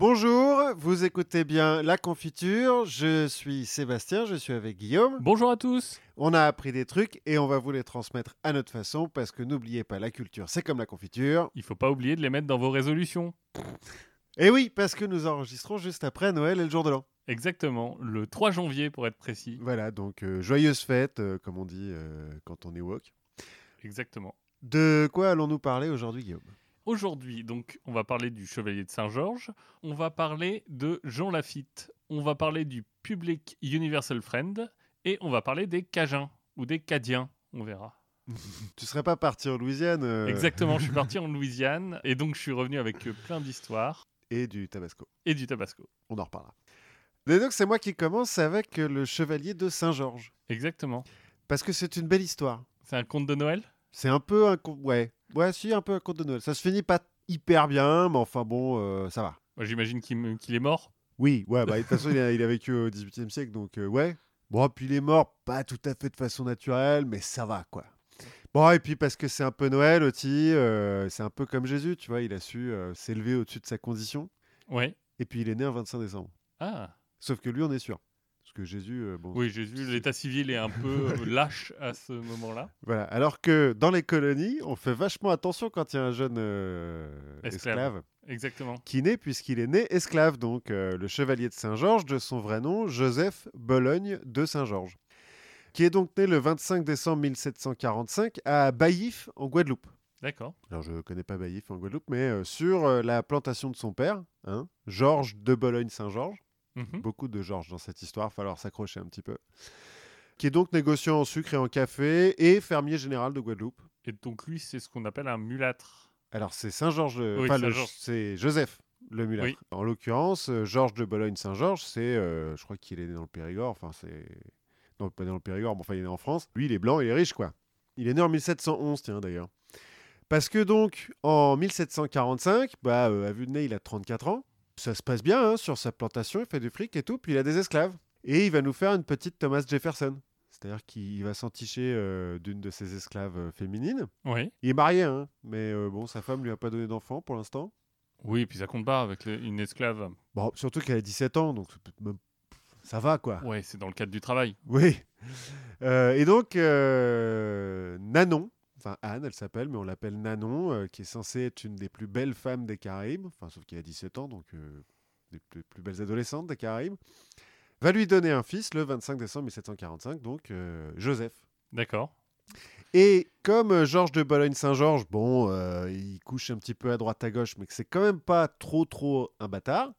Bonjour, vous écoutez bien La Confiture, je suis Sébastien, je suis avec Guillaume. Bonjour à tous. On a appris des trucs et on va vous les transmettre à notre façon parce que n'oubliez pas, la culture c'est comme la confiture. Il faut pas oublier de les mettre dans vos résolutions. Et oui, parce que nous enregistrons juste après Noël et le jour de l'an. Exactement, le 3 janvier pour être précis. Voilà, donc euh, joyeuse fête, euh, comme on dit euh, quand on est woke. Exactement. De quoi allons-nous parler aujourd'hui, Guillaume? Aujourd'hui, donc, on va parler du Chevalier de Saint-Georges, on va parler de Jean Lafitte, on va parler du Public Universal Friend et on va parler des Cajuns ou des Cadiens, on verra. Tu serais pas parti en Louisiane euh, Exactement, je suis parti en Louisiane et donc je suis revenu avec euh, plein d'histoires Et du Tabasco. et du Tabasco. On en reparlera. Et donc c'est moi qui commence avec euh, le Chevalier de Saint-Georges. Exactement. Parce que c'est une belle histoire. C'est un conte de Noël? C'est un peu un conte. Ouais. Ouais, si, un peu un conte de Noël. Ça se finit pas hyper bien, mais enfin bon, euh, ça va. Moi, J'imagine qu'il est mort. Oui, ouais, bah de toute façon, il a, il a vécu au XVIIIe siècle, donc euh, ouais. Bon, puis il est mort pas tout à fait de façon naturelle, mais ça va, quoi. Bon, et puis parce que c'est un peu Noël aussi, euh, c'est un peu comme Jésus, tu vois, il a su s'élever au-dessus de sa condition, Ouais. et puis il est né un 25 décembre. Ah. Sauf que lui, on est sûr. Parce que Jésus, euh, bon. Oui, Jésus, l'état civil est un peu euh, lâche à ce moment-là. Voilà. Alors que dans les colonies, on fait vachement attention quand il y a un jeune euh, Esclave. esclave Exactement. qui naît, puisqu'il est né esclave, donc euh, le chevalier de Saint-Georges, de son vrai nom, Joseph Bologne de Saint-Georges, qui est donc né le 25 décembre 1745 à Baillif, en Guadeloupe. D'accord. Alors, je ne connais pas Baillif en Guadeloupe, mais euh, sur la plantation de son père, hein, Georges de Bologne-Saint-Georges. Mhm. Beaucoup de Georges dans cette histoire, il va falloir s'accrocher un petit peu. Qui est donc négociant en sucre et en café et fermier général de Guadeloupe. Et donc lui, c'est ce qu'on appelle un mulâtre. Alors, c'est Saint-Georges, Oui, c'est Joseph le mulâtre. Oui. En l'occurrence, euh, Georges de Bologne-Saint-Georges, c'est, euh, je crois qu'il est né dans le Périgord, enfin, c'est. Non, pas dans le Périgord, mais enfin, il est né en France. Lui, il est blanc, il est riche, quoi. Il est né en 1711, tiens, d'ailleurs. Parce que donc, en 1745, bah, euh, à vue de nez, il a 34 ans. Ça se passe bien hein, sur sa plantation, il fait du fric et tout, puis il a des esclaves. Et il va nous faire une petite Thomas Jefferson. C'est-à-dire qu'il va s'enticher euh, d'une de ses esclaves euh, féminines. Oui. Il est marié, hein, mais euh, bon, sa femme lui a pas donné d'enfant pour l'instant. Oui, puis ça compte pas avec une esclave. Bon, surtout qu'elle a 17 ans, donc même- ça va quoi. Ouais, c'est dans le cadre du travail. Oui. Euh, et donc, euh, Nanon, enfin Anne, elle s'appelle, mais on l'appelle Nanon, euh, qui est censée être une des plus belles femmes des Caraïbes, enfin, sauf qu'elle a 17 ans, donc euh, des plus, plus belles adolescentes des Caraïbes, va lui donner un fils le 25 décembre 1745, donc euh, Joseph. D'accord. Et comme Georges de Bologne-Saint-Georges, bon, il couche un petit peu à droite à gauche, mais que c'est quand même pas trop trop un bâtard,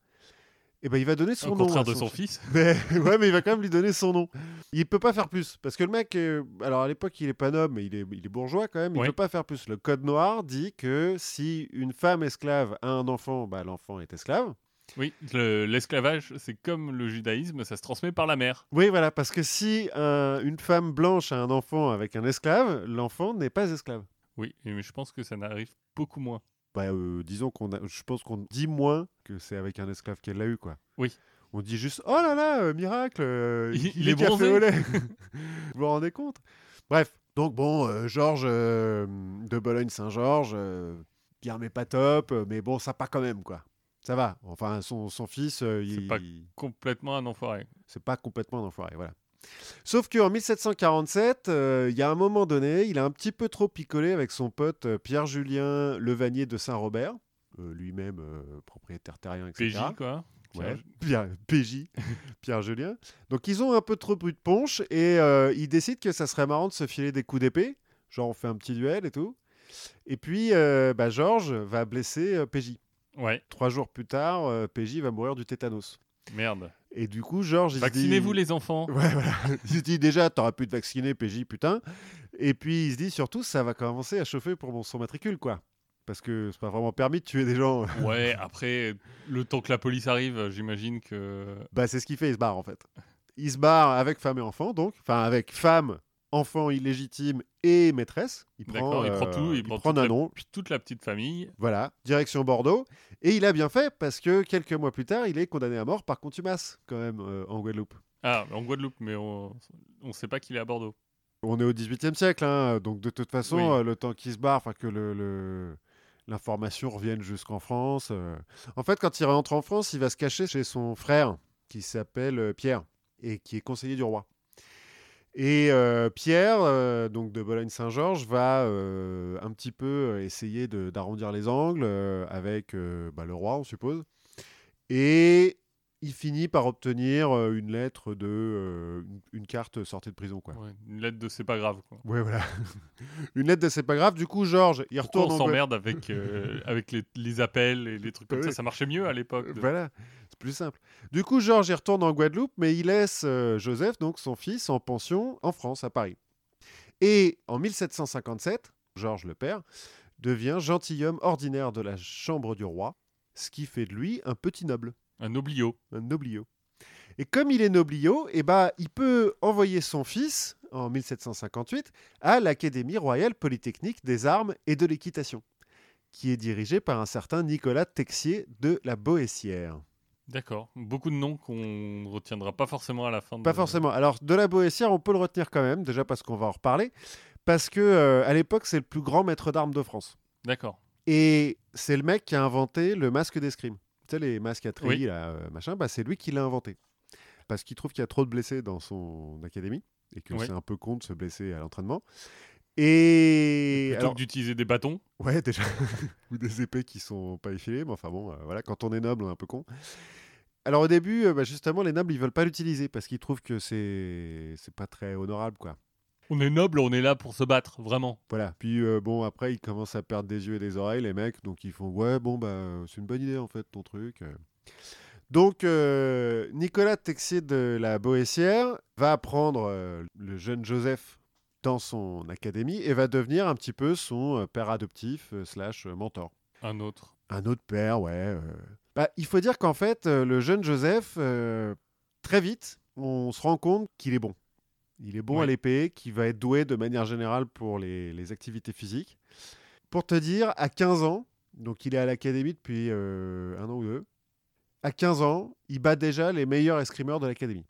et ben il va donner son Au nom. contraire à de son fils. Mais, ouais, mais il va quand même lui donner son nom. Il peut pas faire plus. Parce que le mec, euh, alors à l'époque, il est pas noble, mais il est, il est bourgeois quand même. Il Oui. peut pas faire plus. Le code noir dit que si une femme esclave a un enfant, bah, l'enfant est esclave. Oui, le- l'esclavage, c'est comme le judaïsme, ça se transmet par la mère. Oui, voilà. Parce que si un- une femme blanche a un enfant avec un esclave, l'enfant n'est pas esclave. Oui, mais je pense que ça n'arrive beaucoup moins. Bah, euh, disons qu'on a, je pense qu'on dit moins que c'est avec un esclave qu'elle l'a eu, quoi. Oui. On dit juste, oh là là, euh, miracle, euh, Il- il, il est café au lait. vous vous rendez compte? Bref, donc bon, Georges de Bologne-Saint-Georges, euh, guerre mais pas top, mais bon, ça part quand même, quoi. Ça va. Enfin, son, son fils, euh, C'est il, pas- Complètement un enfoiré. c'est pas complètement un enfoiré, voilà. Sauf qu'en 1747, euh, il y a un moment donné, il a un petit peu trop picolé avec son pote euh, Pierre-Julien Levanier de Saint-Robert, euh, lui-même euh, propriétaire terrien, etc. PJ, quoi. Ouais, Pierre- Pierre, PJ, Pierre-Julien. Donc ils ont un peu trop bu de punch et ils décident que ça serait marrant de se filer des coups d'épée, genre on fait un petit duel et tout. Et puis bah, Georges va blesser PJ. Ouais, Trois jours plus tard, PJ va mourir du tétanos. merde. Et du coup, Georges, il se dit... Vaccinez-vous les enfants. Ouais, voilà. Il se dit déjà, t'aurais pu te vacciner, PJ, putain. Et puis il se dit surtout, ça va commencer à chauffer pour mon, son matricule, quoi. Parce que c'est pas vraiment permis de tuer des gens. Ouais, après, le temps que la police arrive, j'imagine que. bah, c'est ce qu'il fait, il se barre en fait. Il se barre avec femme et enfant, donc. Enfin, avec femme, enfant illégitime et maîtresse. Il prend, il prend euh, tout, il, il prend, prend toute, la, Nanon. toute la petite famille. Voilà, direction Bordeaux. Et il a bien fait parce que quelques mois plus tard, il est condamné à mort par contumace, quand même, euh, en Guadeloupe. Ah, en Guadeloupe, mais on ne sait pas qu'il est à Bordeaux. On est au XVIIIe siècle, hein, donc de toute façon, Oui. euh, le temps qu'il se barre, enfin que le, le- l'information revienne jusqu'en France. euh. En fait, quand il rentre en France, il va se cacher chez son frère, qui s'appelle Pierre, et qui est conseiller du roi. Et Pierre, donc de Bologne-Saint-Georges, va un petit peu essayer d'arrondir les angles avec bah, le roi, on suppose. Et il finit par obtenir une lettre de euh, une, carte sortie de prison, quoi. Ouais, une lettre de c'est pas grave. Quoi. Ouais, voilà. une lettre de c'est pas grave. Du coup, Georges, il Pourquoi retourne on s'emmerde avec, euh, avec les, les appels et les trucs comme Oui. ça? Ça marchait mieux à l'époque. de- Voilà, c'est plus simple. Du coup, Georges y retourne en Guadeloupe, mais il laisse euh, Joseph, donc son fils, en pension en France, à Paris. Et en 1757, Georges le père devient gentilhomme ordinaire de la chambre du roi, ce qui fait de lui un petit noble, Un oblio. un noblio. Et comme il est noblio, eh ben, il peut envoyer son fils, en 1758, à l'Académie royale polytechnique des armes et de l'équitation, qui est dirigée par un certain Nicolas Texier de la Boétière. D'accord. Beaucoup de noms qu'on ne retiendra pas forcément à la fin. De... Pas forcément. Alors, de la Boétière, on peut le retenir quand même, déjà parce qu'on va en reparler, parce que euh, à l'époque, c'est le plus grand maître d'armes de France. D'accord. Et c'est le mec qui a inventé le masque d'escrime. Tu sais, les masques à treillis, Oui. là, euh, machin, bah, c'est lui qui l'a inventé. Parce qu'il trouve qu'il y a trop de blessés dans son académie et que Oui. c'est un peu con de se blesser à l'entraînement. Et. Plutôt alors- que d'utiliser des bâtons. Ouais, déjà. Ou des épées qui sont pas effilées, mais enfin bon, euh, voilà, quand on est noble, on est un peu con. Alors au début, euh, bah, justement, les nobles, ils veulent pas l'utiliser parce qu'ils trouvent que c'est c'est pas très honorable, quoi. On est noble, on est là pour se battre, vraiment. Voilà. Puis euh, bon, après, ils commencent à perdre des yeux et des oreilles, les mecs, donc ils font ouais, bon bah c'est une bonne idée en fait ton truc. Donc euh, Nicolas Texier de la Boétière va apprendre euh, le jeune Joseph dans son académie et va devenir un petit peu son père adoptif slash mentor. Un autre. Un autre père, ouais. Bah, il faut dire qu'en fait, le jeune Joseph, très vite, on se rend compte qu'il est bon. Il est bon à l'épée, qu'il va être doué de manière générale pour les, les activités physiques. Pour te dire, à 15 ans, donc il est à l'académie depuis euh, un an ou deux, à 15 ans, il bat déjà les meilleurs escrimeurs de l'académie,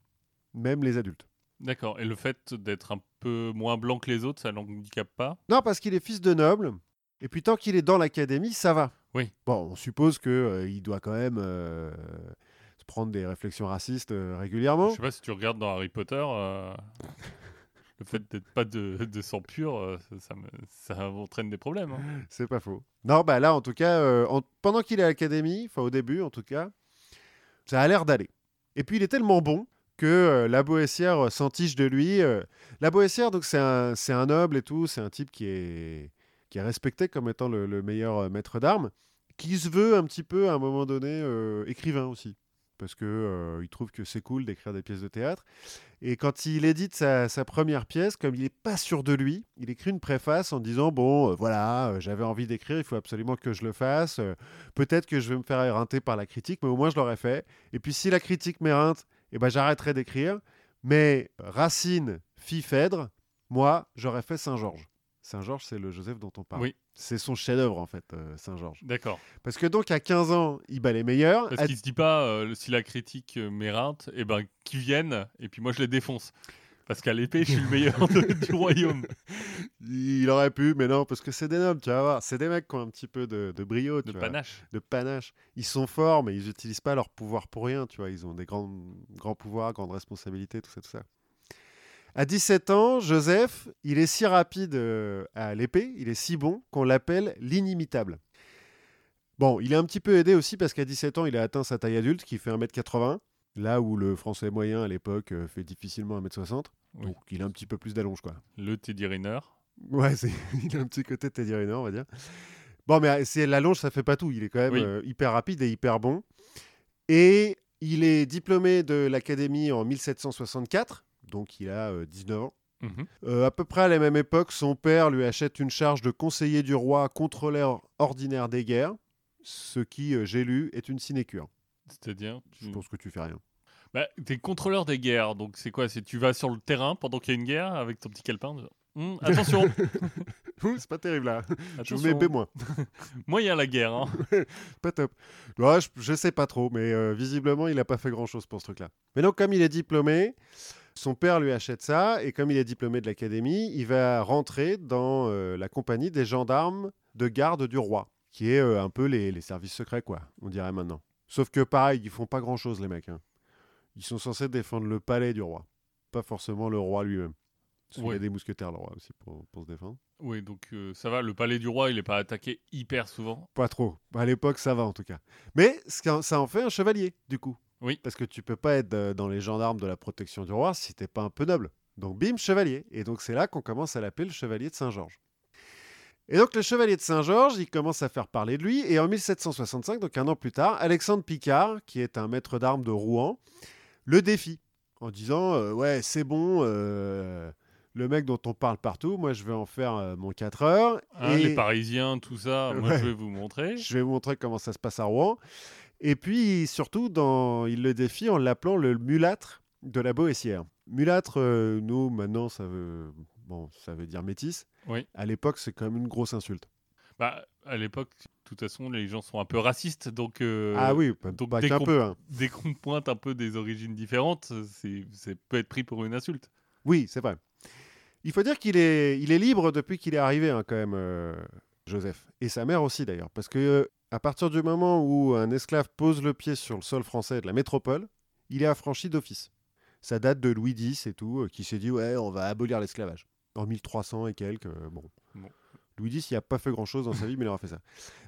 même les adultes. D'accord. Et le fait d'être un peu moins blanc que les autres, ça l'handicape pas? Non, parce qu'il est fils de noble. Et puis tant qu'il est dans l'académie, ça va. Oui. Bon, on suppose que euh, il doit quand même euh, prendre des réflexions racistes euh, régulièrement. Je sais pas si tu regardes dans Harry Potter, euh, le fait d'être pas de, de sang pur, euh, ça, me- ça entraîne des problèmes. hein. C'est pas faux. Non, bah là, en tout cas, en- pendant qu'il est à l'académie, enfin au début en tout cas, ça a l'air d'aller. Et puis il est tellement bon que euh, la Boétière euh, s'entiche de lui. euh. La Boétière, donc c'est un, c'est un noble et tout, c'est un type qui est, qui est respecté comme étant le, le meilleur maître d'armes, qui se veut un petit peu à un moment donné écrivain aussi. Parce que euh, trouve que c'est cool d'écrire des pièces de théâtre. Et quand il édite sa, première pièce, comme il n'est pas sûr de lui, il écrit une préface en disant Bon, euh, voilà, euh, j'avais envie d'écrire, il faut absolument que je le fasse. Peut-être que je vais me faire éreinter par la critique, mais au moins je l'aurais fait. Et puis si la critique m'éreinte, eh ben, j'arrêterai d'écrire. Mais Racine fit Phèdre, moi, j'aurais fait Saint-Georges. Saint-Georges, c'est le Joseph dont on parle. Oui. C'est son chef-d'œuvre, en fait, euh, Saint-Georges. D'accord. Parce que donc, à 15 ans, il bat les meilleurs. Parce À- qu'il se dit pas, euh, si la critique euh, m'éreinte, et ben qu'ils viennent, et puis moi je les défonce. Parce qu'à l'épée, je suis le meilleur de- du royaume. Il aurait pu, mais non, parce que c'est des nobles, tu vas voir. C'est des mecs qui ont un petit peu de, de brio, De vois, panache. de panache. Ils sont forts, mais ils n'utilisent pas leur pouvoir pour rien, tu vois. Ils ont des grands, grands pouvoirs, grandes responsabilités, tout ça, tout ça. À 17 ans, Joseph, il est si rapide euh, à l'épée, il est si bon qu'on l'appelle l'inimitable. Bon, il est un petit peu aidé aussi parce qu'à 17 ans, il a atteint sa taille adulte qui fait 1m80, là où le français moyen à l'époque euh, fait difficilement 1m60. Oui. Donc il a un petit peu plus d'allonge, quoi. Le Teddy Riner. Ouais, c'est- il a un petit côté Teddy Riner, on va dire. Bon, mais euh, c'est la longe, ça fait pas tout. Il est quand même Oui. euh, hyper rapide et hyper bon. Et il est diplômé de l'académie en 1764, donc il a euh, 19 ans. Mhm. Euh, à peu près à la même époque, son père lui achète une charge de conseiller du roi, contrôleur ordinaire des guerres, ce qui, euh, j'ai lu, est une sinécure. C'est-à-dire, tu... Je pense que tu fais rien. bah, t'es contrôleur des guerres, donc c'est quoi C'est tu vas sur le terrain pendant qu'il y a une guerre avec ton petit calepin. genre, Hum, attention, c'est pas terrible là. Je vous attention. mets B-. Moi, il y a la guerre. hein. pas top. Ouais, je, je sais pas trop, mais euh, visiblement, il n'a pas fait grand-chose pour ce truc-là. Mais donc, comme il est diplômé, son père lui achète ça, et comme il est diplômé de l'académie, il va rentrer dans euh, la compagnie des gendarmes de garde du roi. qui est euh, un peu les, les services secrets, quoi, on dirait maintenant. Sauf que pareil, ils font pas grand-chose, les mecs. hein. Ils sont censés défendre le palais du roi, pas forcément le roi lui-même. Parce qu'il y a des mousquetaires, le roi, aussi, pour, pour se défendre. Oui, donc euh, ça va, le palais du roi, il n'est pas attaqué hyper souvent. Pas trop. À l'époque, ça va en tout cas. Mais ça en fait un chevalier, du coup. Oui. Parce que tu peux pas être euh, dans les gendarmes de la protection du roi si t'es pas un peu noble. Donc bim, chevalier. Et donc c'est là qu'on commence à l'appeler le chevalier de Saint-Georges. Et donc le chevalier de Saint-Georges, il commence à faire parler de lui. Et en 1765, donc un an plus tard, Alexandre Picard, qui est un maître d'armes de Rouen, le défie en disant euh, Ouais, c'est bon, euh, le mec dont on parle partout, moi je vais en faire euh, mon 4 heures. Hein, et Les Parisiens, tout ça, moi je vais vous montrer. je vais vous montrer comment ça se passe à Rouen. Et puis surtout, dans, il le défie en l'appelant le mulâtre de la Boétière. Mulâtre, euh, nous maintenant, ça veut, bon, ça veut dire métis. Oui. À l'époque, c'est quand même une grosse insulte. Bah, à l'époque, de toute façon, les gens sont un peu racistes, donc, euh, ah oui, pas, donc pas dès qu'un qu'on- peu. hein. dès qu'on pointe un peu des origines différentes, c'est c'est peut être pris pour une insulte. Oui, c'est vrai. Il faut dire qu'il est, il est libre depuis qu'il est arrivé, hein, quand même, euh, Joseph. Et sa mère aussi, d'ailleurs. Parce que euh, à partir du moment où un esclave pose le pied sur le sol français de la métropole, il est affranchi d'office. Ça date de Louis X et tout, euh, qui s'est dit, ouais, on va abolir l'esclavage. En 1300 et quelques, euh, bon. Bon. Louis X, il n'a pas fait grand-chose dans sa vie, mais il aura fait ça.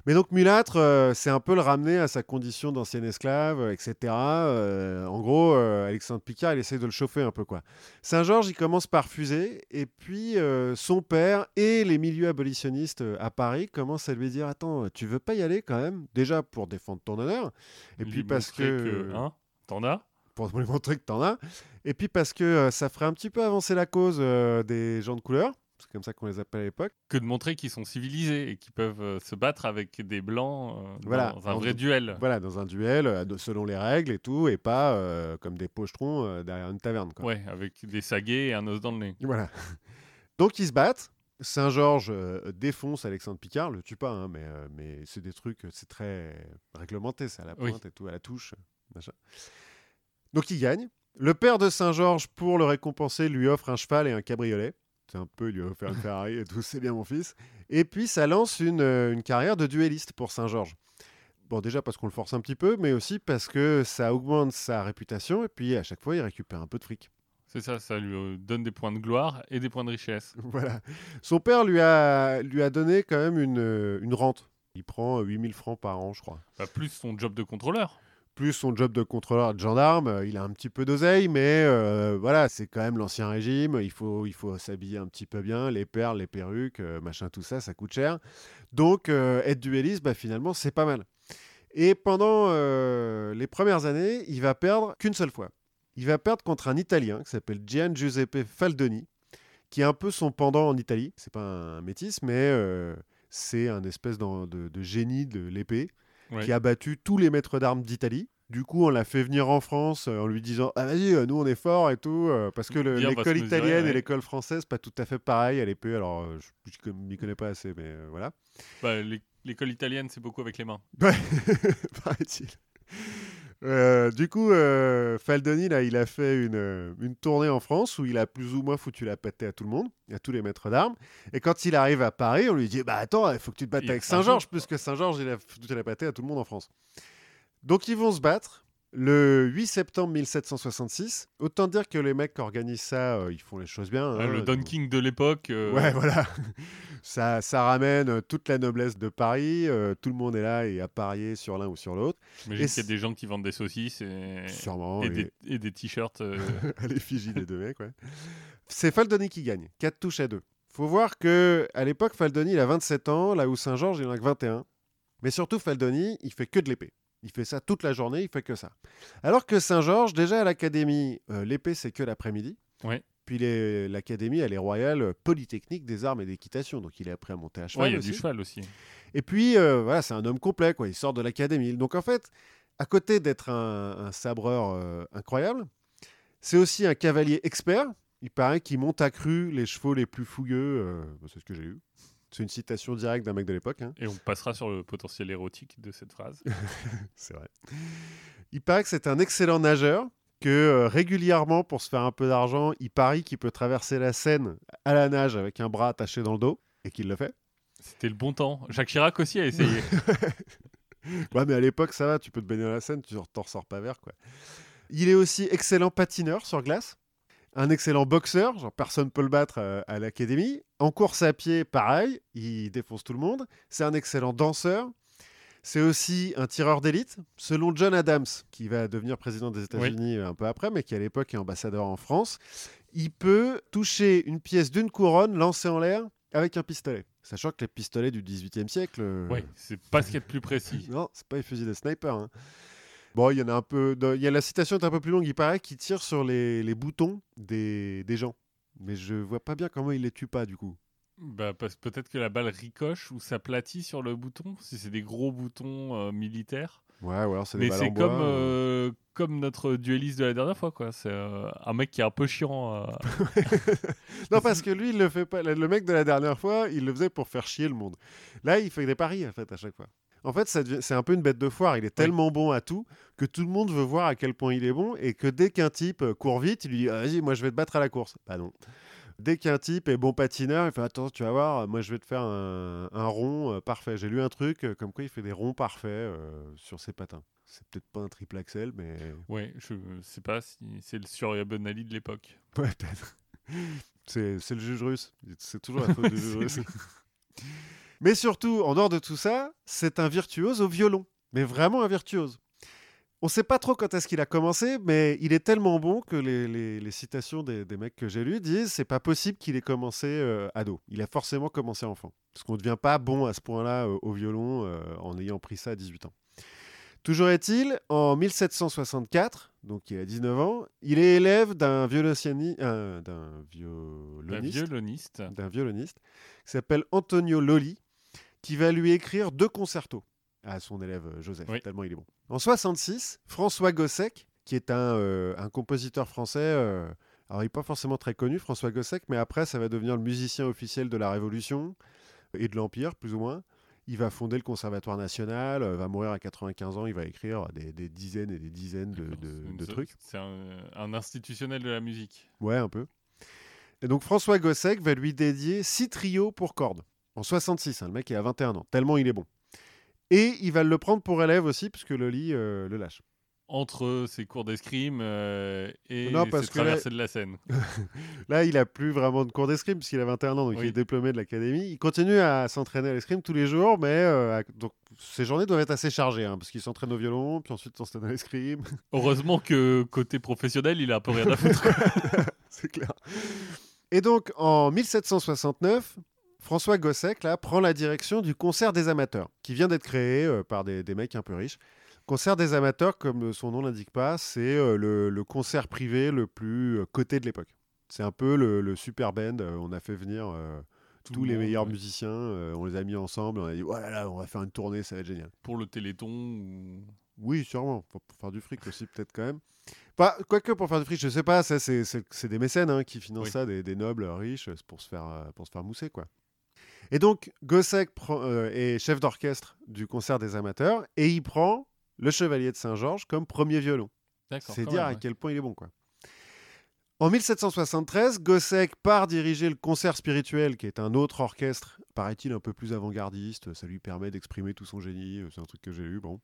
Mais donc, mulâtre, euh, c'est un peu le ramener à sa condition d'ancien esclave, euh, etc. Euh, en gros, Alexandre Picard, il essaie de le chauffer un peu, quoi. Saint-Georges, il commence par refuser, et puis son père et les milieux abolitionnistes à Paris commencent à lui dire Attends, tu veux pas y aller quand même? Déjà pour défendre ton honneur, et Lui puis parce montrer que. hein, T'en as? Pour lui montrer que t'en as, et puis parce que ça ferait un petit peu avancer la cause des gens de couleur, c'est comme ça qu'on les appelle à l'époque. que de montrer qu'ils sont civilisés et qu'ils peuvent euh, se battre avec des blancs euh, Voilà. dans un vrai duel. Voilà, dans un duel, euh, selon les règles et tout, et pas euh, comme des pochetrons euh, derrière une taverne. Quoi. Ouais, avec des saguets et un os dans le nez. Voilà. Donc ils se battent. Saint-Georges défonce Alexandre Picard, le tue pas, hein, mais, mais c'est des trucs, c'est très réglementé, c'est à la Oui. pointe et tout, à la touche. machin. Donc il gagne. Le père de Saint-Georges, pour le récompenser, lui offre un cheval et un cabriolet. C'est un peu, il lui a offert une Ferrari et tout, c'est bien mon fils. Et puis ça lance une, euh, une carrière de duelliste pour Saint-Georges. Bon, déjà parce qu'on le force un petit peu, mais aussi parce que ça augmente sa réputation et puis à chaque fois il récupère un peu de fric. C'est ça, ça lui euh, donne des points de gloire et des points de richesse. Voilà. Son père lui a, lui a donné quand même une, euh, une rente. Il prend 8000 francs par an, je crois. Bah, plus son job de contrôleur. Plus son job de contrôleur de gendarme, euh, il a un petit peu d'oseille, mais euh, voilà, c'est quand même l'ancien régime. Il faut, il faut s'habiller un petit peu bien, les perles, les perruques, euh, machin, tout ça, ça coûte cher. Donc, être duelliste, bah, finalement, c'est pas mal. Et pendant les premières années, il va perdre qu'une seule fois. Il va perdre contre un Italien qui s'appelle Gian Giuseppe Faldoni, qui est un peu son pendant en Italie. C'est pas un métis, mais c'est un espèce de génie de l'épée Ouais. qui a battu tous les maîtres d'armes d'Italie. Du coup, on l'a fait venir en France euh, en lui disant Ah, vas-y, euh, nous on est fort et tout. euh, parce que l'école mesurer, italienne et l'école française, pas tout à fait pareil à l'épée. Alors, je ne m'y connais pas assez, mais euh, voilà. Bah, l'é- L'école italienne, c'est beaucoup avec les mains. Ouais, paraît-il. Euh, du coup, euh, Faldoni, là, il a fait une, euh, une tournée en France où il a plus ou moins foutu la pâtée à tout le monde, à tous les maîtres d'armes. Et quand il arrive à Paris, on lui dit Bah attends, il faut que tu te battes Il avec Saint-Georges, puisque Saint-Georges, il a foutu la pâtée à tout le monde en France. Donc ils vont se battre. Le 8 septembre 1766, autant dire que les mecs qui organisent ça, euh, ils font les choses bien. Ah, hein. le Don King de l'époque. euh, Ouais, voilà. Ça, ça ramène euh, toute la noblesse de Paris. euh, tout le monde est là et a parié sur l'un ou sur l'autre. J'imagine qu'il y a c'est- des gens qui vendent des saucisses et, Sûrement. et et- des, t-shirts. euh, à l'effigie des deux mecs. Ouais. C'est Faldoni qui gagne. 4 touches à 2. faut voir que à l'époque, Faldoni, il a 27 ans, là où Saint-Georges, il en a que 21. Mais surtout, Faldoni, il fait que de l'épée. Il fait ça toute la journée, il fait que ça. Alors que Saint-Georges, déjà à l'académie, euh, l'épée, c'est que l'après-midi. Ouais. Puis l'académie, elle est royale euh, polytechnique des armes et d'équitation. Donc il est appris à monter à cheval. il y a aussi. du cheval aussi. Et puis, euh, voilà, c'est un homme complet, quoi. Il sort de l'académie. Donc, en fait, à côté d'être un, un sabreur euh, incroyable, c'est aussi un cavalier expert. Il paraît qu'il monte à cru les chevaux les plus fougueux. euh, c'est ce que j'ai eu. C'est une citation directe d'un mec de l'époque. hein. Et on passera sur le potentiel érotique de cette phrase. C'est vrai. Il paraît que c'est un excellent nageur, que euh, régulièrement, pour se faire un peu d'argent, il parie qu'il peut traverser la Seine à la nage avec un bras attaché dans le dos, et qu'il le fait. C'était le bon temps. Jacques Chirac aussi a essayé. ouais, mais à l'époque, ça va, tu peux te baigner dans la Seine, tu t'en ressors pas vert, quoi. Il est aussi excellent patineur sur glace, un excellent boxeur, genre personne peut le battre euh, à l'académie. En course à pied, pareil, il défonce tout le monde. C'est un excellent danseur. C'est aussi un tireur d'élite. Selon John Adams, qui va devenir président des États-Unis un peu après, mais qui à l'époque est ambassadeur en France, il peut toucher une pièce d'une couronne lancée en l'air avec un pistolet. Sachant que les pistolets du XVIIIe siècle. euh, Oui, c'est pas ce qu'il y a de plus précis. Non, c'est pas les fusils de sniper. hein. Bon, il y en a un peu. Il y a la citation est un peu plus longue. Il paraît qu'il tire sur les, les boutons des, des gens. Mais je vois pas bien comment il les tue pas du coup. Bah, parce peut-être que la balle ricoche ou s'aplatit sur le bouton, si c'est des gros boutons euh, militaires. Ouais, ou alors c'est des Mais balles c'est en bois, comme, euh. euh, comme notre dueliste de la dernière fois, quoi. C'est euh, un mec qui est un peu chiant. non, parce que lui, il le fait pas. Le mec de la dernière fois, il le faisait pour faire chier le monde. Là, il fait des paris en fait à chaque fois. En fait, c'est un peu une bête de foire. Il est tellement bon à tout que tout le monde veut voir à quel point il est bon et que dès qu'un type euh, court vite, il lui dit Ah, Vas-y, moi je vais te battre à la course. Bah non. Dès qu'un type est bon patineur, il fait Attends, tu vas voir, moi je vais te faire un, un rond euh, parfait. J'ai lu un truc euh, comme quoi il fait des ronds parfaits euh, sur ses patins. C'est peut-être pas un triple axel, mais. Ouais, je sais pas si c'est le Surya Ben Ali de l'époque. Ouais, peut-être. C'est c'est le juge russe. C'est toujours la faute du juge russe. Mais surtout, en dehors de tout ça, c'est un virtuose au violon. Mais vraiment un virtuose. On ne sait pas trop quand est-ce qu'il a commencé, mais il est tellement bon que les, les- les citations des, des mecs que j'ai lus disent c'est pas possible qu'il ait commencé euh, ado. Il a forcément commencé enfant. Parce qu'on ne devient pas bon à ce point-là euh, au violon euh, en ayant pris ça à 18 ans. Toujours est-il, en 1764, donc il a 19 ans, il est élève d'un d'un Un violoniste, violoniste. d'un violoniste qui s'appelle Antonio Loli, qui va lui écrire deux concertos à son élève euh, Joseph, Oui. tellement il est bon. En 66, François Gossec, qui est un, euh, un compositeur français, euh, alors il n'est pas forcément très connu, François Gossec, mais après ça va devenir le musicien officiel de la Révolution et de l'Empire, plus ou moins. Il va fonder le Conservatoire national, va mourir à 95 ans, il va écrire des, des dizaines et des dizaines de trucs. C'est un, un institutionnel de la musique. Ouais, un peu. Et donc François Gossec va lui dédier six trios pour cordes. En 66, hein, le mec il a 21 ans, tellement il est bon. Et il va le prendre pour élève aussi, puisque Loli euh, le lâche. Entre ses cours d'escrime euh, et Non, ses parce que là- traversées de la Seine. Là, il a plus vraiment de cours d'escrime, puisqu'il a 21 ans, donc Oui. il est diplômé de l'académie. Il continue à s'entraîner à l'escrime tous les jours, mais euh, à- donc, ses journées doivent être assez chargées, hein, parce qu'il s'entraîne au violon, puis ensuite s'entraîne à l'escrime. Heureusement que côté professionnel, il a un peu rien à foutre. C'est clair. Et donc, en 1769, François Gossec là, prend la direction du concert des amateurs, qui vient d'être créé euh, par des, des mecs un peu riches. Concert des amateurs, comme son nom l'indique pas, c'est euh, le, le concert privé le plus euh, coté de l'époque. C'est un peu le, le super band. on a fait venir Tout tous le les monde, meilleurs ouais. musiciens, on les a mis ensemble, on a dit voilà, là, on va faire une tournée, ça va être génial. Pour le Téléthon. ou- Oui, sûrement. Pour, faire du fric aussi, peut-être quand même. Pas, quoique pour faire du fric, je sais pas, ça c'est, des mécènes hein, qui financent Oui. ça, des, des nobles riches, pour se faire, pour se faire mousser quoi. Et donc Gossec euh, est chef d'orchestre du concert des amateurs et il prend le Chevalier de Saint-Georges comme premier violon. D'accord. C'est dire même, à quel point il est bon quoi. En 1773, Gossec part diriger le concert spirituel, qui est un autre orchestre, paraît-il un peu plus avant-gardiste. Ça lui permet d'exprimer tout son génie. euh, C'est un truc que j'ai eu, bon.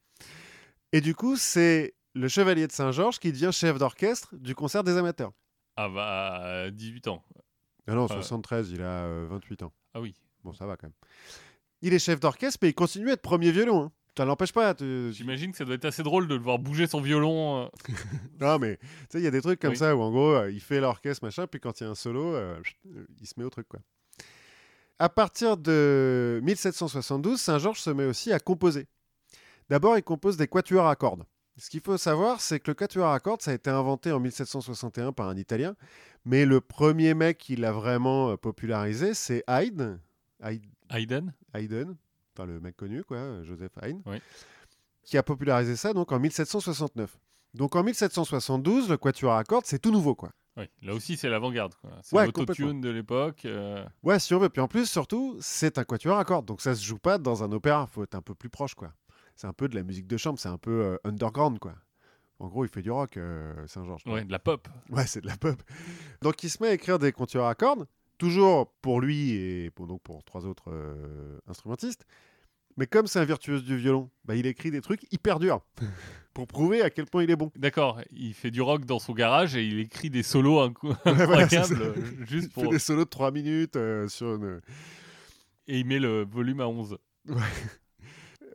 Et du coup, c'est le Chevalier de Saint-Georges qui devient chef d'orchestre du concert des amateurs. Ah bah, à 18 ans. Ah non, ouais. 73, il a euh, 28 ans. Ah oui. Bon, ça va quand même. Il est chef d'orchestre, mais il continue à être premier violon. Hein. Ça l'empêche pas. tu- J'imagine que ça doit être assez drôle de le voir bouger son violon. euh. Non, mais tu sais, il y a des trucs comme Oui. ça où en gros, euh, il fait l'orchestre, machin, puis quand il y a un solo, euh, il se met au truc, quoi. À partir de 1772, Saint-Georges se met aussi à composer. D'abord, il compose des quatuors à cordes. Ce qu'il faut savoir, c'est que le quatuor à cordes, ça a été inventé en 1761 par un Italien, mais le premier mec qui l'a vraiment popularisé, c'est Haydn. Haydn, Haydn enfin le mec connu, quoi, Joseph Haydn, Oui. qui a popularisé ça donc en 1769. Donc en 1772, le quatuor à cordes, c'est tout nouveau, quoi. Oui, là aussi c'est l'avant-garde. quoi. C'est Ouais, l'autotune de l'époque. euh, Ouais, si on veut. Puis en plus, surtout, c'est un quatuor à cordes, donc ça se joue pas dans un opéra. Faut être un peu plus proche, quoi. C'est un peu de la musique de chambre, c'est un peu euh, underground, quoi. En gros, il fait du rock, euh, Saint-Georges. Ouais, de la pop. Ouais, c'est de la pop. Donc il se met à écrire des quatuors à cordes, toujours pour lui et pour, donc pour trois autres euh, instrumentistes. Mais comme c'est un virtuose du violon, bah, il écrit des trucs hyper durs pour prouver à quel point il est bon. D'accord, il fait du rock dans son garage et il écrit des solos Ouais, incroyables ça. juste Il fait pour... des solos de 3 minutes euh, sur une... Et il met le volume à 11.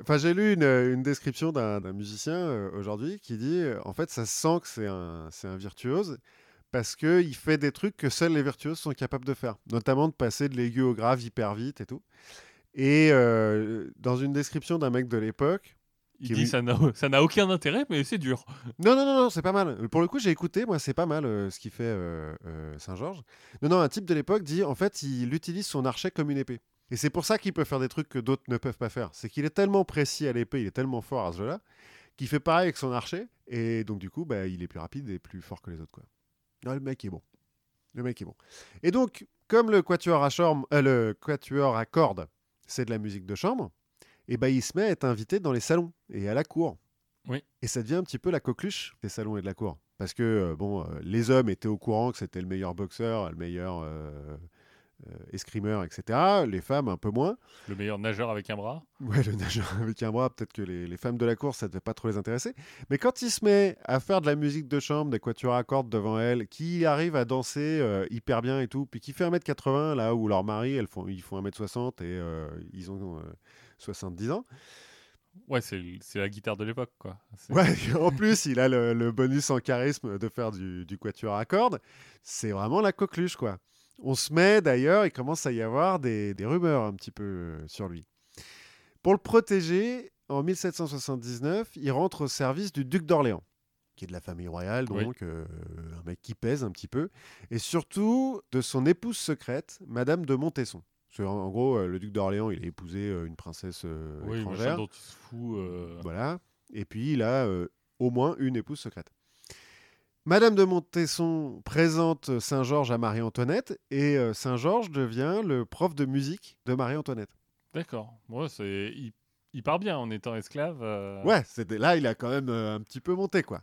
Enfin, j'ai lu une, une description d'un musicien euh, aujourd'hui qui dit euh, en fait, ça se sent que c'est un, c'est un virtuose parce qu'il fait des trucs que seuls les virtuoses sont capables de faire, notamment de passer de l'aigu au grave hyper vite et tout. Et euh, dans une description d'un mec de l'époque, Il dit ça n'a ça n'a aucun intérêt, mais c'est dur. non, non, non, non, c'est pas mal. Pour le coup, j'ai écouté, moi, c'est pas mal euh, ce qu'il fait euh, euh, Saint-Georges. Non, non, un type de l'époque dit en fait, il utilise son archet comme une épée. Et c'est pour ça qu'il peut faire des trucs que d'autres ne peuvent pas faire. C'est qu'il est tellement précis à l'épée, il est tellement fort à ce jeu-là, qu'il fait pareil avec son archer. Et donc, du coup, bah, il est plus rapide et plus fort que les autres. Quoi. Non, le mec est bon. Le mec est bon. Et donc, comme le quatuor à, chambre, euh, le quatuor à cordes, c'est de la musique de chambre, et ben il se met à être invité dans les salons et à la cour. Oui. Et ça devient un petit peu la coqueluche des salons et de la cour. Parce que, euh, bon, euh, les hommes étaient au courant que c'était le meilleur boxeur, le meilleur euh, euh, escrimeur, etc. Les femmes, un peu moins. Le meilleur nageur avec un bras. Ouais, le nageur avec un bras, peut-être que les, les femmes de la course, ça devait pas trop les intéresser. Mais quand il se met à faire de la musique de chambre, des quatuors à cordes devant elle, qui arrive à danser euh, hyper bien et tout, puis qui fait 1m80, là où leur mari, elles font, ils font 1m60 et euh, ils ont euh, 70 ans. Ouais, c'est la guitare de l'époque, quoi. Ouais, en plus, il a le, le bonus en charisme de faire du, du quatuor à cordes. C'est vraiment la coqueluche, quoi. On se met d'ailleurs, il commence à y avoir des, des rumeurs un petit peu euh, sur lui. Pour le protéger, en 1779, il rentre au service du duc d'Orléans, qui est de la famille royale, Oui. donc euh, un mec qui pèse un petit peu, et surtout de son épouse secrète, Madame de Montesson. Parce que, en, en gros, euh, le duc d'Orléans, il a épousé euh, une princesse oui, étrangère. dont il se fout. Voilà. Et puis, il a au moins une épouse secrète. Madame de Montesson présente Saint-Georges à Marie-Antoinette et euh, Saint-Georges devient le prof de musique de Marie-Antoinette. D'accord. Ouais, c'est il, il part bien en étant esclave. euh, Ouais, c'était là, il a quand même euh, un petit peu monté, quoi.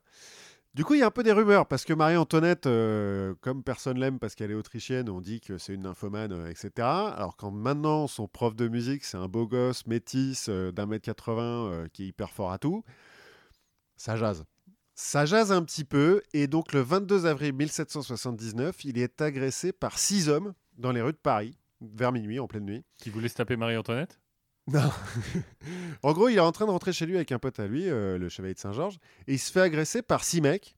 Du coup, il y a un peu des rumeurs parce que Marie-Antoinette, euh, comme personne l'aime parce qu'elle est autrichienne, on dit que c'est une nymphomane, etc. Alors quand maintenant son prof de musique, c'est un beau gosse métis d'un mètre 80 euh, qui est hyper fort à tout, ça jase. Ça jase un petit peu et donc le 22 avril 1779, il est agressé par six hommes dans les rues de Paris vers minuit, en pleine nuit. Qui voulait se taper Marie-Antoinette? Non. en gros, il est en train de rentrer chez lui avec un pote à lui, euh, le chevalier de Saint-Georges, et il se fait agresser par six mecs.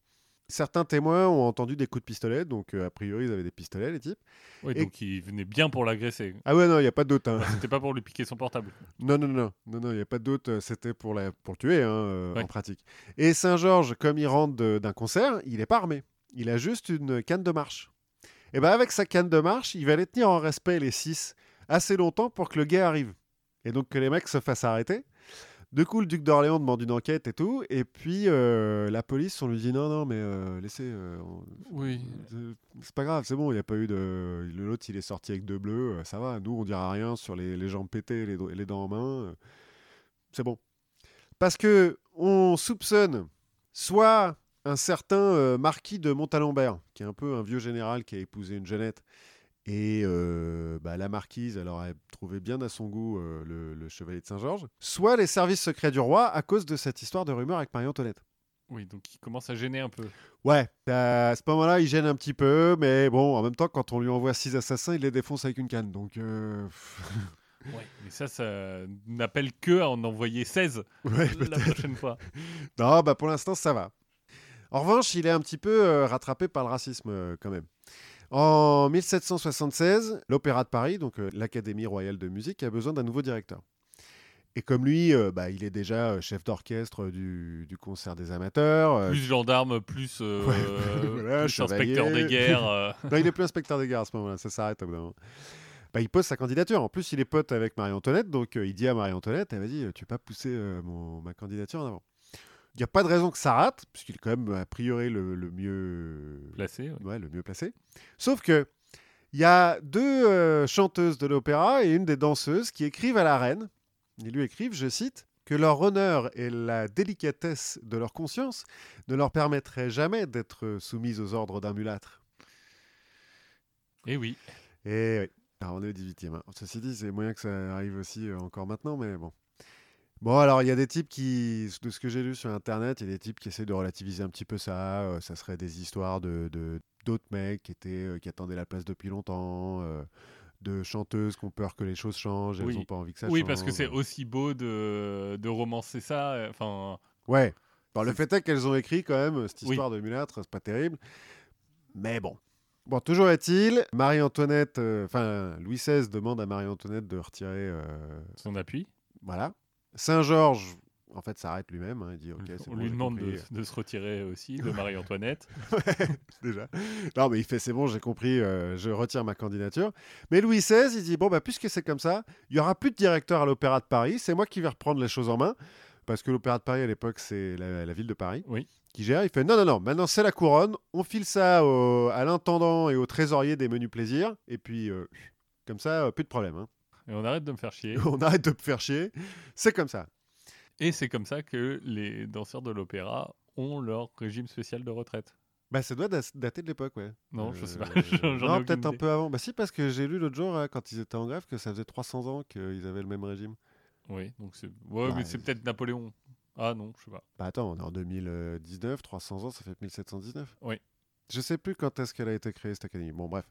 Certains témoins ont entendu des coups de pistolet, donc euh, a priori ils avaient des pistolets, les types. Oui, Et- donc il venait bien pour l'agresser. Ah ouais, non, il n'y a pas de doute. hein. C'était pas pour lui piquer son portable. Non, non, non, non, non, il n'y a pas de doute. euh, C'était pour, la... pour le tuer, hein, euh, Ouais. en pratique. Et Saint-Georges, comme il rentre d'un concert, il n'est pas armé. Il a juste une canne de marche. Et ben avec sa canne de marche, il va les tenir en respect, les six, assez longtemps pour que le gars arrive. Et donc que les mecs se fassent arrêter. Du coup, le duc d'Orléans demande une enquête et tout. Et puis, euh, la police, on lui dit non, non, mais euh, laissez. euh, on- Oui. C'est pas grave, c'est bon, il n'y a pas eu de. L'autre, il est sorti avec deux bleus, ça va. Nous, on dira rien sur les, les jambes pétées les, dents en main. C'est bon. Parce que on soupçonne soit un certain marquis de Montalembert, qui est un peu un vieux général qui a épousé une jeunette. Et euh, bah, la marquise, elle aurait trouvé bien à son goût euh, le, le chevalier de Saint-Georges. Soit les services secrets du roi à cause de cette histoire de rumeur avec Marie-Antoinette. Oui, donc il commence à gêner un peu. Ouais, à ce moment-là, il gêne un petit peu, mais bon, en même temps, quand on lui envoie six assassins, il les défonce avec une canne. Donc, euh, Ouais. Mais ça, ça n'appelle que à en envoyer 16 ouais, la prochaine fois. non, bah pour l'instant, ça va. En revanche, il est un petit peu rattrapé par le racisme quand même. En 1776, l'Opéra de Paris, donc euh, l'Académie royale de musique, a besoin d'un nouveau directeur. Et comme lui, euh, bah, il est déjà euh, chef d'orchestre du, du concert des amateurs. euh, Plus gendarme, plus, euh, Ouais, voilà, plus inspecteur des guerres. Non, il est plus inspecteur des gares à ce moment-là, ça s'arrête au bout d'un moment. Bah, il pose sa candidature. En plus, il est pote avec Marie-Antoinette, donc il dit à Marie-Antoinette, eh, vas-y, tu peux pas pousser mon- ma candidature en avant. Il n'y a pas de raison que ça rate, puisqu'il est quand même a priori le, le mieux placé. ouais. ouais, le mieux placé. Sauf que il y a deux euh, chanteuses de l'opéra et une des danseuses qui écrivent à la reine. Ils lui écrivent, je cite, que leur honneur et la délicatesse de leur conscience ne leur permettraient jamais d'être soumises aux ordres d'un mulâtre. Et oui. Et oui, alors on est au 18e. hein. Ceci dit, c'est moyen que ça arrive aussi euh, encore maintenant, mais bon. Bon, alors il y a des types qui, de ce que j'ai lu sur internet, il y a des types qui essaient de relativiser un petit peu ça. euh, ça serait des histoires de de- d'autres mecs qui étaient euh, qui attendaient la place depuis longtemps, euh, de chanteuses qui ont peur que les choses changent, elles Oui. n'ont pas envie que ça Oui, change. parce que c'est aussi beau de, de romancer ça. Enfin, Ouais. Bon, le fait est qu'elles ont écrit quand même cette Oui. histoire de mulâtre, c'est pas terrible. Mais bon. Bon, toujours est-il, Marie-Antoinette, enfin, Louis XVI demande à Marie-Antoinette de retirer. son appui. voilà. Saint-Georges, en fait, s'arrête lui-même. hein, il dit Ok, c'est On bon, lui demande de, se retirer aussi de Marie-Antoinette. déjà. Non, mais il fait c'est bon, j'ai compris, euh, je retire ma candidature. Mais Louis XVI, il dit bon, bah, puisque c'est comme ça, il y aura plus de directeur à l'Opéra de Paris, c'est moi qui vais reprendre les choses en main. Parce que l'Opéra de Paris, à l'époque, c'est la, la ville de Paris Oui. qui gère. Il fait non, non, non, maintenant c'est la couronne, on file ça au- à l'intendant et au trésorier des menus plaisirs, et puis euh, comme ça, euh, plus de problème. hein. Et on arrête de me faire chier. on arrête de me faire chier, c'est comme ça. Et c'est comme ça que les danseurs de l'opéra ont leur régime spécial de retraite. Bah, ça doit dater de l'époque, ouais. Non, je sais pas. Euh, ai non, peut-être un peu avant. Bah si, parce que j'ai lu l'autre jour, hein, quand ils étaient en grève, que ça faisait 300 ans qu'ils avaient le même régime. Oui, donc c'est. Ouais, Bah, mais c'est peut-être Napoléon. Ah non, je sais pas. Bah attends, on est en 2019, 300 ans, ça fait 1719. Oui. Je sais plus quand est-ce qu'elle a été créée, cette académie. Bon, bref.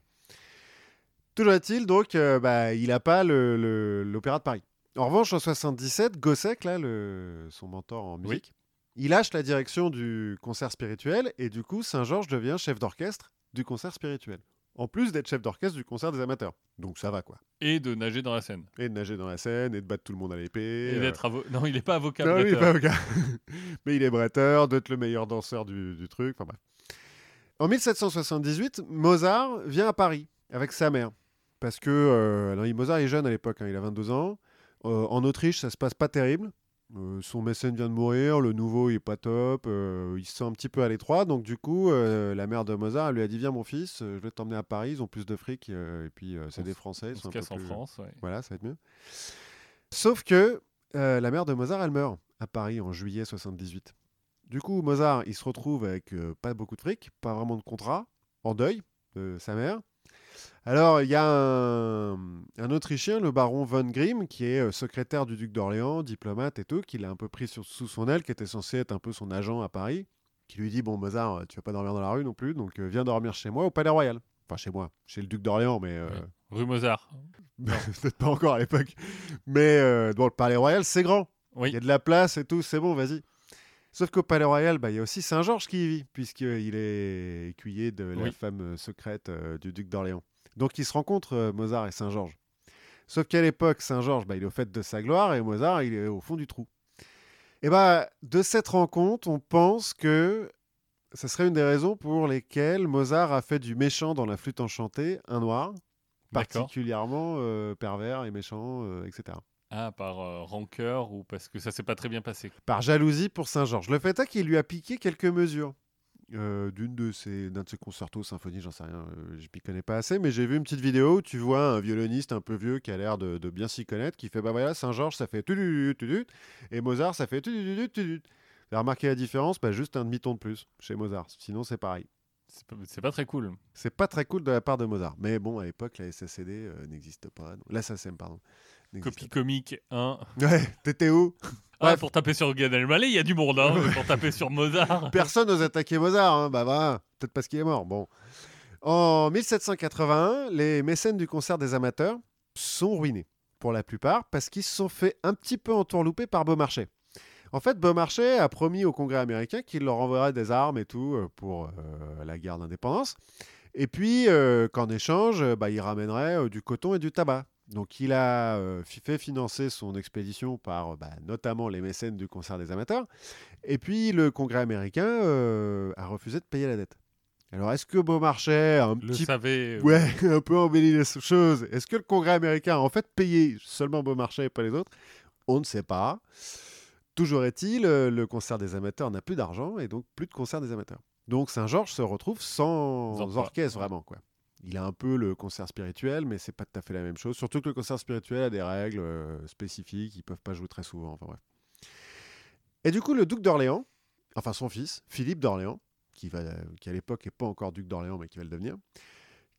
Toujours est-il, donc, euh, bah, il n'a pas le- le- l'Opéra de Paris. En revanche, en 77, Gossec, là, le, son mentor en musique, il lâche la direction du concert spirituel et du coup, Saint-Georges devient chef d'orchestre du concert spirituel. En plus d'être chef d'orchestre du concert des amateurs. Donc ça va, quoi. Et de nager dans la Seine. Et de nager dans la Seine, et de battre tout le monde à l'épée. Et euh, d'être avocat. Non, il n'est pas avocat. non, il est pas avocat. Mais il est bretteur, d'être le meilleur danseur du, du truc. Enfin bref. En 1778, Mozart vient à Paris avec sa mère. Parce que euh, alors, Mozart est jeune à l'époque, hein, il a 22 ans. Euh, en Autriche, ça se passe pas terrible. Euh, son mécène vient de mourir, le nouveau il est pas top, il se sent un petit peu à l'étroit. Donc du coup, la mère de Mozart elle lui a dit viens mon fils, je vais t'emmener à Paris, ils ont plus de fric et puis c'est des Français, ils On sont se un peu en plus- France, ouais. voilà, ça va être mieux. Sauf que la mère de Mozart, elle meurt à Paris en juillet 78. Du coup, Mozart, il se retrouve avec euh, pas beaucoup de fric, pas vraiment de contrat, en deuil de sa mère. Alors, il y a un, un Autrichien, le baron von Grimm, qui est euh, secrétaire du duc d'Orléans, diplomate et tout, qui l'a un peu pris sur- sous son aile, qui était censé être un peu son agent à Paris, qui lui dit Bon, Mozart, euh, tu vas pas dormir dans la rue non plus, donc euh, viens dormir chez moi au Palais Royal. Enfin, chez moi, chez le duc d'Orléans, mais. euh. Rue Mozart. Peut-être pas encore à l'époque. Mais euh, bon, le Palais Royal, c'est grand. Il Oui. y a de la place et tout, c'est bon, vas-y. Sauf qu'au Palais Royal, bah, il y a aussi Saint-Georges qui y vit, puisqu'il est écuyer de la Oui. femme euh, secrète euh, du duc d'Orléans. Donc ils se rencontrent, euh, Mozart et Saint-Georges. Sauf qu'à l'époque, Saint-Georges, bah, il est au fait de sa gloire et Mozart, il est au fond du trou. Et bah, de cette rencontre, on pense que ce serait une des raisons pour lesquelles Mozart a fait du méchant dans la flûte enchantée un noir, particulièrement euh, pervers et méchant, etc. Ah, par euh, rancœur ou parce que ça s'est pas très bien passé. Par jalousie pour Saint-Georges. Le fait est qu'il lui a piqué quelques mesures. euh, d'une de ses d'un de ses concertos symphoniques, j'en sais rien, euh, je m'y connais pas assez, mais j'ai vu une petite vidéo où tu vois un violoniste un peu vieux qui a l'air de, de bien s'y connaître, qui fait bah voilà, Saint-Georges ça fait tudut, tudut, et Mozart ça fait tudut, tudut. Avez remarqué la différence? Bah, Juste un demi-ton de plus chez Mozart, sinon c'est pareil. C'est pas, c'est pas très cool. C'est pas très cool de la part de Mozart, mais bon, à l'époque, la SACD euh, n'existe pas. La SACM, pardon. Copie comique 1. pas. Ouais, t'étais où? Ah, pour taper sur Gad Elmaleh, il y a du monde, hein, pour taper sur Mozart. Personne n'ose attaquer Mozart, hein. bah voilà, peut-être parce qu'il est mort. Bon. En 1781, les mécènes du concert des amateurs sont ruinés, pour la plupart, parce qu'ils se sont fait un petit peu entourlouper par Beaumarchais. En fait, Beaumarchais a promis au Congrès américain qu'il leur enverrait des armes et tout euh, pour euh, la guerre d'indépendance. Et puis, euh, qu'en échange, bah, il ramènerait euh, du coton et du tabac. Donc, il a euh, fait financer son expédition par euh, bah, notamment les mécènes du concert des amateurs. Et puis, le Congrès américain euh, a refusé de payer la dette. Alors, est-ce que Beaumarchais a un Le petit savait. Ouais, un peu embelli les choses. Est-ce que le Congrès américain a en fait payé seulement Beaumarchais et pas les autres? On ne sait pas. Toujours est-il, le concert des amateurs n'a plus d'argent et donc plus de concert des amateurs. Donc Saint-Georges se retrouve sans Sans orchestre vraiment quoi. Il a un peu le concert spirituel, mais c'est pas tout à fait la même chose. Surtout que le concert spirituel a des règles euh, spécifiques, ils peuvent pas jouer très souvent. Enfin bref. Et du coup, le duc d'Orléans, enfin son fils, Philippe d'Orléans, qui, va, qui à l'époque n'est pas encore duc d'Orléans, mais qui va le devenir,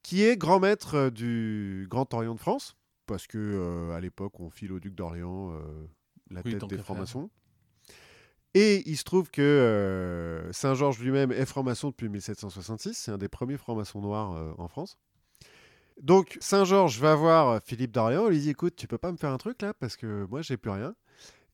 qui est grand maître euh, du Grand Orient de France, parce que euh, à l'époque, on file au duc d'Orléans euh, la Oui, tête des francs-maçons. Et il se trouve que euh, Saint-Georges lui-même est franc-maçon depuis 1766. C'est un des premiers francs-maçons noirs euh, en France. Donc Saint-Georges va voir Philippe d'Orléans, lui dit écoute, tu peux pas me faire un truc là parce que moi j'ai plus rien.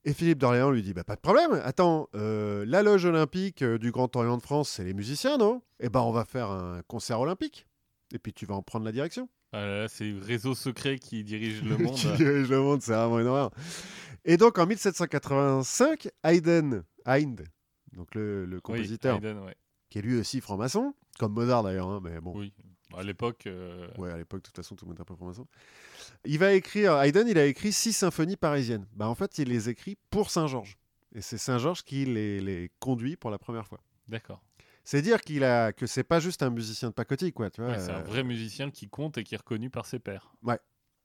Et Philippe d'Orléans lui dit bah pas de problème. Attends, euh, la loge olympique euh, du Grand Orient de France, c'est les musiciens, non? Eh ben on va faire un concert olympique. Et puis tu vas en prendre la direction. Ah là là, c'est réseau secret qui dirige le monde. qui dirige le monde, c'est vraiment horreur. Et donc en 1785, Haydn, Haydn, donc le, le Oui, compositeur, ouais. qui est lui aussi franc-maçon, comme Mozart d'ailleurs, hein, mais bon, Oui. À l'époque, euh, ouais, à l'époque, de toute façon, tout le monde était un peu franc-maçon. Il va écrire, Haydn, il a écrit six symphonies parisiennes. Bah, en fait, il les écrit pour Saint-Georges. Et c'est Saint-Georges qui les, les conduit pour la première fois. d'accord. C'est dire qu'il a que c'est pas juste un musicien de pacotille, quoi. Tu vois, Ouais, c'est un euh, vrai musicien qui compte et qui est reconnu par ses pairs.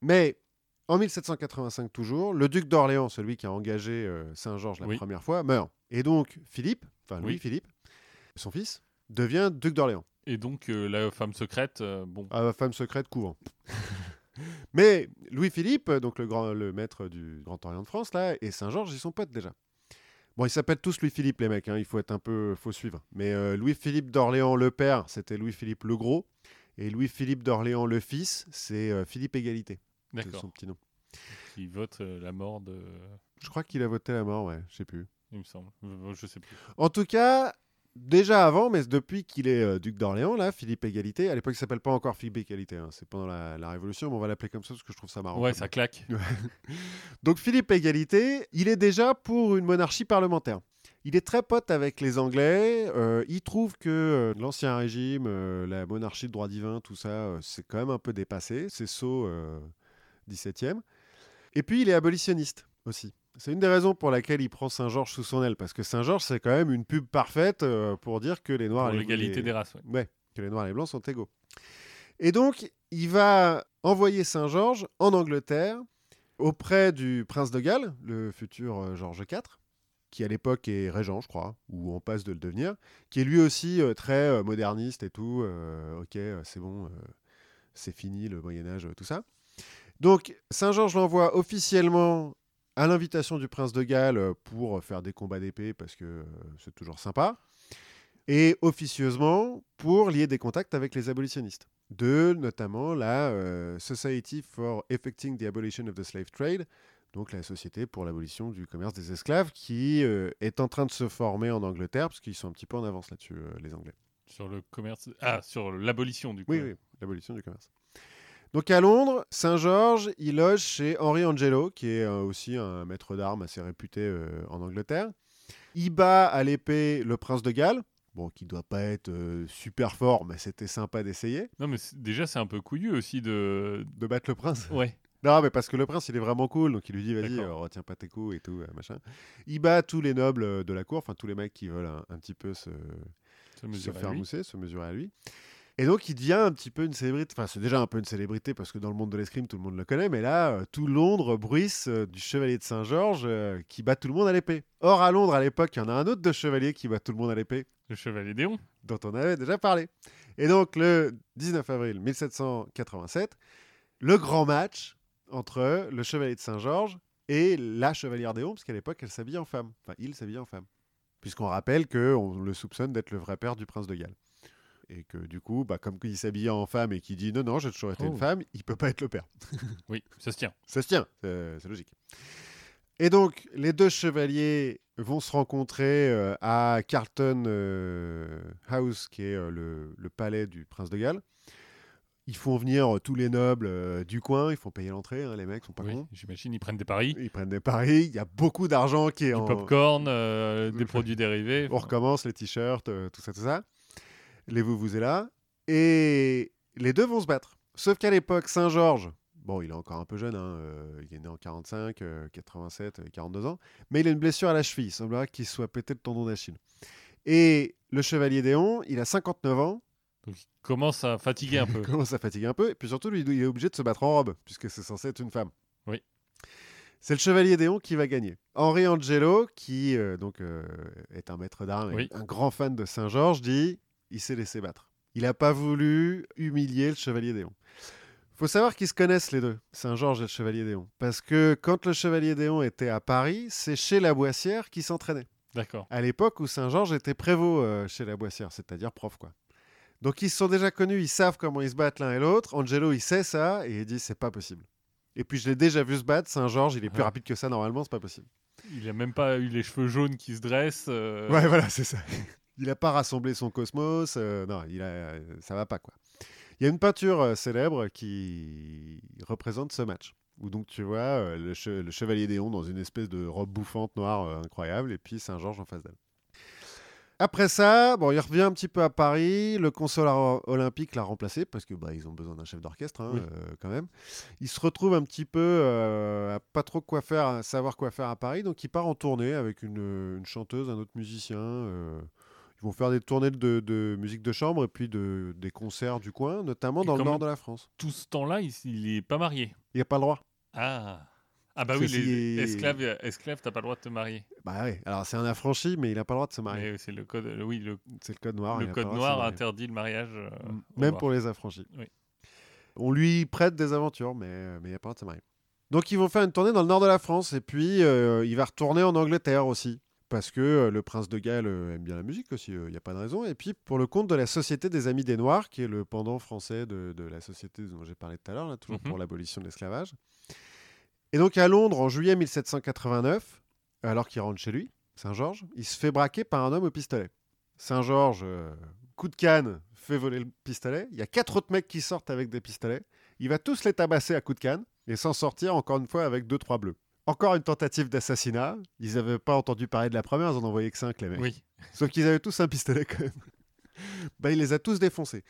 Mais en 1785 toujours, le duc d'Orléans, celui qui a engagé euh, Saint-Georges la Oui. première fois, meurt. Et donc Philippe, enfin Oui. Louis-Philippe, son fils, devient duc d'Orléans. Et donc, euh, la femme secrète, euh, bon, à femme secrète couvent. Mais Louis-Philippe, donc le, grand, le maître du Grand Orient de France, là, et Saint-Georges, ils sont potes déjà. Bon, ils s'appellent tous Louis-Philippe, les mecs, hein, il faut être un peu, faut suivre. Mais euh, Louis-Philippe d'Orléans, le père, c'était Louis-Philippe le Gros. Et Louis-Philippe d'Orléans, le fils, c'est Philippe Égalité. Son petit nom. Qui vote euh, la mort de. Je crois qu'il a voté la mort, ouais, je sais plus. Il me semble. Je sais plus. En tout cas, déjà avant, mais depuis qu'il est euh, duc d'Orléans, là, Philippe Égalité, à l'époque, il s'appelle pas encore Philippe Égalité, hein, c'est pendant la, la Révolution, mais on va l'appeler comme ça parce que je trouve ça marrant. Ouais, ça claque. Donc Philippe Égalité, il est déjà pour une monarchie parlementaire. Il est très pote avec les Anglais. euh, il trouve que euh, l'ancien régime, la monarchie de droit divin, tout ça, c'est quand même un peu dépassé. C'est saut 17e. Et puis il est abolitionniste aussi. C'est une des raisons pour laquelle il prend Saint-Georges sous son aile, parce que Saint-Georges, c'est quand même une pub parfaite euh, pour dire que les Noirs Pour l'égalité les- des races. ouais. Ouais, que les Noirs et les Blancs sont égaux. Et donc, il va envoyer Saint-Georges en Angleterre auprès du prince de Galles, le futur euh, Georges IV, qui à l'époque est régent, je crois, ou en passe de le devenir, qui est lui aussi euh, très moderniste et tout. euh, ok, c'est bon, euh, c'est fini le Moyen Âge, tout ça. Donc, Saint-Georges l'envoie officiellement à l'invitation du prince de Galles euh, pour faire des combats d'épée parce que euh, c'est toujours sympa et officieusement pour lier des contacts avec les abolitionnistes. De notamment la euh, Society for Effecting the Abolition of the Slave Trade, donc la société pour l'abolition du commerce des esclaves, qui euh, est en train de se former en Angleterre, parce qu'ils sont un petit peu en avance là-dessus, euh, les Anglais. Sur le commerce. Ah, sur l'abolition du. Oui, oui, l'abolition du commerce. Donc à Londres, Saint-Georges, il loge chez Henri Angelo, qui est euh, aussi un maître d'armes assez réputé euh, en Angleterre. Il bat à l'épée le prince de Galles, bon, qui doit pas être euh, super fort, mais c'était sympa d'essayer Non, mais déjà, c'est un peu couillu aussi de. de battre le prince. Ouais. Non, mais parce que le prince, il est vraiment cool, donc il lui dit, vas-y, euh, retiens pas tes coups et tout, euh, machin. Il bat tous les nobles de la cour, enfin tous les mecs qui veulent un, un petit peu se, Se faire mousser, se mesurer à lui. Et donc, il devient un petit peu une célébrité. Enfin, c'est déjà un peu une célébrité parce que dans le monde de l'escrime, tout le monde le connaît. Mais là, euh, tout Londres bruisse euh, du chevalier de Saint-Georges euh, qui bat tout le monde à l'épée. Or, à Londres, à l'époque, il y en a un autre de chevalier qui bat tout le monde à l'épée, Le chevalier Déon. dont on avait déjà parlé. Et donc, le 19 avril 1787, le grand match entre le chevalier de Saint-Georges et la chevalière d'Éon, parce qu'à l'époque, elle s'habillait en femme. Enfin, il s'habillait en femme. Puisqu'on rappelle qu'on le soupçonne d'être le vrai père du prince de Galles. Et que du coup, bah, comme il s'habillait en femme et qu'il dit non, non, j'ai toujours été Oh. une femme, il peut pas être le père. Oui, ça se tient. Ça se tient, c'est logique. Et donc, les deux chevaliers vont se rencontrer euh, à Carlton euh, House, qui est euh, le, le palais du prince de Galles. Ils font venir tous les nobles du coin, ils font payer l'entrée, hein, les mecs sont pas Oui, cons. J'imagine ils prennent des paris. Ils prennent des paris, il y a beaucoup d'argent qui est Du en... popcorn, euh, des produits dérivés. On recommence les t-shirts, tout ça, tout ça. Les vous vous là. Et les deux vont se battre. Sauf qu'à l'époque, Saint-Georges, bon, il est encore un peu jeune, hein, euh, il est né en 45, euh, 87, euh, 42 ans, mais il a une blessure à la cheville. Il semblerait qu'il soit pété le tendon d'Achille. Et le chevalier Déon, il a 59 ans, Donc ils commencent à fatiguer un peu. il commence à fatiguer un peu, et puis surtout, lui, il est obligé de se battre en robe, puisque c'est censé être une femme. Oui. C'est le chevalier Déon qui va gagner. Henri Angelo, qui euh, donc euh, est un maître d'armes, et un grand fan de Saint-Georges, dit il s'est laissé battre. Il n'a pas voulu humilier le chevalier Déon. faut savoir qu'ils se connaissent les deux, Saint-Georges et le chevalier Déon. Parce que quand le chevalier Déon était à Paris, c'est chez la Boissière qu'il s'entraînait. D'accord. À l'époque où Saint-Georges était prévôt euh, chez la Boissière, c'est-à-dire prof, quoi. Donc ils se sont déjà connus, ils savent comment ils se battent l'un et l'autre. Angelo, il sait ça et il dit c'est pas possible. Et puis je l'ai déjà vu se battre, Saint-Georges, il est plus Ouais. rapide que ça normalement, c'est pas possible. Il a même pas eu les cheveux jaunes qui se dressent. euh, Ouais, voilà, c'est ça. Il n'a pas rassemblé son cosmos. euh, non, il a, ça va pas, quoi. Il y a une peinture euh, célèbre qui représente ce match. Où donc tu vois euh, le, che- le chevalier Déon dans une espèce de robe bouffante noire euh, incroyable et puis Saint-Georges en face d'elle. Après ça, bon, il revient un petit peu à Paris. Le consulat olympique l'a remplacé parce que bah, ils ont besoin d'un chef d'orchestre hein, Oui. euh, quand même. Il se retrouve un petit peu euh, à pas trop quoi faire, à savoir quoi faire à Paris. Donc il part en tournée avec une, une chanteuse, un autre musicien. euh, ils vont faire des tournées de, de musique de chambre et puis de, des concerts du coin, notamment Et dans le nord de la France. Tout ce temps-là, il, il est pas marié. Il n'a pas le droit. Ah. Ah bah oui, les esclaves, esclaves, t'as pas le droit de te marier. Bah oui, alors c'est un affranchi, mais il n'a pas le droit de se marier. C'est le code, le- oui, le, C'est le code noir. le code noir interdit le mariage. euh, Même pour les affranchis. Oui. On lui prête des aventures, mais mais il n'y a pas le droit de se marier. Donc ils vont faire une tournée dans le nord de la France, et puis euh, il va retourner en Angleterre aussi. Parce que le prince de Galles aime bien la musique aussi, il n'y a pas de raison. Et puis pour le compte de la Société des Amis des Noirs, qui est le pendant français de, de la société dont j'ai parlé tout à l'heure, toujours Mhm. pour l'abolition de l'esclavage. Et donc à Londres, en juillet 1789, alors qu'il rentre chez lui, Saint-Georges, il se fait braquer par un homme au pistolet. Saint-Georges, euh, coup de canne, fait voler le pistolet. Il y a quatre autres mecs qui sortent avec des pistolets. Il va tous les tabasser à coup de canne et s'en sortir encore une fois avec deux trois bleus. Encore une tentative d'assassinat. Ils n'avaient pas entendu parler de la première, ils en envoyaient que cinq les mecs. Oui. Sauf qu'ils avaient tous un pistolet quand même. bah, il les a tous défoncés.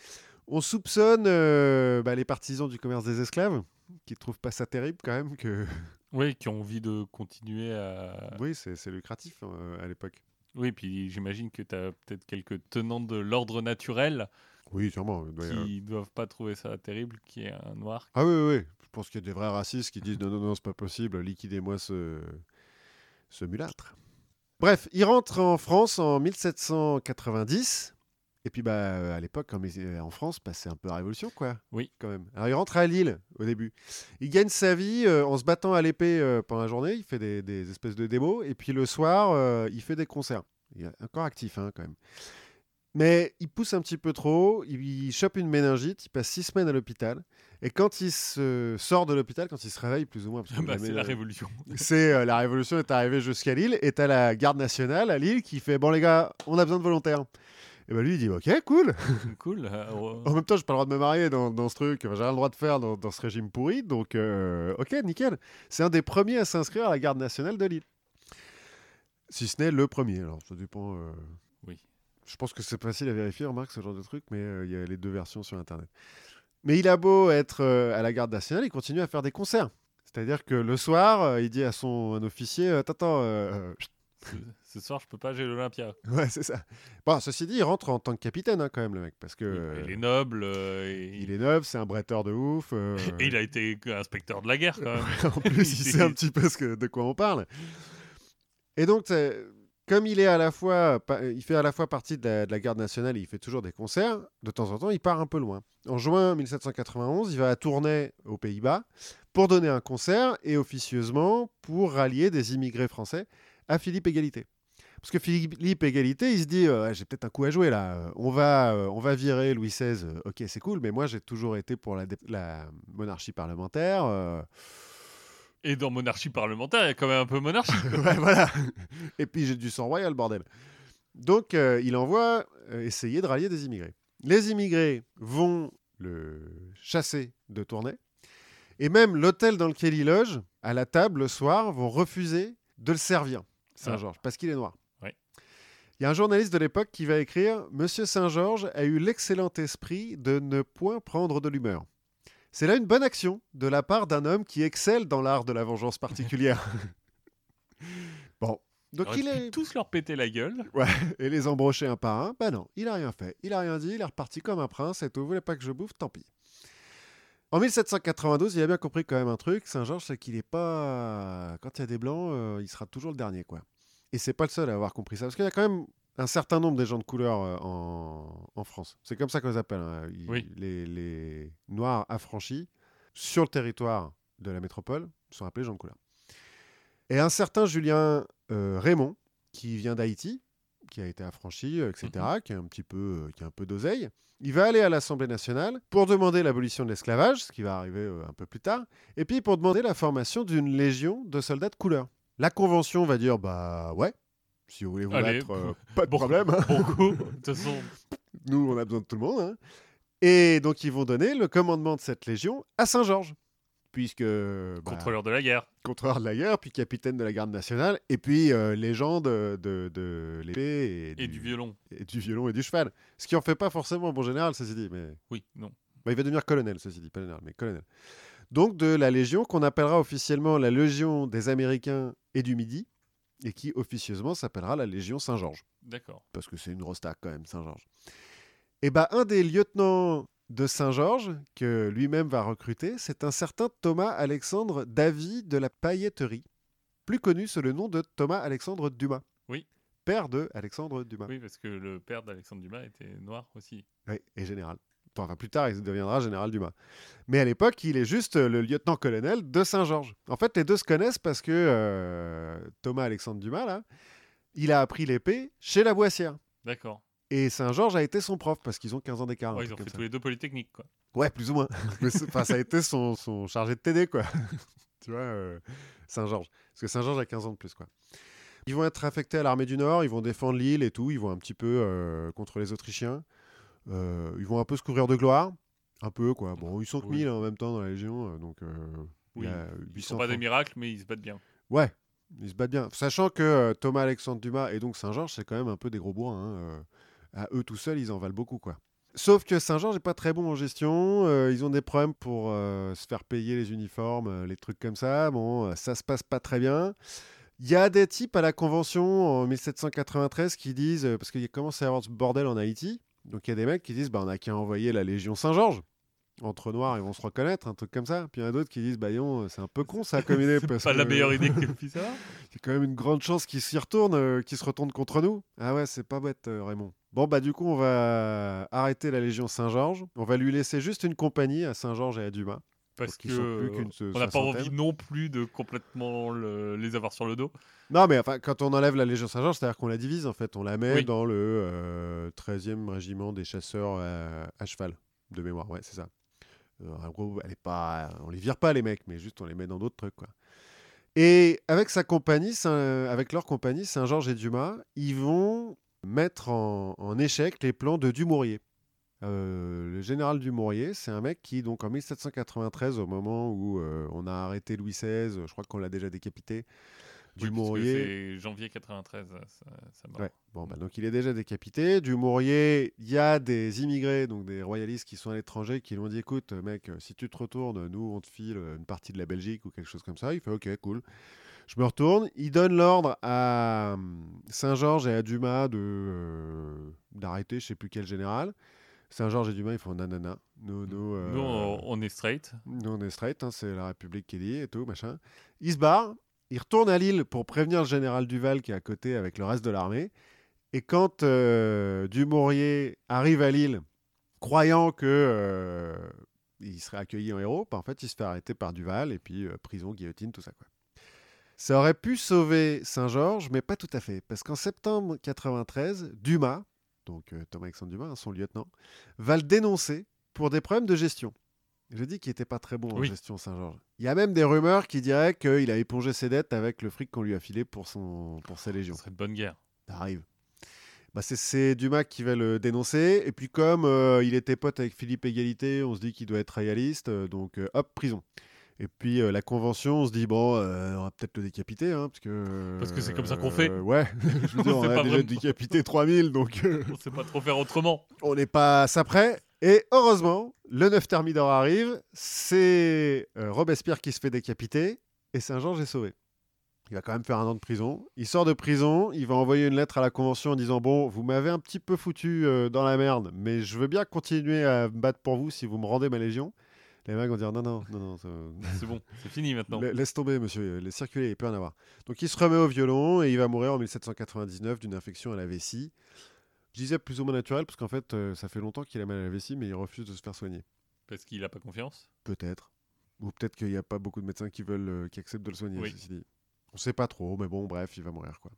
On soupçonne euh, bah, les partisans du commerce des esclaves, qui trouvent pas ça terrible quand même que... Oui, qui ont envie de continuer à. Oui, c'est lucratif euh, à l'époque. Oui, puis j'imagine que tu as peut-être quelques tenants de l'ordre naturel Oui, sûrement. qui doivent pas trouver ça terrible, qui est un noir. Ah oui, oui, oui. Je pense qu'il y a des vrais racistes qui disent non, non, non, c'est pas possible, liquidez-moi ce, ce mulâtre. Bref, il rentre en France en 1790. Et puis, bah, à l'époque, est en France, bah, c'est un peu la révolution, quoi. Oui. Quand même. Alors, il rentre à Lille au début. Il gagne sa vie euh, en se battant à l'épée euh, pendant la journée. Il fait des, des espèces de démos. Et puis, le soir, euh, il fait des concerts. Il est encore actif, hein, quand même. Mais il pousse un petit peu trop. Il, il chope une méningite. Il passe six semaines à l'hôpital. Et quand il se sort de l'hôpital, quand il se réveille, plus ou moins, Bah, c'est la méning- révolution. c'est euh, la révolution est arrivée jusqu'à Lille et t'as la garde nationale à Lille qui fait bon les gars, on a besoin de volontaires. Et ben lui il dit ok cool. cool. euh, oh, En même temps j'ai pas le droit de me marier dans, dans ce truc, j'ai rien le droit de faire dans, dans ce régime pourri, donc euh, ok nickel. C'est un des premiers à s'inscrire à la garde nationale de Lille. Si ce n'est le premier, alors ça dépend. euh, Oui. Je pense que c'est facile à vérifier, remarque ce genre de truc, mais euh, il y a les deux versions sur internet. Mais il a beau être euh, à la garde nationale, il continue à faire des concerts. C'est-à-dire que le soir, euh, il dit à son un officier euh, Attends, attends, euh, Ce, soir, je peux pas, j'ai l'Olympia. ouais, c'est ça. Bon, ceci dit, il rentre en tant que capitaine hein, quand même, le mec, parce que euh, Il est noble. euh, et, il est neuf, c'est un bretteur de ouf. euh, et il a été inspecteur de la guerre quand même. en plus, il sait un petit peu ce que, de quoi on parle. Et donc, comme il est à la fois, pa- il fait à la fois partie de la, de la garde nationale et il fait toujours des concerts, de temps en temps, il part un peu loin. En juin 1791, il va à Tournai, aux Pays-Bas, pour donner un concert et officieusement pour rallier des immigrés français à Philippe Égalité. Parce que Philippe Égalité, il se dit, euh, j'ai peut-être un coup à jouer là. Euh, On va, euh, on va virer Louis XVI. euh, ok, c'est cool, mais moi j'ai toujours été pour la, monarchie parlementaire. euh, Et dans monarchie parlementaire, il y a quand même un peu monarchie. ouais, voilà. Et puis j'ai du sang royal, bordel. Donc euh, il envoie euh, essayer de rallier des immigrés. Les immigrés vont le chasser de Tournai. Et même l'hôtel dans lequel il loge, à la table le soir, vont refuser de le servir, Saint-Georges, parce qu'il est noir. Ouais. Il y a un journaliste de l'époque qui va écrire Monsieur Saint-Georges a eu l'excellent esprit de ne point prendre de l'humeur. C'est là une bonne action de la part d'un homme qui excelle dans l'art de la vengeance particulière. bon, donc il est tous leur péter la gueule. et les embrocher un par un. Bah non, il a rien fait. Il a rien dit, il est reparti comme un prince et tout. Vous voulez pas que je bouffe Tant pis. En 1792, il a bien compris quand même un truc, Saint-Georges, c'est qu'il est pas. Quand il y a des blancs, euh, il sera toujours le dernier, quoi. Et c'est pas le seul à avoir compris ça. Parce qu'il y a quand même un certain nombre des gens de couleur euh, en, en France. C'est comme ça qu'on les appelle, hein. Ils- Oui. les, les Noirs affranchis sur le territoire de la métropole sont appelés gens de couleur. Et un certain Julien euh, Raymond, qui vient d'Haïti, qui a été affranchi, euh, etc., qui, a un petit peu, euh, qui a un peu d'oseille, il va aller à l'Assemblée nationale pour demander l'abolition de l'esclavage, ce qui va arriver euh, un peu plus tard, et puis pour demander la formation d'une légion de soldats de couleur. La Convention va dire, bah ouais, si vous voulez vous Allez, battre, euh, pas de bon. problème. Bon coup, de toute façon, nous on a besoin de tout le monde. hein. Et donc ils vont donner le commandement de cette légion à Saint-Georges, puisque bah, contrôleur de la guerre. contrôleur de la guerre, puis capitaine de la garde nationale, et puis euh, légende de, de, de l'épée et, Et du violon. et du violon et du cheval. Ce qui en fait pas forcément un bon général, ceci dit, mais Oui, non. bah, il va devenir colonel, ceci dit, pas général, mais colonel. Donc de la Légion qu'on appellera officiellement la Légion des Américains et du Midi, et qui officieusement s'appellera la Légion Saint-Georges, D'accord. parce que c'est une rostaque quand même, Saint-Georges. Et bah un des lieutenants de Saint-Georges, que lui-même va recruter, c'est un certain Thomas Alexandre Davy de la Pailletterie, plus connu sous le nom de Thomas Alexandre Dumas. Oui. Père de Alexandre Dumas. Oui, parce que le père d'Alexandre Dumas était noir aussi. Oui, et général. Enfin, plus tard, il deviendra général Dumas. Mais à l'époque, il est juste le lieutenant-colonel de Saint-Georges. En fait, les deux se connaissent parce que euh, Thomas Alexandre Dumas, là, il a appris l'épée chez la Boissière. D'accord. Et Saint-Georges a été son prof parce qu'ils ont 15 ans d'écart. Ouais, ils ont fait ça. tous les deux Polytechnique, quoi. Ouais, plus ou moins. Enfin, ça a été son, son chargé de TD, quoi. tu vois, euh, Saint-Georges. Parce que Saint-Georges a 15 ans de plus, quoi. Ils vont être affectés à l'armée du Nord, ils vont défendre l'île et tout, ils vont un petit peu euh, contre les Autrichiens. Euh, ils vont un peu se couvrir de gloire. Un peu, quoi. Bon, ils sont que Oui. 1000 en même temps dans la Légion, euh, donc... euh, Oui. Ils 800 sont pas des miracles, mais ils se battent bien. Ouais, ils se battent bien. Sachant que euh, Thomas Alexandre Dumas et donc Saint-Georges, c'est quand même un peu des gros bourrins. hein, À eux tout seuls, ils en valent beaucoup, quoi. Sauf que Saint-Georges n'est pas très bon en gestion. euh, ils ont des problèmes pour euh, se faire payer les uniformes, euh, les trucs comme ça. Bon, ça se passe pas très bien. Il y a des types à la Convention en 1793 qui disent, parce qu'il commence à y avoir ce bordel en Haïti, donc il y a des mecs qui disent, bah, on n'a qu'à envoyer la Légion Saint-Georges. Entre noirs, ils vont se reconnaître, un truc comme ça. Puis il y en a d'autres qui disent, bah, c'est un peu con ça comme idée. C'est pas la meilleure idée que puisse avoir. c'est quand même une grande chance qu'ils s'y retournent, euh, qu'ils se retournent contre nous. Ah ouais, c'est pas bête, euh, Raymond. Bon, bah du coup, on va arrêter la Légion Saint-Georges. On va lui laisser juste une compagnie à Saint-Georges et à Dumas. Parce qu'ils plus on n'a pas envie non plus de complètement le- les avoir sur le dos. Non, mais enfin, quand on enlève la Légion Saint-Georges, c'est-à-dire qu'on la divise, en fait. On la met Oui. dans le euh, 13e régiment des chasseurs à, à cheval, de mémoire. Ouais, c'est ça. Euh, en gros, elle est pas... on les vire pas, les mecs, mais juste on les met dans d'autres trucs, quoi. Et avec sa compagnie, Saint- avec leur compagnie, Saint-Georges et Dumas, ils vont mettre en, en échec les plans de Dumouriez. Euh, le général Dumouriez, c'est un mec qui, donc en 1793, au moment où euh, on a arrêté Louis XVI, je crois qu'on l'a déjà décapité, Oui, parce que Dumouriez. C'est janvier 93, ça, ça. Ouais. Bon, bah, donc il est déjà décapité. Dumouriez, il y a des immigrés, donc des royalistes qui sont à l'étranger, qui lui ont dit écoute, mec, si tu te retournes, nous, on te file une partie de la Belgique ou quelque chose comme ça. Il fait ok, cool. Je me retourne. Il donne l'ordre à hum, Saint-Georges et à Dumas de, euh, d'arrêter, je sais plus quel général. Saint-Georges et Dumas, ils font nanana. Nous, nous, euh, Nous, on, on est straight. nous, on est straight, hein, c'est la République qui dit et tout, machin. Il se barre, il retourne à Lille pour prévenir le général Duval qui est à côté avec le reste de l'armée. Et quand euh, Dumouriez arrive à Lille, croyant que euh, il serait accueilli en héros, bah, en fait, il se fait arrêter par Duval et puis euh, prison, guillotine, tout ça. Quoi. Ça aurait pu sauver Saint-Georges, mais pas tout à fait. Parce qu'en septembre 93, Dumas, donc euh, Thomas-Alexandre Dumas, hein, son lieutenant, va le dénoncer pour des problèmes de gestion. Je dis qu'il n'était pas très bon en Oui. gestion Saint-Georges. Il y a même des rumeurs qui diraient qu'il a épongé ses dettes avec le fric qu'on lui a filé pour, son, pour sa légion. serait de bonne guerre. Ça arrive. Bah, c'est- c'est Dumas qui va le dénoncer. Et puis comme euh, il était pote avec Philippe Égalité, on se dit qu'il doit être royaliste. euh, donc euh, hop, prison. Et puis euh, la convention, on se dit, bon, euh, on va peut-être le décapiter. hein, parce que, Parce que c'est comme ça qu'on fait. euh, ouais, je veux dire, On on a déjà vraiment. décapité 3000, donc On sait pas trop faire autrement. on n'est pas à ça près. Et heureusement, le 9 Thermidor arrive, c'est Robespierre qui se fait décapiter, et Saint-Georges est sauvé. Il va quand même faire un an de prison. Il sort de prison, il va envoyer une lettre à la Convention en disant Bon, vous m'avez un petit peu foutu dans la merde, mais je veux bien continuer à me battre pour vous si vous me rendez ma légion. Les mecs vont dire non, non, non, non. ça- C'est bon, c'est fini maintenant. La- Laisse tomber, monsieur. Les circuler, il peut en avoir. Donc il se remet au violon et il va mourir en 1799 d'une infection à la vessie. Je disais plus ou moins naturel parce qu'en fait, euh, ça fait longtemps qu'il a mal à la vessie, mais il refuse de se faire soigner. Parce qu'il a pas confiance? Peut-être. Ou peut-être qu'il n'y a pas beaucoup de médecins qui veulent, euh, qui acceptent de le soigner. Oui. ceci dit. On sait pas trop, mais bon, bref, il va mourir quoi.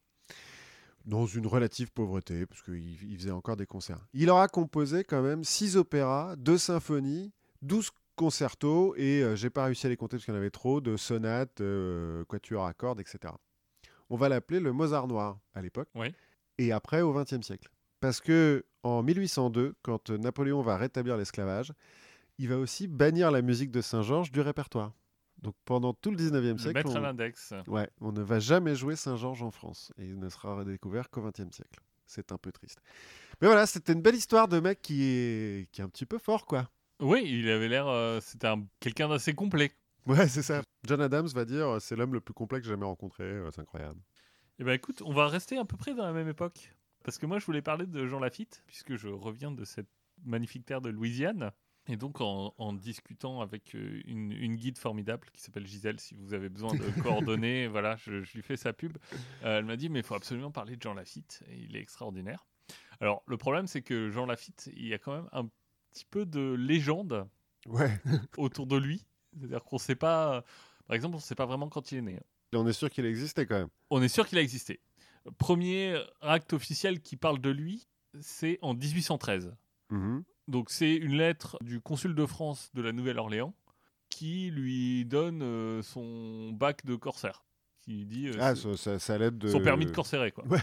Dans une relative pauvreté, parce qu'il il faisait encore des concerts. Il aura composé quand même six opéras, deux symphonies, 12 concertos et euh, j'ai pas réussi à les compter parce qu'il y en avait trop de sonates, euh, quatuors à cordes, etc. On va l'appeler le Mozart noir à l'époque. Oui. Et après au XXe siècle. Parce que en 1802, quand euh, Napoléon va rétablir l'esclavage, il va aussi bannir la musique de Saint-Georges du répertoire. Donc pendant tout le 19e Le siècle, mettre à on... l'index. Ouais, on ne va jamais jouer Saint-Georges en France et il ne sera redécouvert qu'au XXe siècle. C'est un peu triste. Mais voilà, c'était une belle histoire de mec qui est, qui est un petit peu fort, quoi. Oui, il avait l'air. euh, C'était un- quelqu'un d'assez complet. Ouais, c'est ça. John Adams va dire euh, c'est l'homme le plus complet que j'ai jamais rencontré. euh, C'est incroyable. Eh ben écoute, on va rester à peu près dans la même époque. Parce que moi, je voulais parler de Jean Lafitte, puisque je reviens de cette magnifique terre de Louisiane. Et donc, en, en discutant avec une, une guide formidable qui s'appelle Gisèle, si vous avez besoin de coordonnées, voilà, je, je lui fais sa pub. Euh, elle m'a dit, mais il faut absolument parler de Jean Lafitte, il est extraordinaire. Alors, le problème, c'est que Jean Lafitte, il y a quand même un petit peu de légende Ouais. autour de lui. C'est-à-dire qu'on ne sait pas, par exemple, on ne sait pas vraiment quand il est né. Et on est sûr qu'il existait quand même. On est sûr qu'il a existé. Premier acte officiel qui parle de lui, c'est en 1813. Mhm. Donc c'est une lettre du consul de France de la Nouvelle-Orléans qui lui donne euh, son bac de corsaire. Qui dit euh, Ah, ça, ça l'aide de. son permis de corsaire quoi. Ouais.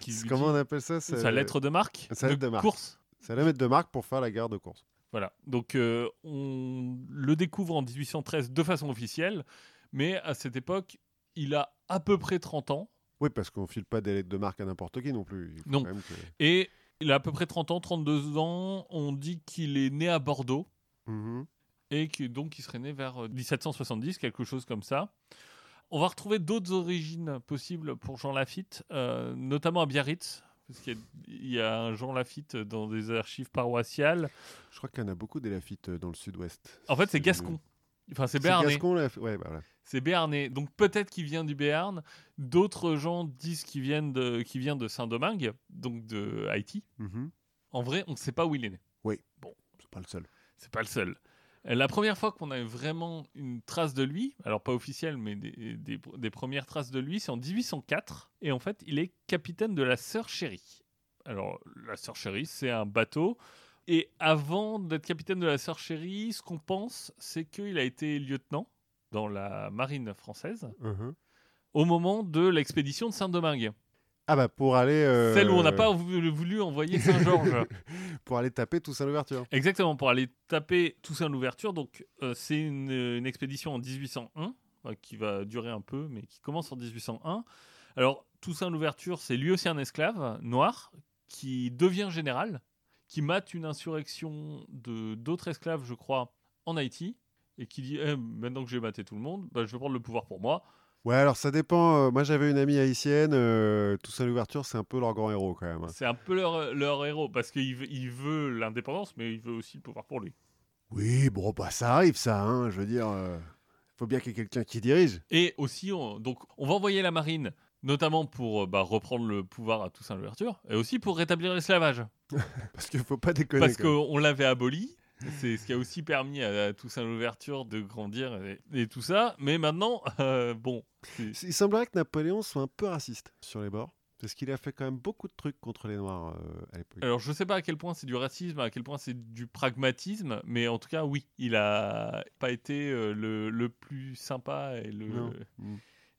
Qui Comment dit- on appelle ça sa lettre de marque sa lettre de marque. course. C'est la lettre de marque pour faire la gare de course. Voilà. Donc euh, on le découvre en 1813 de façon officielle, mais à cette époque, il a à peu près 30 ans. Oui, parce qu'on file pas des lettres de marque à n'importe qui non plus. Il faut Non. quand même que- Et il a à peu près 30 ans, 32 ans. On dit qu'il est né à Bordeaux Mhm. et que donc il serait né vers euh, 1770, quelque chose comme ça. On va retrouver d'autres origines possibles pour Jean Lafitte, euh, notamment à Biarritz, parce qu'il y, a- il y a un Jean Lafitte dans des archives paroissiales. Je crois qu'il y en a beaucoup des Lafitte euh, dans le sud-ouest. En fait, c'est Gascon. Enfin, c'est C'est Béarnais. Gascon, là. Ouais, bah voilà. C'est Béarnais. Donc peut-être qu'il vient du Béarn. D'autres gens disent qu'il vient de, qu'il vient de Saint-Domingue, donc de Haïti. Mhm. En vrai, on ne sait pas où il est né. C'est pas le seul. C'est pas le seul. La première fois qu'on a eu vraiment une trace de lui, alors pas officielle, mais des, des- des premières traces de lui, c'est en 1804. Et en fait, il est capitaine de la Sœur Chérie. Alors, la Sœur Chérie, c'est un bateau. Et avant d'être capitaine de la Sœur Chérie, ce qu'on pense, c'est qu'il a été lieutenant dans la marine française Mhm. au moment de l'expédition de Saint-Domingue. Ah bah pour aller. euh, Celle où on n'a pas voulu, voulu envoyer Saint-Georges. Pour aller taper à l'ouverture. Exactement, pour aller taper Toussaint l'ouverture. Donc, euh, c'est une, une expédition en 1801 euh, qui va durer un peu, mais qui commence en 1801. Alors, Toussaint l'ouverture, c'est lui aussi un esclave noir qui devient général, qui mate une insurrection de d'autres esclaves, je crois, en Haïti, et qui dit Eh, maintenant que j'ai maté tout le monde, bah, je vais prendre le pouvoir pour moi. Ouais, alors ça dépend. moi j'avais une amie haïtienne. euh, tout ça l'ouverture, c'est un peu leur grand héros quand même. C'est un peu leur, leur héros, parce qu'il veut, il veut l'indépendance, mais il veut aussi le pouvoir pour lui. Oui, bon, bah ça arrive ça. Hein, je veux dire, euh, faut bien qu'il y ait quelqu'un qui dirige. Et aussi, on, donc, on va envoyer la marine, notamment pour euh, bah, reprendre le pouvoir à Toussaint l'ouverture, et aussi pour rétablir l'esclavage. Parce qu'il faut pas déconner. Parce qu'on l'avait aboli. C'est ce qui a aussi permis à, à Toussaint l'ouverture de grandir et, et tout ça. Mais maintenant, euh, bon, Il semblerait que Napoléon soit un peu raciste sur les bords. Parce qu'il a fait quand même beaucoup de trucs contre les Noirs euh, à l'époque. alors je sais pas à quel point c'est du racisme, à quel point c'est du pragmatisme, mais en tout cas, oui, il a pas été euh, le, le plus sympa et le,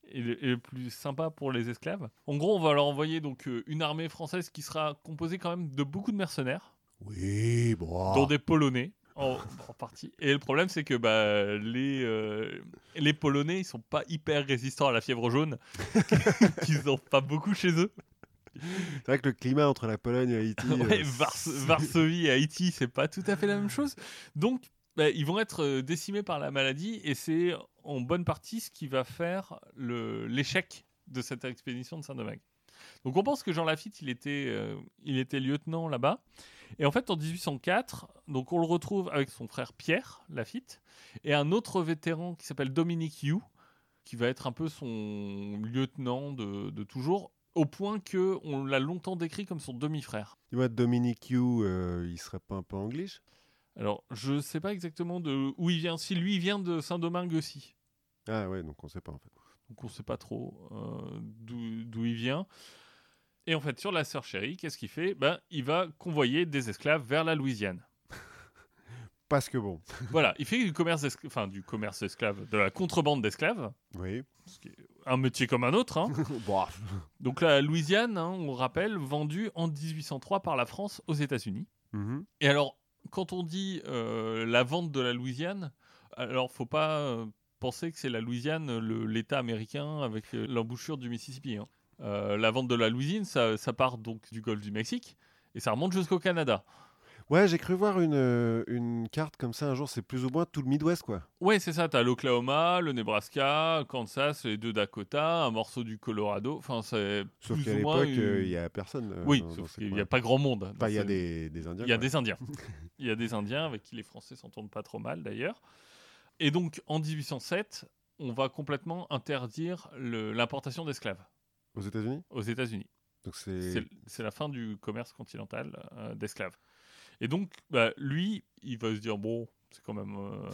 et le, et le plus sympa pour les esclaves. En gros, on va leur envoyer donc une armée française qui sera composée quand même de beaucoup de mercenaires, Oui, bon. dont des Polonais. En, en partie. Et le problème, c'est que bah, les, euh, les Polonais, ils sont pas hyper résistants à la fièvre jaune, qu'ils ont pas beaucoup chez eux. C'est vrai que le climat entre la Pologne et Haïti. Ouais, euh, Vars- Varsovie et Haïti, c'est pas tout à fait la même chose. Donc, bah, ils vont être euh, décimés par la maladie et c'est en bonne partie ce qui va faire l'échec de cette expédition de Saint-Domingue. Donc, on pense que Jean Lafitte, il était, euh, il était lieutenant là-bas. Et en fait, en 1804, donc on le retrouve avec son frère Pierre Lafitte et un autre vétéran qui s'appelle Dominique You, qui va être un peu son lieutenant de, de toujours, au point que on l'a longtemps décrit comme son demi-frère. Dis-moi, Dominique Yu, euh, il serait pas un peu anglais Alors, je sais pas exactement de où il vient. Si lui il vient de Saint-Domingue aussi. Ah ouais, donc on sait pas en fait. Donc on sait pas trop euh, d'où il vient. Et en fait, sur la sœur chérie, qu'est-ce qu'il fait? Ben, Il va convoyer des esclaves vers la Louisiane. Parce que bon. voilà, il fait du commerce, enfin, du commerce d'esclaves, de la contrebande d'esclaves, Oui. ce qui est un métier comme un autre. hein. Donc la Louisiane, hein, on rappelle, vendue en 1803 par la France aux États-Unis. Mhm. Et alors, quand on dit euh, la vente de la Louisiane, alors faut pas euh, penser que c'est la Louisiane, l'État américain avec euh, l'embouchure du Mississippi. hein. Euh, la vente de la Louisiane, ça, ça part donc du golfe du Mexique et ça remonte jusqu'au Canada. Ouais, j'ai cru voir une, euh, une carte comme ça un jour, c'est plus ou moins tout le Midwest quoi. Ouais, c'est ça. T'as l'Oklahoma, le Nebraska, Kansas, les deux Dakota, un morceau du Colorado. Enfin, c'est Sauf plus qu'à ou moins l'époque, euh, une- il y a personne. euh, Oui, dans- sauf qu'il n'y a pas grand monde. Enfin, il y a des, des Indiens. Il y a quoi. des Indiens. Il y a des Indiens avec qui les Français s'entendent pas trop mal d'ailleurs. Et donc en 1807, on va complètement interdire l'importation d'esclaves Aux États-Unis? Aux États-Unis. Donc c'est. La fin du commerce continental euh, d'esclaves. Et donc bah, lui, il va se dire bon, c'est quand même. euh,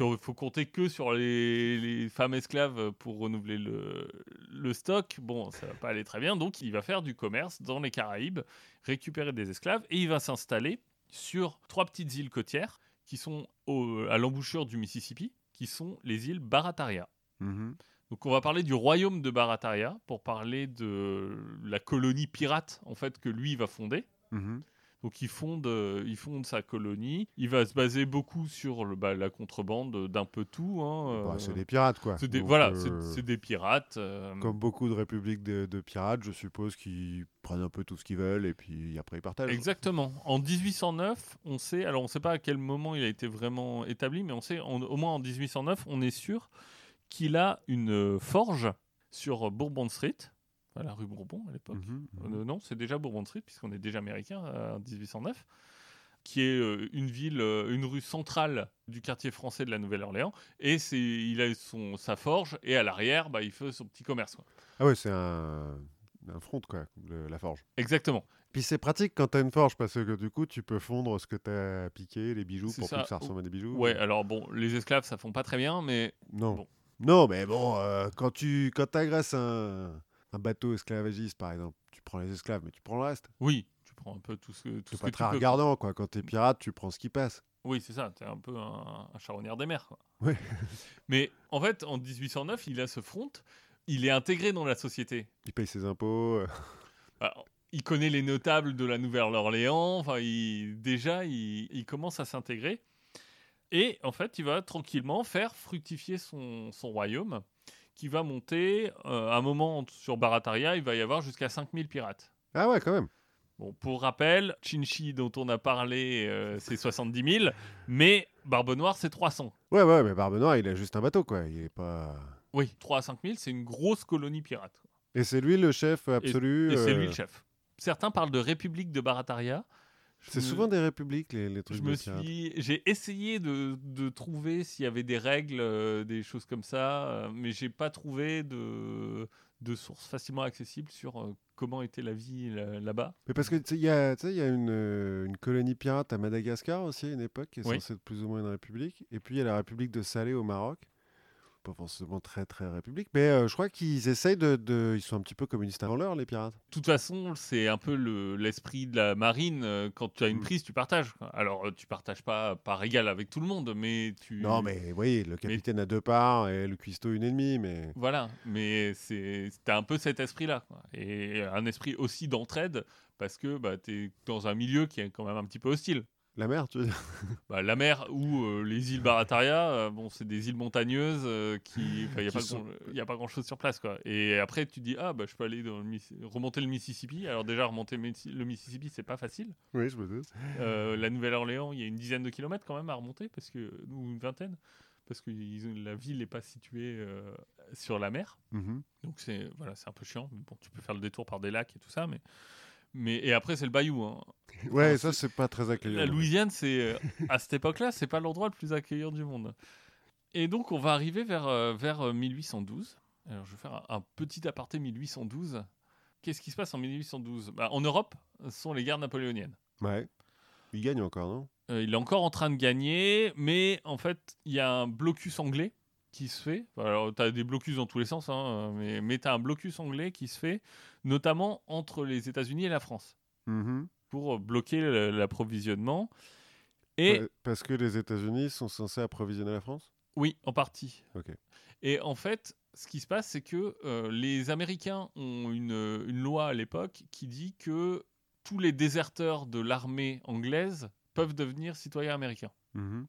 il faut compter que sur les, les femmes esclaves pour renouveler le, le stock, bon, ça va pas aller très bien. Donc, il va faire du commerce dans les Caraïbes, récupérer des esclaves et il va s'installer sur trois petites îles côtières qui sont au- à l'embouchure du Mississippi, qui sont les îles Barataria. Mhm. Donc on va parler du royaume de Barataria pour parler de la colonie pirate en fait que lui va fonder. Mhm. Donc il fonde, euh, il fonde sa colonie. Il va se baser beaucoup sur le- bah, la contrebande d'un peu tout. hein, Bah, euh, c'est des pirates quoi. c'est des- Donc, voilà, euh, c'est- des pirates. euh, Comme beaucoup de républiques de, de pirates, je suppose qu'ils prennent un peu tout ce qu'ils veulent et puis après ils partagent. Exactement. En 1809, on sait, alors on ne sait pas à quel moment il a été vraiment établi, mais on sait, au moins en 1809, on est sûr qu'il a une euh, forge sur Bourbon Street, à la rue Bourbon à l'époque. Mhm, mhm. Euh, non, c'est déjà Bourbon Street, puisqu'on est déjà américain euh, en 1809, qui est une ville, une rue centrale du quartier français de la Nouvelle-Orléans. Et c'est, il a son, sa forge, et à l'arrière, bah, il fait son petit commerce. quoi. Ah ouais, c'est un, un front quoi, le- la forge. Exactement. Puis c'est pratique quand t'as une forge parce que du coup tu peux fondre ce que t'as piqué, les bijoux pour ça. plus que ça ressemble à des bijoux. Ouais, alors bon, les esclaves, ça font pas très bien, mais Non. bon. Non, mais bon, euh, quand tu quand t'agresses un, un bateau esclavagiste par exemple, tu prends les esclaves, mais tu prends le reste. oui, tu prends un peu tout ce que, tout ce pas que tu très peux. regardant quoi. Quand t'es pirate, tu prends ce qui passe. Oui, c'est ça, t'es un peu un, un charognard des mers. Quoi. Ouais. mais en fait, en 1809, il a ce front, il est intégré dans la société. Il paye ses impôts. euh. Alors, il connaît les notables de la Nouvelle-Orléans. Enfin, il- déjà, il, il commence à s'intégrer. Et en fait, il va tranquillement faire fructifier son, son royaume, qui va monter. euh, à un moment sur Barataria, il va y avoir jusqu'à 5000 pirates. Ah ouais, quand même. Bon, pour rappel, Chinchi, dont on a parlé, euh, c'est 70 000, mais Barbe Noire, c'est 300. Ouais, ouais, mais Barbe Noire, il a juste un bateau quoi. Il est pas. Oui, 3 à 5 000, c'est une grosse colonie pirate. Et c'est lui le chef absolu. Et c'est euh, lui le chef. Certains parlent de République de Barataria. C'est me- souvent des républiques les, les trucs Je de me pirates. suis, j'ai essayé de, de trouver s'il y avait des règles, euh, des choses comme ça, euh, mais j'ai pas trouvé de, de sources facilement accessibles sur euh, comment était la vie là- là-bas. Mais parce que il y a, y euh, une colonie pirate à Madagascar aussi à une époque qui est Oui. censée être plus ou moins une république. Et puis il y a la république de Salé au Maroc. Pas forcément très très république, mais euh, je crois qu'ils essayent de, de- Ils sont un petit peu communistes avant l'heure, les pirates. De toute façon, c'est un peu le- l'esprit de la marine. euh, Quand tu as une Mm. prise, tu partages. Alors, euh, tu partages pas par égal avec tout le monde, mais tu. Non, mais voyez, le capitaine a deux parts et le cuistot une et demie, mais. Voilà, mais c'est t'as un peu cet esprit-là. Et un esprit aussi d'entraide, parce que bah, tu es dans un milieu qui est quand même un petit peu hostile. La mer, tu veux dire? Bah, la mer ou euh, les îles Barataria, euh, bon, c'est des îles montagneuses euh, qui, il n'y a, pas sont- grand- y a pas grand chose sur place, quoi. Et après, tu dis ah bah je peux aller dans le Miss- remonter le Mississippi. Alors déjà remonter le Missi- le Mississippi, c'est pas facile. Oui, je me doute. La Nouvelle-Orléans, il y a une dizaine de kilomètres quand même à remonter, parce que ou une vingtaine, parce que ils la ville n'est pas située sur la mer. Mhm. Donc c'est voilà, un peu chiant. Bon, tu peux faire le détour par des lacs et tout ça, mais mais et après c'est le bayou. hein. Ouais, ça, c'est pas très accueillant. La Louisiane, c'est euh, à cette époque-là, c'est pas l'endroit le plus accueillant du monde. Et donc, on va arriver vers, euh, vers euh, 1812. Alors, je vais faire un, un petit aparté 1812. Qu'est-ce qui se passe en 1812 Bah, En Europe, ce sont les guerres napoléoniennes. Ouais. Il gagne encore, non? Euh, il est encore en train de gagner, mais en fait, il y a un blocus anglais qui se fait. Enfin, Alors, tu as des blocus dans tous les sens, hein, mais, mais tu as un blocus anglais qui se fait, notamment entre les États-Unis et la France, Mhm. pour bloquer le- l'approvisionnement. Et Pa- Parce que les États-Unis sont censés approvisionner la France? Oui, en partie. Et en fait, ce qui se passe, c'est que euh, les Américains ont une, une loi à l'époque qui dit que tous les déserteurs de l'armée anglaise peuvent devenir citoyens américains. Mhm.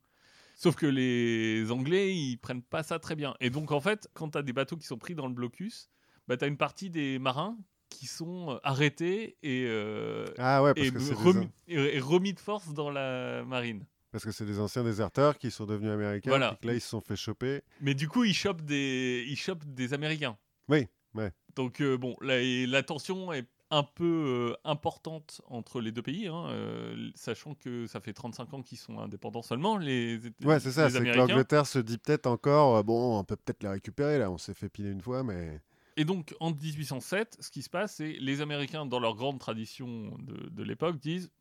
Sauf que les Anglais, ils prennent pas ça très bien. Et donc, en fait, quand tu as des bateaux qui sont pris dans le blocus, bah, tu as une partie des marins qui sont arrêtés et, euh, Ah ouais, parce et, que c'est remis, des... et- et remis de force dans la marine. parce que c'est des anciens déserteurs qui sont devenus américains. Voilà. là, ils se sont fait choper. Mais du coup, ils chopent des, ils chopent des Américains. Oui, ouais. Donc, euh, bon, la, la tension est un peu euh, importante entre les deux pays, hein, euh, sachant que ça fait 35 ans qu'ils sont indépendants seulement, les, Ouais, c'est ça. C'est que l'Angleterre se dit peut-être encore, euh, bon, on peut peut-être les récupérer là. On s'est fait piler une fois, mais. Et donc, en 1807, ce qui se passe, c'est les Américains, dans leur grande tradition de, de l'époque, disent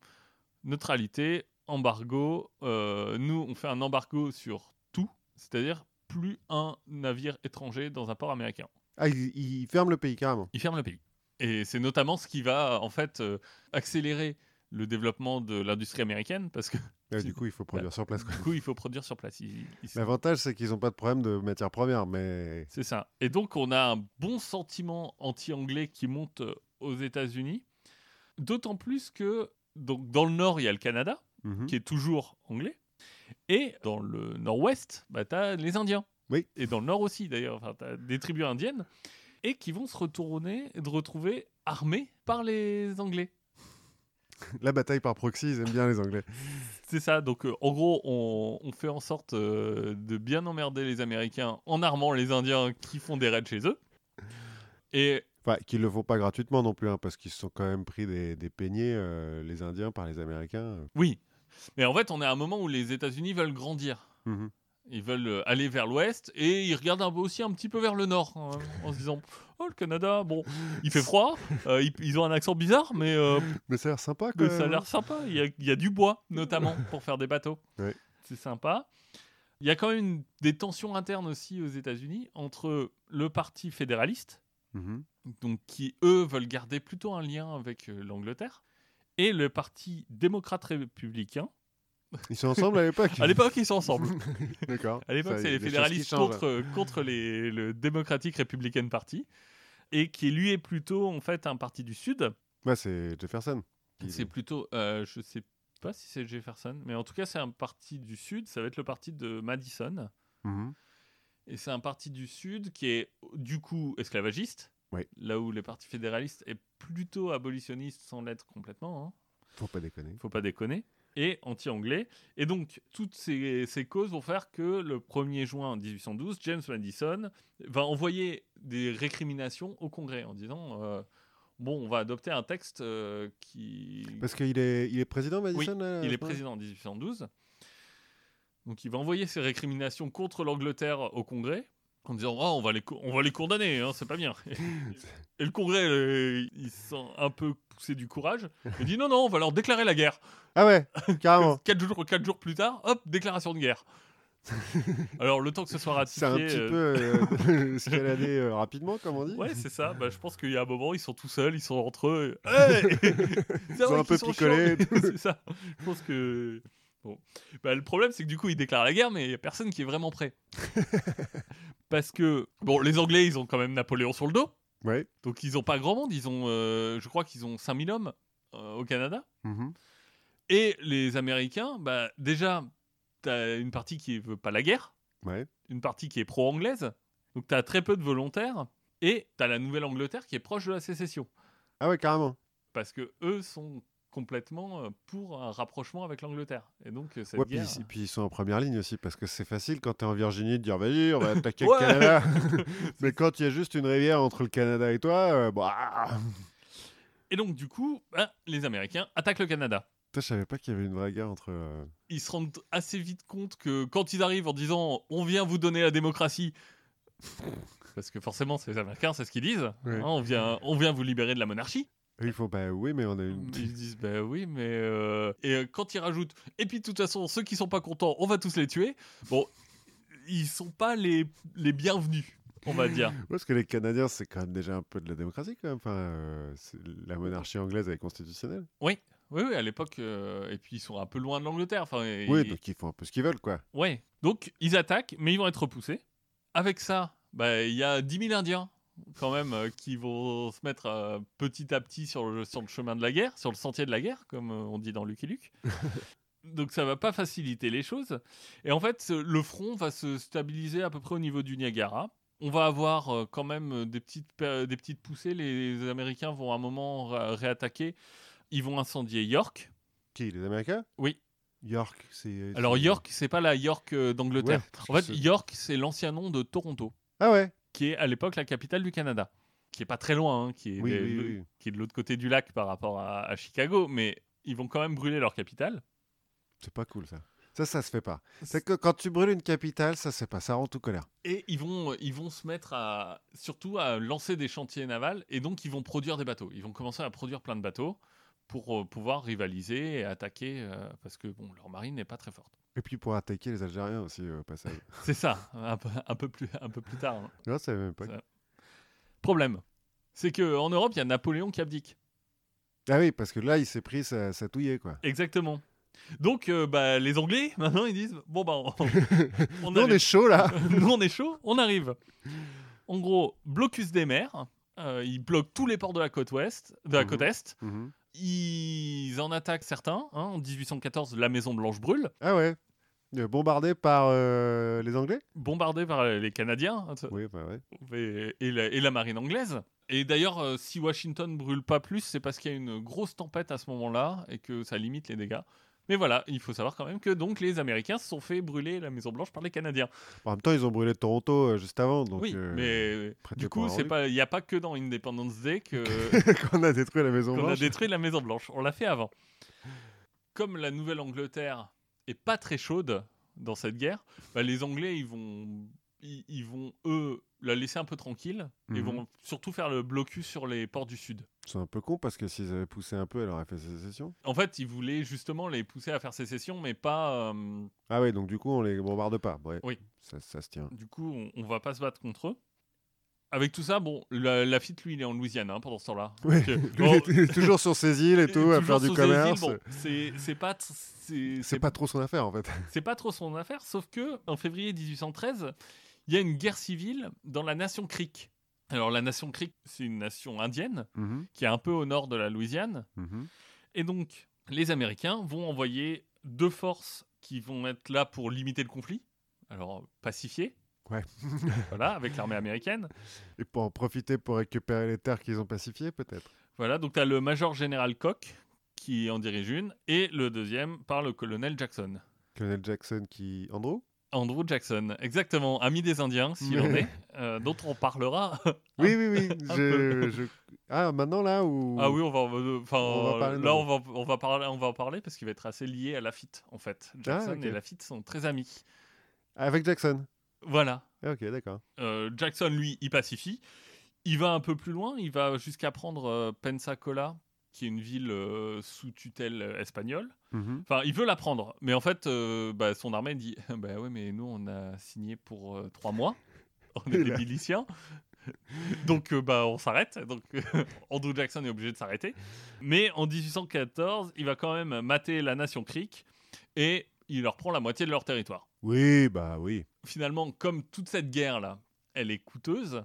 neutralité, embargo. euh, nous, on fait un embargo sur tout, c'est-à-dire plus un navire étranger dans un port américain. Ah, ils, ils ferment le pays carrément. Ils ferment le pays. Et c'est notamment ce qui va, en fait, euh, accélérer le développement de l'industrie américaine, parce que Ouais, Si. du coup, il faut produire sur place. quoi. du coup, il faut produire sur place. L'avantage, c'est qu'ils n'ont pas de problème de matières premières, mais. C'est ça. Et donc, on a un bon sentiment anti-anglais qui monte euh, aux États-Unis. D'autant plus que donc, dans le nord, il y a le Canada, Mhm. qui est toujours anglais. Et dans le nord-ouest, bah, tu as les Indiens. Oui. Et dans le nord aussi, d'ailleurs. Enfin, tu as des tribus indiennes. Et qui vont se retourner et de retrouver armés par les Anglais. La bataille par proxy, ils aiment bien les Anglais. C'est ça. Donc, euh, en gros, on, on fait en sorte euh, de bien emmerder les Américains en armant les Indiens qui font des raids chez eux. Et Enfin, qu'ils le font pas gratuitement non plus, hein, parce qu'ils se sont quand même pris des, des euh, les Indiens, par les Américains. Oui. Mais en fait, on est à un moment où les États-Unis veulent grandir. Mhm. Ils veulent euh, aller vers l'ouest et ils regardent un peu aussi un petit peu vers le nord hein, en se disant Oh, le Canada, bon, il fait froid, euh, ils, ils ont un accent bizarre, mais, euh, Mais ça a l'air sympa, quand même. ça a l'air sympa. Il y a, il y a du bois, notamment, pour faire des bateaux. Ouais. C'est sympa. Il y a quand même une- des tensions internes aussi aux États-Unis entre le parti fédéraliste, Mhm. donc qui eux veulent garder plutôt un lien avec euh, l'Angleterre, et le parti démocrate républicain. Ils sont ensemble à l'époque À l'époque, ils sont ensemble. D'accord. À l'époque, c'est les fédéralistes contre, contre les, le Democratic Republican Party, et qui lui est plutôt en fait un parti du Sud. Ouais, c'est Jefferson. C'est plutôt, euh, je sais pas si c'est Jefferson, mais en tout cas c'est un parti du Sud. Ça va être le parti de Madison, Mhm. et c'est un parti du Sud qui est du coup esclavagiste. Oui. Là où le parti fédéraliste est plutôt abolitionniste sans l'être complètement. hein. Faut pas déconner. faut pas déconner, et anti-anglais. Et donc, toutes ces, ces causes vont faire que le 1er juin 1812, James Madison va envoyer des récriminations au Congrès en disant euh, Bon, on va adopter un texte euh, qui. Parce qu'il est, il est président, Madison à Il est président en 1812. Donc, il va envoyer ses récriminations contre l'Angleterre au Congrès en disant oh, on, va les on va les condamner, hein, c'est pas bien. Et le Congrès, euh, il sent un peu pousser du courage. Il dit non, non, on va leur déclarer la guerre. Ah ouais, carrément. Quatre jours, quatre jours plus tard, hop, déclaration de guerre. Alors, le temps que ce soit C'est ratifié. un petit euh, peu euh, escaladé euh, rapidement, comme on dit. Ouais, c'est ça. Bah, je pense qu'il y a un moment, ils sont tout seuls, ils sont entre eux. et- Hey C'est Ils ont vrai un peu qu'ils sont picolé et chauds. c'est ça. Je pense que. Bon. Bah, le problème, c'est que du coup, ils déclarent la guerre, mais il n'y a personne qui est vraiment prêt. Parce que, bon, les Anglais, ils ont quand même Napoléon sur le dos. Ouais. Donc, ils n'ont pas grand monde. Ils ont, euh, je crois qu'ils ont 5000 hommes euh, au Canada. Mhm. Et les Américains, bah, déjà, tu as une partie qui veut pas la guerre, Ouais. une partie qui est pro-anglaise. Donc tu as très peu de volontaires. Et tu as la Nouvelle-Angleterre qui est proche de la sécession. Ah ouais, carrément. Parce que eux sont complètement euh, pour un rapprochement avec l'Angleterre. Et donc euh, cette Ouais, guerre... et puis ils sont en première ligne aussi, parce que c'est facile quand t'es en Virginie de dire vas-y, on va attaquer le Canada. Mais quand il y a juste une rivière entre le Canada et toi, euh, bah, Et donc du coup, bah, les Américains attaquent le Canada. Toi, je savais pas qu'il y avait une vraie guerre entre. euh, Ils se rendent assez vite compte que quand ils arrivent en disant on vient vous donner la démocratie, parce que forcément c'est les Américains, c'est ce qu'ils disent, hein, on, vient, on vient vous libérer de la monarchie. Ils font bah oui, mais on a une. Ils disent bah oui, mais. euh, Et euh, quand ils rajoutent et puis de toute façon, ceux qui sont pas contents, on va tous les tuer. Bon, ils sont pas les, les bienvenus, on va dire. Parce que les Canadiens, c'est quand même déjà un peu de la démocratie, quand même. Enfin, euh, la monarchie anglaise, elle est constitutionnelle. Oui, oui, oui, à l'époque. euh, et puis ils sont un peu loin de l'Angleterre. Enfin, et- Oui, donc ils font un peu ce qu'ils veulent, quoi. Ouais. Donc, ils attaquent, mais ils vont être repoussés. Avec ça, bah, il y a 10 000 Indiens, quand même, euh, qui vont se mettre euh, petit à petit sur le, sur le chemin de la guerre, sur le sentier de la guerre, comme euh, on dit dans Lucky Luke. Donc, ça va pas faciliter les choses. Et en fait, le front va se stabiliser à peu près au niveau du Niagara. On va avoir quand même des petites, péri- des petites poussées. Les Américains vont à un moment ré- réattaquer. Ils vont incendier York. Qui, les Américains? Oui. York, c'est. Alors York, c'est pas la York d'Angleterre. Ouais, en fait, York, c'est l'ancien nom de Toronto, Ah ouais? Qui est à l'époque la capitale du Canada, qui est pas très loin, hein, qui, est Oui, de, oui, le- oui. qui est de l'autre côté du lac par rapport à, à Chicago, mais ils vont quand même brûler leur capitale. C'est pas cool, ça. Ça, ça se fait pas. C'est que quand tu brûles une capitale, ça se fait pas. Ça rend tout colère. Et ils vont, ils vont se mettre à, surtout à lancer des chantiers navals, et donc ils vont produire des bateaux. Ils vont commencer à produire plein de bateaux pour euh, pouvoir rivaliser et attaquer, euh, parce que bon, leur marine n'est pas très forte. Et puis pour attaquer les Algériens aussi, euh, au passage. C'est ça, un peu, un peu plus, un peu plus tard. hein. Non, ça même pas. Ça- Problème, c'est que en Europe, il y a Napoléon qui abdique. Ah oui, parce que là, il s'est pris sa, sa touillée, quoi. Exactement. Donc, euh, bah, les Anglais, maintenant, ils disent Bon, bah, on, on Nous, on arrive. est chaud, là Nous, on est chaud, on arrive. En gros, blocus des mers. euh, ils bloquent tous les ports de la côte ouest, de la Mhm. côte est. Mhm. Ils en attaquent certains. hein. En 1814, la Maison Blanche brûle, Ah ouais Euh, Bombardé par euh, les Anglais? Bombardée par les Canadiens hein, Oui, bah ouais. et, et la, et la marine anglaise. Et d'ailleurs, euh, si Washington brûle pas plus, c'est parce qu'il y a une grosse tempête à ce moment-là et que ça limite les dégâts. Mais voilà, il faut savoir quand même que donc les Américains se sont fait brûler la Maison Blanche par les Canadiens. En même temps, ils ont brûlé Toronto euh, juste avant, donc... oui, euh, mais du coup, c'est pas, il n'y a pas que dans Independence Day que qu'on a détruit la Maison qu'on a Blanche. détruit la Maison Blanche. On l'a fait avant. Comme la Nouvelle-Angleterre est pas très chaude dans cette guerre, bah, les Anglais ils vont, ils, ils vont eux la laisser un peu tranquille et Mhm. vont surtout faire le blocus sur les ports du sud. C'est un peu con, parce que s'ils avaient poussé un peu, elle aurait fait sécession. En fait, ils voulaient justement les pousser à faire sécession, mais pas. euh, Ah ouais, donc du coup, on les bombarde pas. Ouais, Oui. Ça, ça se tient. du coup, on, on va pas se battre contre eux. Avec tout ça, bon, la, Lafitte, lui, il est en Louisiane hein, pendant ce temps-là. Oui, Donc, lui, bon, il est toujours sur ses îles et tout, à toujours faire du sous ses îles, commerce. bon, c'est c'est pas, C'est pas trop son affaire, en fait. c'est pas trop son affaire, sauf que en février 1813, il y a une guerre civile dans la nation Creek. Alors la nation Creek, c'est une nation indienne Mhm, qui est un peu au nord de la Louisiane, mhm. et donc les Américains vont envoyer deux forces qui vont être là pour limiter le conflit, alors pacifier. Ouais. voilà, avec l'armée américaine. Et pour en profiter pour récupérer les terres qu'ils ont pacifiées, peut-être. Voilà, donc tu as le major général Koch qui en dirige une, et le deuxième par le colonel Jackson. Colonel Jackson qui... Andrew? Andrew Jackson, exactement, ami des Indiens, s'il en est, euh, dont on parlera. Oui, oui, oui. Un je- je- Ah, maintenant, là, ou... ah oui, on va, euh, enfin, On va parler là, on va, on va parler, on va en parler parce qu'il va être assez lié à Lafitte, en fait. Jackson Ah, ok. et Lafitte sont très amis. Avec Jackson? Voilà. Ah, ok, d'accord. Euh, Jackson, lui, il pacifie. Il va un peu plus loin. Il va jusqu'à prendre euh, Pensacola, qui est une ville euh, sous tutelle euh, espagnole. Mhm. Enfin, il veut la prendre, mais en fait, euh, bah, son armée dit Bah ouais, mais nous, on a signé pour euh, trois mois. On est des miliciens. Donc, bah, on s'arrête. Donc, Andrew Jackson est obligé de s'arrêter. Mais en 1814, il va quand même mater la nation Creek et il leur prend la moitié de leur territoire. Oui, bah oui. Finalement, comme toute cette guerre-là, elle est coûteuse,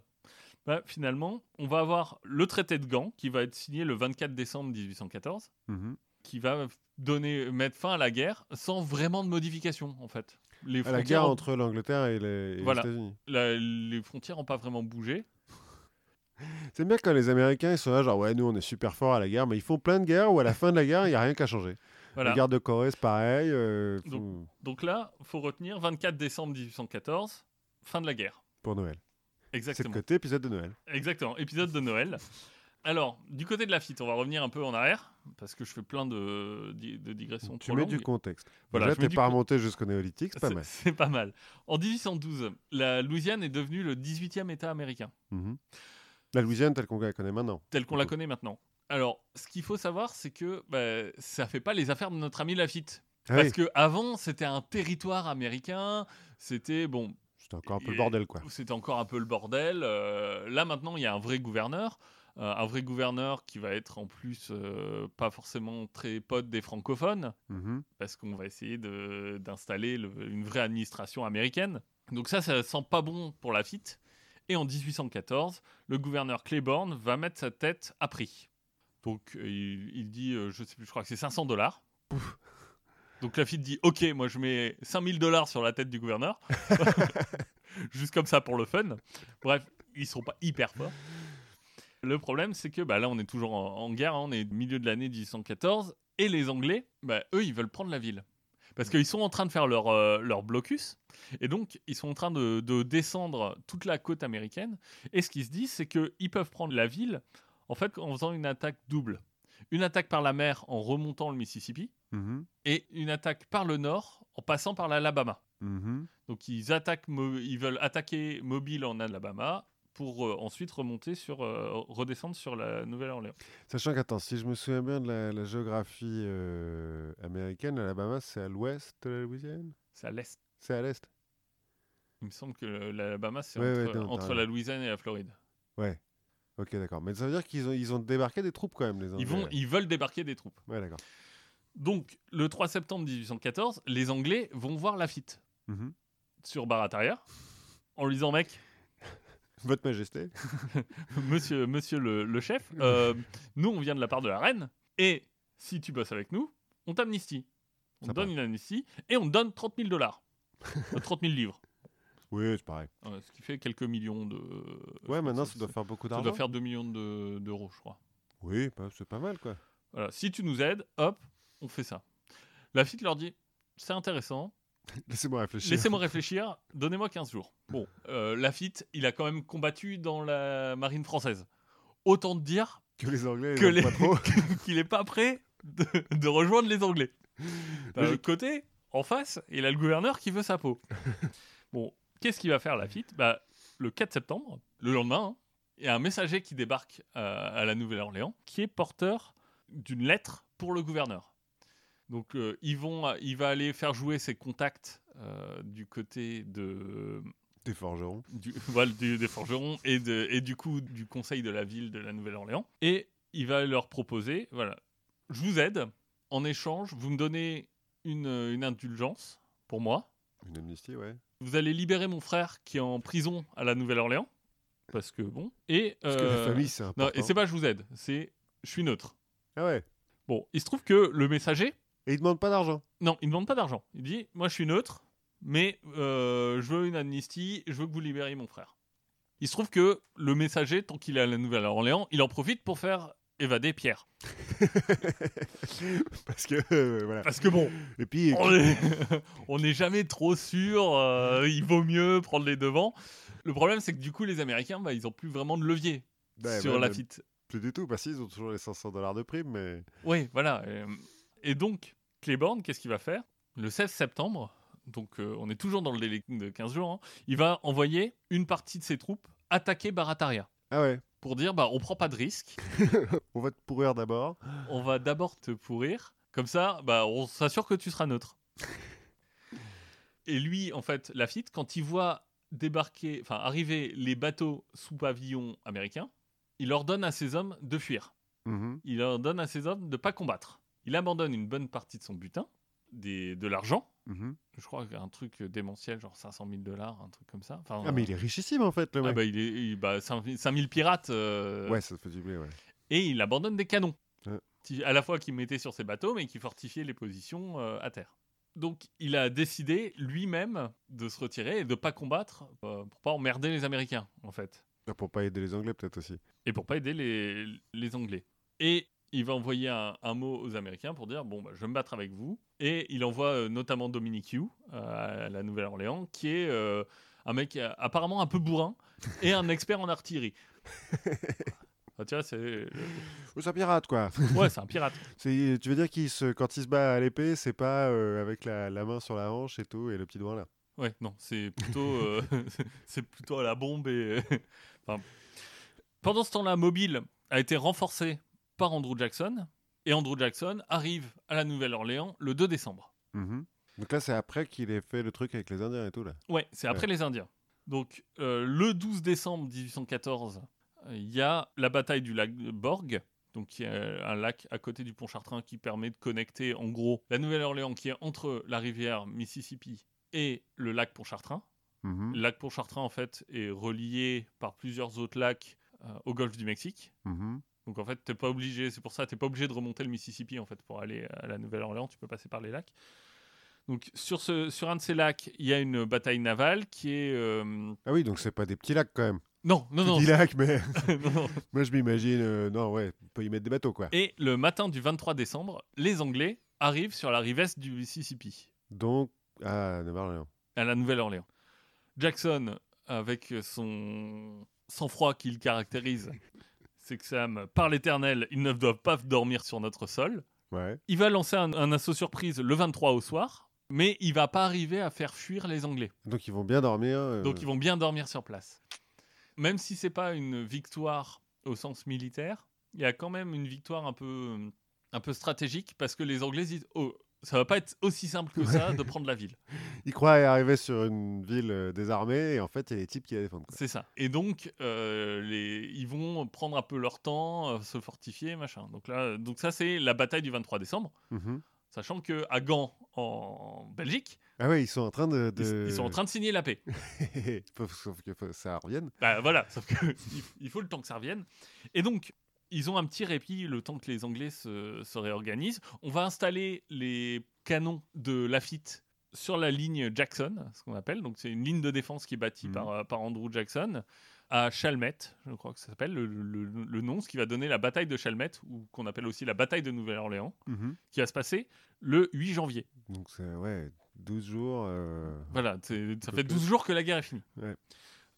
bah, finalement, on va avoir le traité de Gand qui va être signé le 24 décembre 1814 Mhm. qui va donner, mettre fin à la guerre sans vraiment de modification, en fait. Les À la guerre ont- entre l'Angleterre et les. États-Unis. les frontières n'ont pas vraiment bougé. C'est bien quand les Américains ils sont là, genre ouais, nous on est super forts à la guerre, mais ils font plein de guerres où à la fin de la guerre, il n'y a rien qu'à changer. Voilà. La guerre de Corée, c'est pareil. euh, Donc- Donc là, faut retenir 24 décembre 1814, fin de la guerre. Pour Noël. C'est le Exactement. côté épisode de Noël. Exactement. Épisode de Noël. Alors, du côté de Lafitte, on va revenir un peu en arrière, parce que je fais plein de, di- de digressions Tu trop mets longues. du contexte. Voilà, mets t'es pas remonté jusqu'au néolithique, c'est pas mal. C'est pas mal. En 1812, la Louisiane est devenue le 18e État américain, Mhm. La Louisiane telle qu'on la connaît maintenant. telle qu'on la connaît maintenant. Alors, ce qu'il faut savoir, c'est que bah, ça fait pas les affaires de notre ami Lafitte. Ah Parce oui, que avant, c'était un territoire américain. C'était bon, C'était encore un peu le bordel, quoi. C'était encore un peu le bordel. Euh, là maintenant, il y a un vrai gouverneur. Euh, un vrai gouverneur qui va être en plus euh, pas forcément très pote des francophones, Mhm. parce qu'on va essayer d'installer le- une vraie administration américaine. Donc ça, ça sent pas bon pour Lafitte. Et en 1814, le gouverneur Claiborne va mettre sa tête à prix. Donc euh, il, il dit, je sais plus, je crois que c'est 500 dollars. Donc Lafitte dit, ok, moi je mets 5000 dollars sur la tête du gouverneur. Juste comme ça pour le fun. Bref, ils sont pas hyper forts. Le problème, c'est que bah, là, on est toujours en, en guerre, hein, on est au milieu de l'année 1814, et les Anglais, bah, eux, ils veulent prendre la ville. Parce qu'ils sont en train de faire leur, euh, leur blocus, et donc ils sont en train de, de descendre toute la côte américaine, et ce qu'ils se disent, c'est qu'ils peuvent prendre la ville, en fait, en faisant une attaque double. Une attaque par la mer en remontant le Mississippi, Mhm. et une attaque par le nord en passant par l'Alabama. Mhm. Donc ils attaquent, ils veulent attaquer Mobile en Alabama pour euh, ensuite remonter sur, euh, redescendre sur la Nouvelle-Orléans. Sachant qu'attends, si je me souviens bien de la, la géographie euh, américaine, l'Alabama, c'est à l'ouest de la Louisiane? C'est à l'est. C'est à l'est Il me semble que l'Alabama c'est Ouais, entre, ouais, non, t'as entre la Louisiane et la Floride. Ouais. Ok, d'accord. Mais ça veut dire qu'ils ont, ils ont débarqué des troupes quand même, les Anglais. Ils vont, ils veulent débarquer des troupes. Ouais, d'accord. Donc le 3 septembre 1814, les Anglais vont voir Lafitte Mhm. sur Barataria en lui disant mec, Votre Majesté. monsieur, monsieur le, le chef, euh, nous on vient de la part de la reine et si tu bosses avec nous, on t'amnistie. On te donne une amnistie et on te donne 30 000 dollars. Euh, 30 000 livres. Oui, c'est pareil. Ouais, ce qui fait quelques millions de. Ouais, maintenant, ça, ça doit faire beaucoup ça d'argent. doit faire 2 millions de- d'euros, je crois. Oui, bah, c'est pas mal, quoi. Voilà. Si tu nous aides, hop, on fait ça. Lafitte leur dit c'est intéressant, Laissez-moi réfléchir. laissez-moi réfléchir, donnez-moi 15 jours. Bon, euh, Lafitte, il a quand même combattu dans la marine française. Autant te dire Que les Anglais, Que les- aiment pas trop. qu'il n'est pas prêt de, de rejoindre les Anglais. D'un Logique. autre côté, en face, il a le gouverneur qui veut sa peau. bon, qu'est-ce qu'il va faire Lafitte bah, Le 4 septembre, le lendemain, hein, il y a un messager qui débarque euh, à la Nouvelle-Orléans qui est porteur d'une lettre pour le gouverneur. Donc, euh, ils vont, il va aller faire jouer ses contacts euh, du côté de, Des forgerons. du, voilà, du- des forgerons et, de, et du coup du conseil de la ville de la Nouvelle-Orléans. Et il va leur proposer, voilà, je vous aide, en échange, vous me donnez une, une indulgence pour moi. Une amnistie, ouais. Vous allez libérer mon frère qui est en prison à la Nouvelle-Orléans. Parce que bon. Et, Parce que la euh, famille, c'est important. non, et c'est pas je vous aide, c'est je suis neutre. Ah ouais. Bon, il se trouve que le messager, Et ils demandent pas d'argent. non, il ne demande pas d'argent. Il dit Moi, je suis neutre, mais euh, je veux une amnistie, je veux que vous libériez mon frère. Il se trouve que le messager, tant qu'il est à la Nouvelle-Orléans, il en profite pour faire évader Pierre. Parce que, euh, voilà. Parce que bon, Et puis, on est- on n'est jamais trop sûr, euh, il vaut mieux prendre les devants. Le problème, c'est que du coup, les Américains, bah, ils n'ont plus vraiment de levier bah, sur bah, la FIT. Plus du tout, parce qu'ils ont toujours les 500 dollars de prime, mais. Oui, voilà. euh, Et donc, Claiborne, qu'est-ce qu'il va faire? Le 16 septembre, donc euh, on est toujours dans le délai de 15 jours, hein, il va envoyer une partie de ses troupes attaquer Barataria Ah ouais. pour dire bah, on prend pas de risque, On va te pourrir d'abord. on va d'abord te pourrir, comme ça bah, on s'assure que tu seras neutre. Et lui, en fait, Lafitte, quand il voit débarquer, enfin arriver les bateaux sous pavillon américain, il ordonne à ses hommes de fuir. Mhm. il ordonne à ses hommes de ne pas combattre. Il abandonne une bonne partie de son butin, des, de l'argent, Mhm. je crois qu'un truc démentiel, genre 500 000 dollars, un truc comme ça. Enfin, Ah, mais il est richissime en fait, le ah mec. bah, il est il- bah, 5000 pirates, euh, Ouais, ça fait du blé, ouais. et il abandonne des canons, Ouais. à la fois qu'il mettait sur ses bateaux, mais qui fortifiaient les positions euh, à terre. Donc il a décidé lui-même de se retirer et de pas combattre euh, pour pas emmerder les Américains, en fait. Ah, Pour pas aider les Anglais, peut-être aussi. et pour pas aider les, les Anglais. Et il va envoyer un, un mot aux Américains pour dire bon bah, je vais me battre avec vous. Et il envoie euh, notamment Dominique Hugh euh, à la Nouvelle-Orléans, qui est euh, un mec apparemment un peu bourrin et un expert en artillerie. Enfin, tu vois, c'est. C'est un pirate, quoi. Ouais, c'est un pirate. C'est- tu veux dire qu'il se, quand il se bat à l'épée, c'est pas euh, avec la, la main sur la hanche et tout, et le petit doigt là? Ouais, non, c'est plutôt, euh, c'est plutôt à la bombe. Et... enfin, pendant ce temps-là, Mobile a été renforcé par Andrew Jackson. Et Andrew Jackson arrive à la Nouvelle-Orléans le 2 décembre. Mhm. Donc là, c'est après qu'il ait fait le truc avec les Indiens et tout, là. Ouais, c'est après les Indiens. Donc, euh, le 12 décembre 1814, euh, il y a la bataille du lac de Borg, donc qui est un lac à côté du pont Chartrain qui permet de connecter, en gros, la Nouvelle-Orléans qui est entre la rivière Mississippi et le lac Pontchartrain. Mhm. Le lac Pontchartrain, en fait, est relié par plusieurs autres lacs euh, au golfe du Mexique. Mhm. Donc, en fait, t'es pas obligé, c'est pour ça, t'es pas obligé de remonter le Mississippi, en fait, pour aller à la Nouvelle-Orléans, tu peux passer par les lacs. Donc, sur, ce, sur un de ces lacs, il y a une bataille navale qui est... euh, Ah oui, donc c'est pas des petits lacs quand même. Non, non, non. Petits lacs, mais non, non. moi je m'imagine, euh, non, ouais, on peut y mettre des bateaux, quoi. Et le matin du 23 décembre, les Anglais arrivent sur la rive est du Mississippi, Donc, ah, Nouvelle-Orléans. à la Nouvelle-Orléans. Jackson, avec son sang-froid qui le caractérise, c'est que Sam, par l'éternel, ils ne doivent pas dormir sur notre sol. Ouais. Il va lancer un, un assaut surprise le 23 au soir, mais il va pas arriver à faire fuir les Anglais. Donc ils vont bien dormir. euh, Donc ils vont bien dormir sur place. Même si c'est pas une victoire au sens militaire, il y a quand même une victoire un peu, un peu stratégique parce que les Anglais disent oh ça va pas être aussi simple que ça de prendre la ville. Ils croient arriver sur une ville euh, désarmée et en fait, il y a des types qui la défendent. C'est ça. Et donc euh, les, ils vont prendre un peu leur temps, euh, se fortifier, machin. Donc là, donc ça c'est la bataille du 23 décembre, Mhm. sachant que à Gand en Belgique, Ah ouais, ils sont en train de. ils, de- ils sont en train de signer la paix. Sauf que ça revienne. Bah voilà, sauf que il faut le temps que ça revienne. Et donc, ils ont un petit répit le temps que les Anglais se, se réorganisent. On va installer les canons de Lafitte sur la ligne Jackson, ce qu'on appelle. Donc, c'est une ligne de défense qui est bâtie Mhm. par, euh, par Andrew Jackson à Chalmette, je crois que ça s'appelle le, le- le nom, ce qui va donner la bataille de Chalmette, ou qu'on appelle aussi la bataille de Nouvelle-Orléans, Mhm. qui va se passer le 8 janvier. Donc c'est ouais, 12 jours. euh, Voilà, ça fait plus. 12 jours que la guerre est finie. Ouais.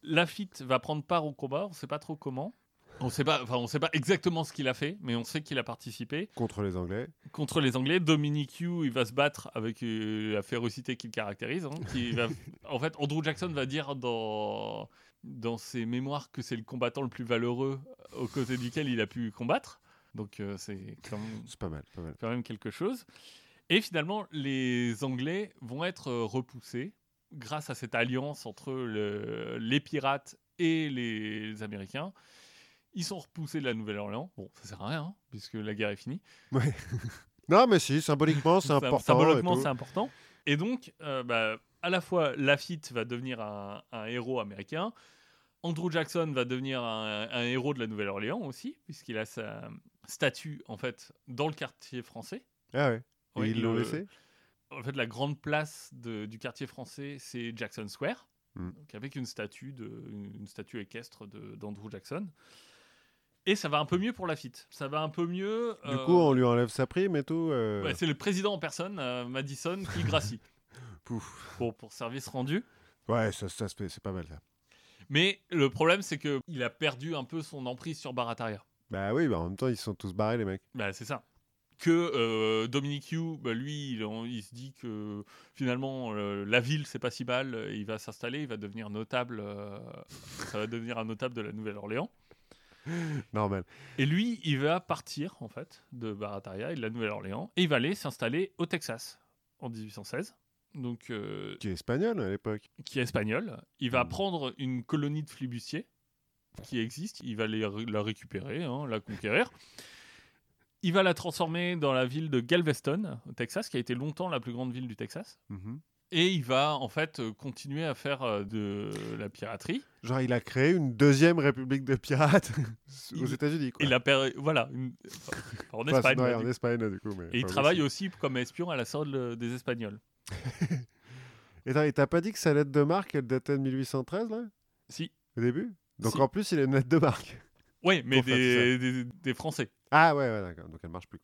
Lafitte va prendre part au combat, on ne sait pas trop comment. On sait pas, enfin, on sait pas exactement ce qu'il a fait, mais on sait qu'il a participé contre les Anglais. contre les Anglais. Dominic Hugh, il va se battre avec euh, la férocité qui le caractérise. hein, qui va- en fait, Andrew Jackson va dire dans dans ses mémoires que c'est le combattant le plus valeureux aux côtés duquel il a pu combattre. Donc euh, c'est quand même pas mal, pas mal. quand même quelque chose. Et finalement, les Anglais vont être euh, repoussés grâce à cette alliance entre le- les pirates et les Américains. Ils sont repoussés de la Nouvelle-Orléans. Bon, ça sert à rien, hein, puisque la guerre est finie. Non, mais si, symboliquement, c'est important. Symboliquement, c'est important. Et donc, euh, bah, à la fois, Lafitte va devenir un, un héros américain. Andrew Jackson va devenir un, un héros de la Nouvelle-Orléans aussi, puisqu'il a sa statue, en fait, dans le quartier français. Ah ouais. Et Ouais, ils l'ont laissé? En fait, la grande place de- du quartier français, c'est Jackson Square, Mm. donc avec une statue, de, une, une statue équestre d'Andrew Jackson. Et ça va un peu mieux pour Lafitte. Ça va un peu mieux. Du euh, coup, on lui enlève sa prime et tout. euh, ouais, c'est le président en personne, euh, Madison, qui gracie. Pouf. Bon, pour service rendu. Ouais, ça, ça c'est pas mal ça. Mais le problème, c'est que il a perdu un peu son emprise sur Barataria. Bah oui, bah en même temps, ils sont tous barrés, les mecs. Bah, c'est ça. Que euh, Dominic Hugh, bah, lui, il, se dit que finalement, euh, la ville, c'est pas si mal. Il va s'installer, il va devenir notable. euh, ça va devenir un notable de la Nouvelle-Orléans. Normal. Et lui, il va partir, en fait, de Barataria et de la Nouvelle-Orléans. Et il va aller s'installer au Texas en 1816. Donc, euh, Qui est espagnol à l'époque. qui est espagnol. Il va Mm. prendre une colonie de flibustiers qui existe. Il va les la récupérer, hein, la conquérir. Il va la transformer dans la ville de Galveston, au Texas, qui a été longtemps la plus grande ville du Texas. Mhm. Et il va en fait euh, continuer à faire euh, de la piraterie. Genre, il a créé une deuxième république de pirates aux Il- États-Unis. Et la per- voilà, une- enfin, en Enfin, Espagne. là, en du- Espagne, du coup. Mais, Et il enfin, travaille aussi. aussi comme espion à la solde des Espagnols. Et t'as- pas dit que sa lettre de marque, elle datait de 1813, là? Si. Au début? Donc Si. en plus, il a une lettre de marque. Oui, mais des, des, des Français. Ah ouais, ouais d'accord. Donc elle marche plus.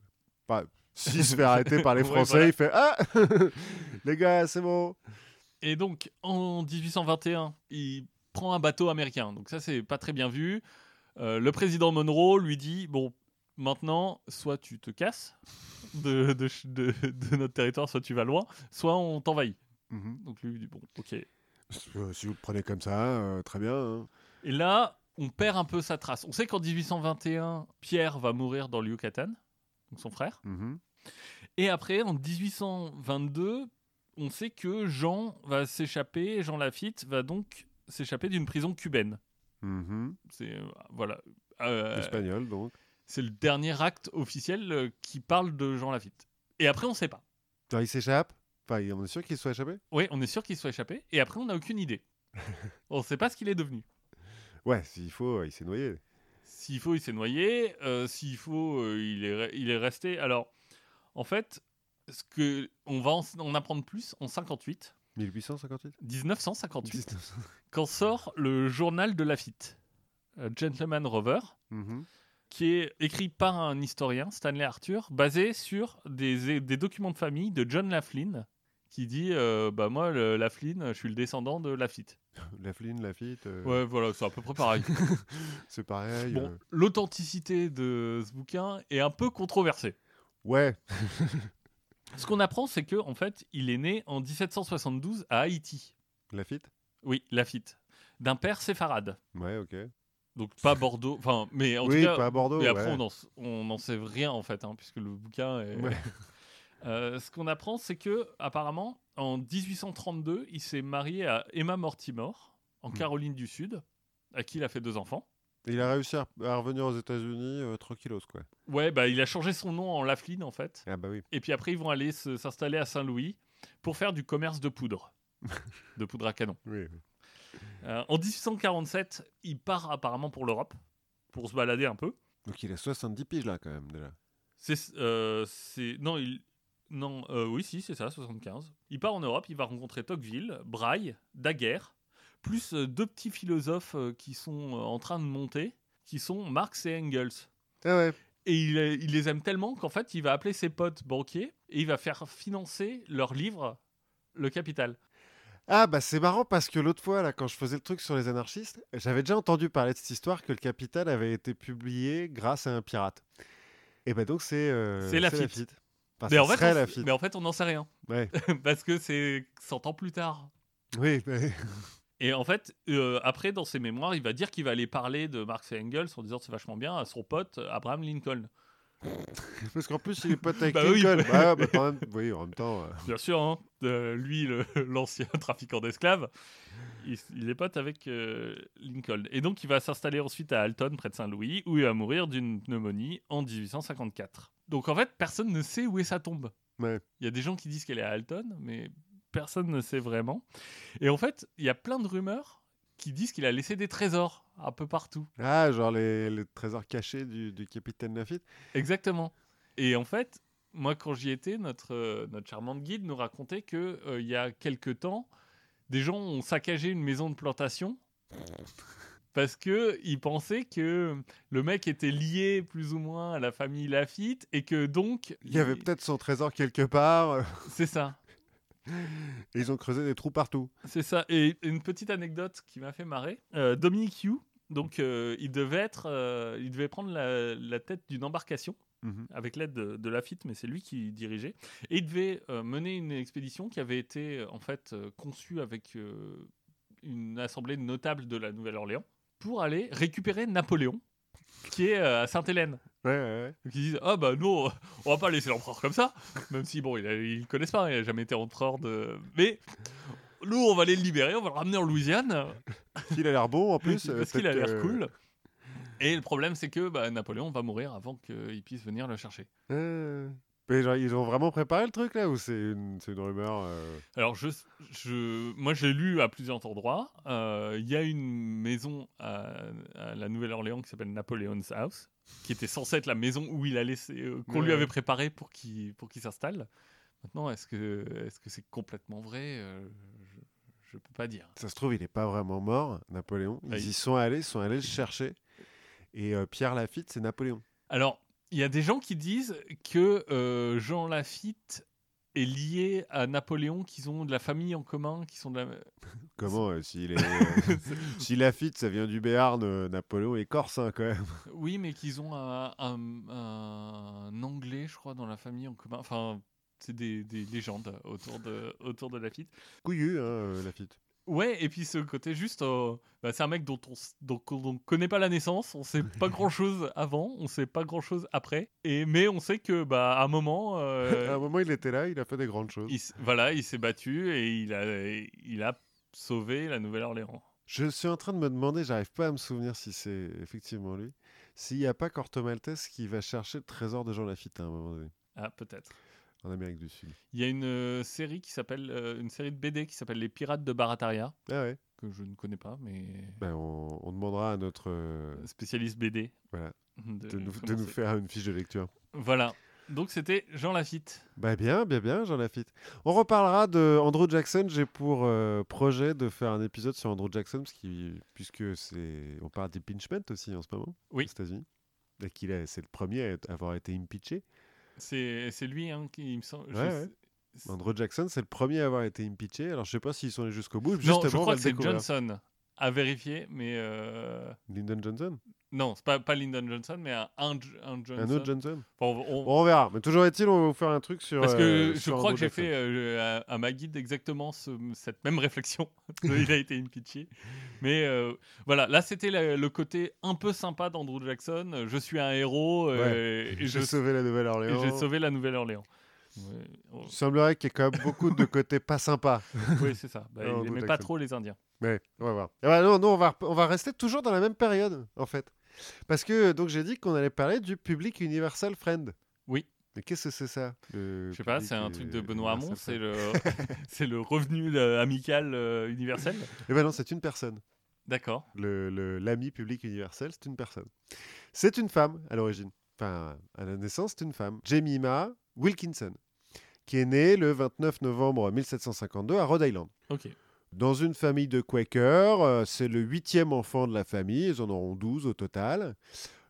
Pas- S'il se fait arrêter par les Ouais, Français, voilà. il fait Ah Les gars, c'est bon. Et donc, en 1821, il prend un bateau américain. Donc ça, c'est pas très bien vu. Euh, le président Monroe lui dit Bon, maintenant, soit tu te casses de, de, de- de notre territoire, soit tu vas loin, soit on t'envahit. Mhm. Donc lui il dit Bon, ok. Euh, Si vous le prenez comme ça, euh, très bien. hein. Et là, on perd un peu sa trace. On sait qu'en 1821, Pierre va mourir dans le Yucatan, donc son frère. Mhm. Et après, en 1822, on sait que Jean va s'échapper, Jean Lafitte va donc s'échapper d'une prison cubaine. Mhm. C'est euh, voilà. Euh, Espagnol, donc. c'est le dernier acte officiel euh, qui parle de Jean Lafitte. Et après, on ne sait pas. Alors, il s'échappe Enfin, on est sûr qu'il soit échappé Oui, on est sûr qu'il soit échappé. Et après, on n'a aucune idée. on ne sait pas ce qu'il est devenu. Ouais, s'il faut, il s'est noyé. S'il faut, il s'est noyé. Euh, S'il faut, il, est, il est resté. Alors, en fait, ce que on va en, en apprendre plus en 58, 1858 1958, quand sort le journal de Lafitte, Gentleman Rover, Mhm. qui est écrit par un historien, Stanley Arthur, basé sur des, des documents de famille de John Laughlin, qui dit euh, Bah, moi, le, Laughlin, je suis le descendant de Lafitte. La Flynn, Lafitte, euh, Ouais, voilà, c'est à peu près pareil. c'est pareil. bon, euh, l'authenticité de ce bouquin est un peu controversée. Ouais, Ce qu'on apprend, c'est que en fait, il est né en 1772 à Haïti. Lafitte? Oui, Lafitte, d'un père séfarade. Ouais, ok. Donc pas Bordeaux, enfin, mais en oui, tout cas, pas à Bordeaux. mais après ouais. on n'en on n'en sait rien en fait, hein, puisque le bouquin est. Ouais. Euh, ce qu'on apprend, c'est que apparemment, en 1832, il s'est marié à Emma Mortimer en Hmm. Caroline du Sud, à qui il a fait deux enfants. Il a réussi à, à revenir aux États-Unis euh, tranquillos, quoi. Ouais, bah il a changé son nom en Laughlin en fait. Ah bah oui. Et puis après, ils vont aller s'installer à Saint-Louis pour faire du commerce de poudre, de poudre à canon. oui. oui. Euh, en 1847, il part apparemment pour l'Europe pour se balader un peu. Donc il a 70 piges là, quand même, déjà. C'est, euh, non, il, non, euh, oui, si, c'est ça, 75. Il part en Europe, il va rencontrer Tocqueville, Braille, Daguerre, plus euh, deux petits philosophes euh, qui sont euh, en train de monter, qui sont Marx et Engels. Ah ouais. Et il, il les aime tellement qu'en fait, il va appeler ses potes banquiers et il va faire financer leur livre Le Capital. Ah bah c'est marrant parce que l'autre fois, là, quand je faisais le truc sur les anarchistes, j'avais déjà entendu parler de cette histoire que le Capital avait été publié grâce à un pirate. Et bah donc c'est... euh, C'est. Enfin, mais, en fait, mais en fait, on n'en sait rien. Ouais. Parce que c'est 100 ans plus tard. Oui, mais... Et en fait, euh, après, dans ses mémoires, il va dire qu'il va aller parler de Marx et Engels en disant c'est vachement bien à son pote Abraham Lincoln. parce qu'en plus il est pote avec Bah Lincoln. bah- Bah, bah, quand même, oui, en même temps... euh, Bien sûr, hein, euh, lui, l'ancien trafiquant d'esclaves, il, il est pote avec euh, Lincoln. Et donc, il va s'installer ensuite à Alton, près de Saint-Louis, où il va mourir d'une pneumonie en 1854. Donc, en fait, personne ne sait où est sa tombe. Ouais. Il y a des gens qui disent qu'elle est à Alton, mais personne ne sait vraiment. Et en fait, il y a plein de rumeurs qui disent qu'il a laissé des trésors un peu partout. Ah, genre les, les trésors cachés du, du capitaine Lafitte. Exactement. Et en fait, moi, quand j'y étais, notre, euh, notre charmante guide nous racontait que euh, il y a quelque temps, des gens ont saccagé une maison de plantation parce que ils pensaient que le mec était lié plus ou moins à la famille Lafitte et que donc Il y avait peut-être son trésor quelque part. c'est ça. Et ils ont creusé des trous partout. C'est ça. Et une petite anecdote qui m'a fait marrer. Euh, Dominique Hugh, donc euh, il devait être, euh, il devait prendre la, la tête d'une embarcation Mhm. avec l'aide de, de Lafitte, mais c'est lui qui dirigeait. Et il devait euh, mener une expédition qui avait été en fait euh, conçue avec euh, une assemblée de notables de la Nouvelle-Orléans pour aller récupérer Napoléon, qui est euh, à Sainte-Hélène. Ouais, ouais, ouais. Donc ils disent ah bah nous on va pas laisser l'empereur comme ça, même si bon il ils le connaissent pas, il a jamais été empereur de. Mais nous on va aller le libérer, on va le ramener en Louisiane Il a l'air bon en plus. euh, parce qu'il a l'air cool. Et le problème c'est que bah, Napoléon va mourir avant qu'il puisse venir le chercher. Ah. Mais genre, ils ont vraiment préparé le truc là ou c'est une, c'est une rumeur euh, Alors je, je moi j'ai lu à plusieurs endroits. Euh, Il y a une maison à, à la Nouvelle-Orléans qui s'appelle Napoleon's House, qui était censée être la maison où il allait, euh, qu'on lui avait préparé pour qu'il pour qu'il s'installe. Maintenant, est-ce que est-ce que c'est complètement vrai? Je je peux pas dire. Ça se trouve, il n'est pas vraiment mort, Napoléon. Ils y il- sont allés, ils sont allés le chercher. Et Pierre Lafitte, c'est Napoléon. Alors y a des gens qui disent que euh, Jean Lafitte est lié à Napoléon, qu'ils ont de la famille en commun, qui sont de la... Comment euh, s'il est euh, si Lafitte ça vient du Béarn, euh, Napoléon est corse hein, quand même. Oui, mais qu'ils ont un, un- un anglais, je crois, dans la famille en commun. Enfin, c'est des, des légendes autour de, autour de Lafitte. Couillu hein, Lafitte. Ouais, et puis ce côté juste, euh, bah, c'est un mec dont on, dont on connaît pas la naissance, on sait pas grand chose avant, on sait pas grand chose après, et mais on sait que bah à un moment, euh, à un moment il était là, il a fait des grandes choses. il, voilà, il s'est battu et il a, il a sauvé la Nouvelle-Orléans. Je suis en train de me demander, j'arrive pas à me souvenir si c'est effectivement lui, s'il n'y a pas Corto Maltese qui va chercher le trésor de Jean Lafitte à un moment donné, Ah peut-être. En Amérique du Sud. Il y a une euh, série qui s'appelle, euh, une série de BD qui s'appelle Les Pirates de Barataria Ah ouais que je ne connais pas, mais ben, on, on demandera à notre... euh, spécialiste BD. Voilà. De, de, nous, de commencer. nous faire une fiche de lecture. Voilà. Donc c'était Jean Lafitte. Bah bien, bien, bien, Jean Lafitte. On reparlera de Andrew Jackson. J'ai pour euh, projet de faire un épisode sur Andrew Jackson, parce puisque c'est, on parle d'impeachment aussi en ce moment Oui. aux États-Unis. Et qu'il est, c'est le premier à avoir été impeaché. C'est lui hein, qui il me semble. Ouais, ouais. Andrew Jackson, c'est le premier à avoir été impeaché. Alors je sais pas s'ils sont allés jusqu'au bout. Non, Justement, je crois que c'est. Johnson à vérifier, mais euh, Lyndon Johnson? Non, c'est pas pas Lyndon Johnson, mais un, un, J- un Johnson. Un autre Johnson Bon, on- Bon, On verra. Mais toujours est-il, on va vous faire un truc sur. parce que euh, je crois que j'ai fait euh, à, à ma guide exactement ce- cette même réflexion. il a été impeaché. Mais euh, voilà, là c'était le, le côté un peu sympa d'Andrew Jackson. Je suis un héros et, J'ai sauvé la et Nouvelle-Orléans. j'ai sauvé la Nouvelle-Orléans. Ouais, Il semblerait qu'il y ait quand même beaucoup de côtés pas sympas. oui, c'est ça. Bah, Ah, il Andrew aimait pas trop les Indiens. Ouais, on va voir. Ah bah non, non, on va, on va rester toujours dans la même période, en fait. Parce que donc j'ai dit qu'on allait parler du Public Universal Friend. Oui. Mais qu'est-ce que c'est ça Je sais pas, c'est un truc de Benoît Hamon, c'est le, c'est le revenu euh, amical euh, universel? Eh ben non, c'est une personne. D'accord. Le- le- L'ami public universel, c'est une personne. C'est une femme à l'origine. Enfin, à la naissance, c'est une femme. Jemima Wilkinson, qui est née le 29 novembre 1752 à Rhode Island. Ok. Dans une famille de Quakers, euh, c'est le huitième enfant de la famille, ils en auront 12 au total.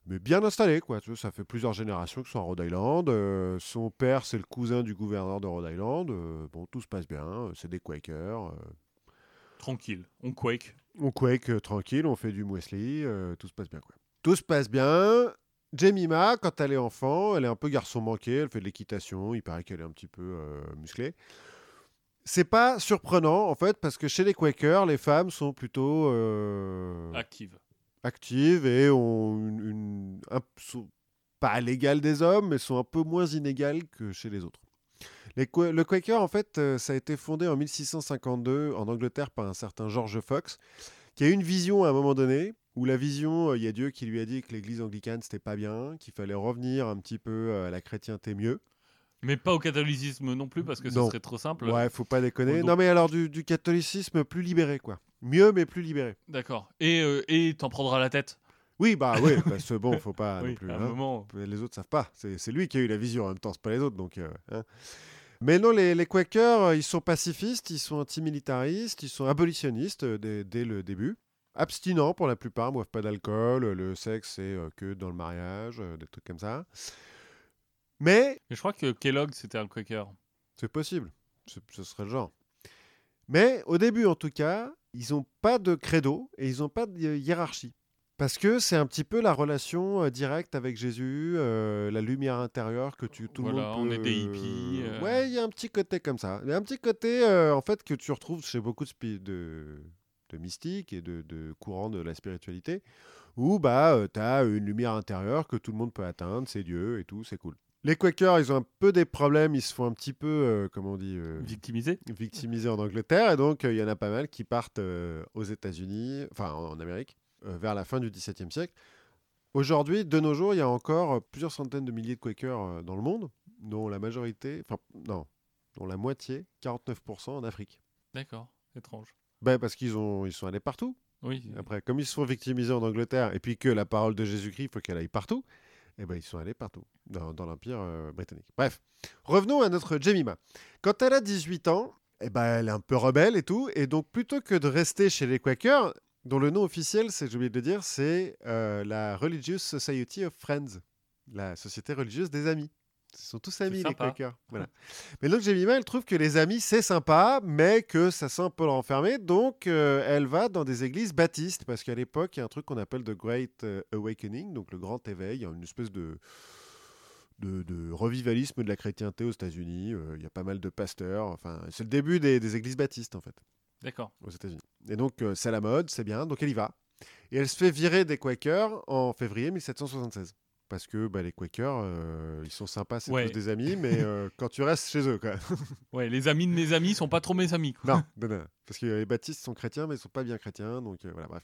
Mais bien installé, quoi. Tu vois, ça fait plusieurs générations qu'ils sont à Rhode Island. Euh, son père, c'est le cousin du gouverneur de Rhode Island. Euh, bon, tout se passe bien. C'est des Quakers. euh, Tranquille. On quake. on quake tranquille, on fait du muesli, tout se passe bien, quoi. Tout se passe bien. Jemima, quand elle est enfant, elle est un peu garçon manqué, elle fait de l'équitation, il paraît qu'elle est un petit peu musclée. C'est pas surprenant, en fait, parce que chez les Quakers, les femmes sont plutôt euh, Active. actives et ont une, une- un- sont pas à l'égal des hommes, mais sont un peu moins inégales que chez les autres. Les le Quaker, en fait, euh, ça a été fondé en 1652 en Angleterre par un certain George Fox, qui a eu une vision à un moment donné, où la vision, euh, il y a Dieu qui lui a dit que l'église anglicane, c'était pas bien, qu'il fallait revenir un petit peu à la chrétienté mieux. Mais pas au catholicisme non plus, parce que ce Non. serait trop simple. Ouais, faut pas déconner. donc- Non, mais alors du, du catholicisme plus libéré, quoi. Mieux, mais plus libéré. D'accord. Et euh, et t'en prendras la tête? Oui, bah oui, parce que bon, faut pas oui, non plus. à un hein. moment. Les autres savent pas. C'est c'est lui qui a eu la vision en même temps, c'est pas les autres. Donc, euh, hein. Mais non, les, les Quakers, euh, ils sont pacifistes, ils sont antimilitaristes, ils sont abolitionnistes euh, dès, dès le début. Abstinents pour la plupart, boivent pas d'alcool, euh, le sexe c'est euh, que dans le mariage, euh, des trucs comme ça. Mais Mais je crois que Kellogg, c'était un quaker. c'est possible, ce, serait le genre. Mais au début en tout cas, ils n'ont pas de credo et ils n'ont pas de hi- hiérarchie. Parce que c'est un petit peu la relation euh, directe avec Jésus, euh, la lumière intérieure que tu, tout Voilà, le on monde est peut... des hippies, euh. Ouais, il y a un petit côté comme ça. Il y a un petit côté, euh, en fait, que tu retrouves chez beaucoup de, spi- de, de mystiques et de, de courants de la spiritualité, où bah, tu as une lumière intérieure que tout le monde peut atteindre, c'est Dieu et tout, c'est cool. Les Quakers, ils ont un peu des problèmes, ils se font un petit peu, euh, comment on dit, euh, Victimisé. victimisés en Angleterre, et donc euh, il y en a pas mal qui partent euh, aux États-Unis, enfin en, en Amérique, euh, vers la fin du XVIIe siècle. Aujourd'hui, de nos jours, il y a encore euh, plusieurs centaines de milliers de Quakers euh, dans le monde, dont la majorité, enfin non, dont la moitié, 49% en Afrique. D'accord. Étrange. Ben, parce qu'ils ont, ils sont allés partout. Oui. Après, comme ils se font victimiser en Angleterre, et puis que la parole de Jésus-Christ, il faut qu'elle aille partout, eh ben, ils sont allés partout, dans, l'Empire euh, britannique. Bref, revenons à notre Jemima. Quand elle a 18 ans, eh ben, elle est un peu rebelle et tout, et donc plutôt que de rester chez les Quakers, dont le nom officiel, c'est, j'ai oublié de le dire, c'est euh, la Religious Society of Friends, la société religieuse des amis. Ils sont tous amis, les. Quakers. Voilà. mais donc, Jemima, elle trouve que les amis, c'est sympa, mais que ça sent un peu l'enfermer. Donc, euh, elle va dans des églises baptistes, parce qu'à l'époque, il y a un truc qu'on appelle The Great euh, Awakening, donc le grand éveil, une espèce de, de, de revivalisme de la chrétienté aux États-Unis. Euh, Il y a pas mal de pasteurs. Enfin, c'est le début des, des églises baptistes, en fait D'accord. aux États-Unis. Et donc, euh, c'est à la mode, c'est bien, donc elle y va. Et elle se fait virer des Quakers en février 1776. Parce que bah, les Quakers, euh, ils sont sympas, c'est Ouais. tous des amis, mais euh, quand tu restes chez eux, quoi. Ouais, les amis de mes amis sont pas trop mes amis. quoi. non, non, non. Parce que les baptistes sont chrétiens, mais ils sont pas bien chrétiens, donc euh, voilà, bref.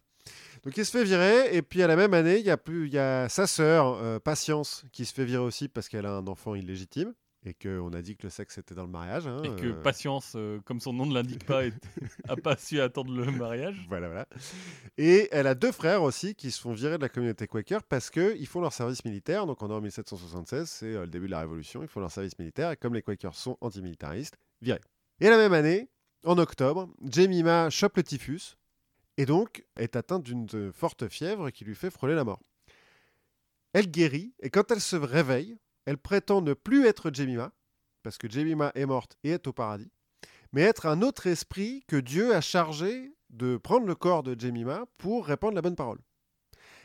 Donc il se fait virer, et puis à la même année, il y a, plus, il y a sa sœur, Patience, qui se fait virer aussi parce qu'elle a un enfant illégitime, et qu'on a dit que le sexe était dans le mariage. hein, Et que euh, Patience, euh, comme son nom ne l'indique pas, est- a pas su attendre le mariage. Voilà, voilà. Et elle a deux frères aussi qui se font virer de la communauté Quaker parce qu'ils font leur service militaire. Donc on est en 1776, c'est euh, le début de la Révolution. Ils font leur service militaire et comme les Quakers sont antimilitaristes, virés. Et la même année, en octobre, Jemima chope le typhus et donc est atteinte d'une forte fièvre qui lui fait frôler la mort. Elle guérit et quand elle se réveille, elle prétend ne plus être Jemima parce que Jemima est morte et est au paradis mais être un autre esprit que Dieu a chargé de prendre le corps de Jemima pour répandre la bonne parole.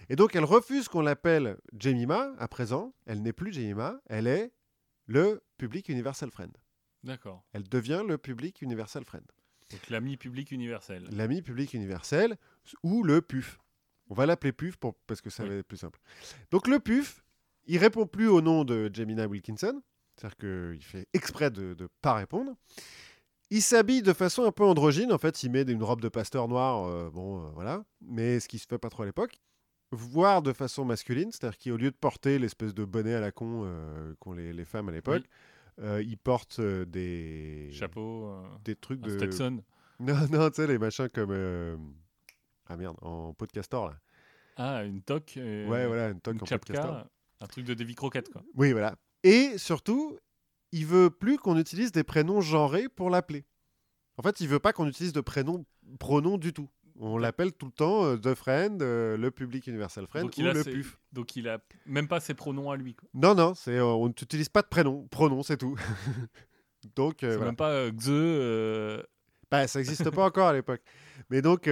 Et donc elle refuse qu'on l'appelle Jemima à présent, elle n'est plus Jemima, elle est le Public Universal Friend. D'accord. Elle devient le Public Universal Friend. Donc l'ami public universel. L'ami public universel ou le PUF. On va l'appeler PUF pour- parce que ça Oui. va être plus simple. Donc le PUF, il répond plus au nom de Jemina Wilkinson, c'est-à-dire qu'il fait exprès de ne pas répondre. Il s'habille de façon un peu androgyne, en fait, il met une robe de pasteur noir, euh, bon, euh, voilà, mais ce qui se fait pas trop à l'époque. Voire de façon masculine, c'est-à-dire qu'au lieu de porter l'espèce de bonnet à la con euh, qu'ont les, les femmes à l'époque, euh, il porte des, Chapeau, euh, des trucs de, Stetson. non, non, tu sais, les machins comme. Ah merde, en pot de castor, là. Ah, une toque. euh, ouais, voilà, une toque Une en pot de castor. Un truc de Davy Croquette, quoi. Oui, voilà. Et surtout, il veut plus qu'on utilise des prénoms genrés pour l'appeler. En fait, il veut pas qu'on utilise de prénoms, pronoms du tout. On l'appelle tout le temps euh, The Friend, euh, le Public Universal Friend Donc ou il a le ses- PUF. Donc il a même pas ses pronoms à lui. quoi. Non, non, c'est, euh, on n'utilise pas de prénoms. Pronoms, c'est tout. donc, C'est voilà. même pas euh, Bah, ça n'existe pas encore à l'époque. Mais donc,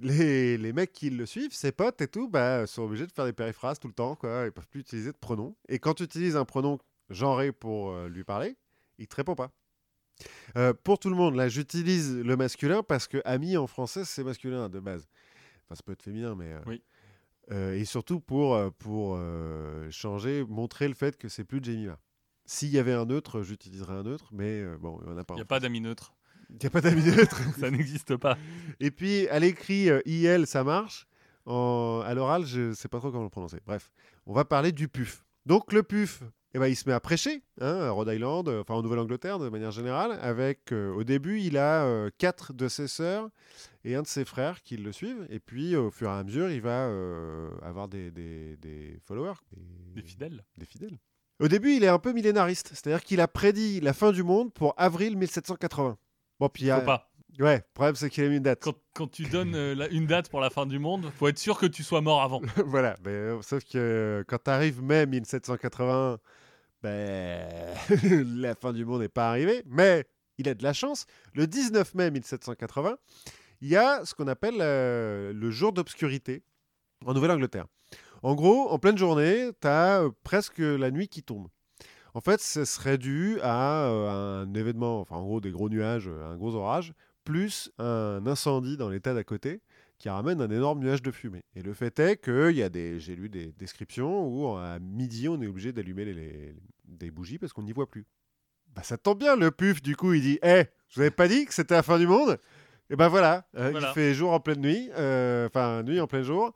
les, les mecs qui le suivent, ses potes et tout, bah, sont obligés de faire des périphrases tout le temps. Quoi. Ils peuvent plus utiliser de pronoms. Et quand tu utilises un pronom genré pour euh, lui parler, il te répond pas. Euh, pour tout le monde, là, j'utilise le masculin parce que ami en français, c'est masculin de base. Enfin, ça peut être féminin, mais. euh, Oui. et surtout pour, pour changer, montrer le fait que c'est plus Jemima. S'il y avait un neutre, j'utiliserais un neutre, mais bon, il n'y en a pas. Il n'y a pas d'amis neutres. Il n'y a pas d'amis neutres. Ça n'existe pas. Et puis, à l'écrit, euh, IL, ça marche. En- à l'oral, je ne sais pas trop comment le prononcer. Bref, on va parler du PUF. Donc, le PUF, eh ben, il se met à prêcher hein, à Rhode Island, euh, enfin en Nouvelle-Angleterre de manière générale. Avec, euh, au début, il a euh, quatre de ses sœurs et un de ses frères qui le suivent. Et puis, au fur et à mesure, il va avoir des, des- des followers, Des fidèles. des fidèles. Au début, il est un peu millénariste, c'est-à-dire qu'il a prédit la fin du monde pour avril 1780. Bon, puis Faut pas. Ouais, le problème, c'est qu'il a mis une date. Quand, quand tu donnes euh, la- une date pour la fin du monde, faut être sûr que tu sois mort avant. voilà, mais, euh, sauf que euh, quand tu arrives mai 1780, ben, la fin du monde n'est pas arrivée, mais il a de la chance. Le 19 mai 1780, il y a ce qu'on appelle euh, le jour d'obscurité en Nouvelle-Angleterre. En gros, en pleine journée, tu as presque la nuit qui tombe. En fait, ce serait dû à euh, un événement, enfin en gros des gros nuages, euh, un gros orage, plus un incendie dans l'état d'à côté qui ramène un énorme nuage de fumée. Et le fait est que il y a des, j'ai lu des descriptions où à midi on est obligé d'allumer les, les- des bougies parce qu'on n'y voit plus. Bah ça tombe bien, le puf du coup il dit, hé, je vous avais pas dit que c'était la fin du monde? Et ben voilà, euh, Voilà. il fait jour en pleine nuit, euh, enfin nuit en plein jour.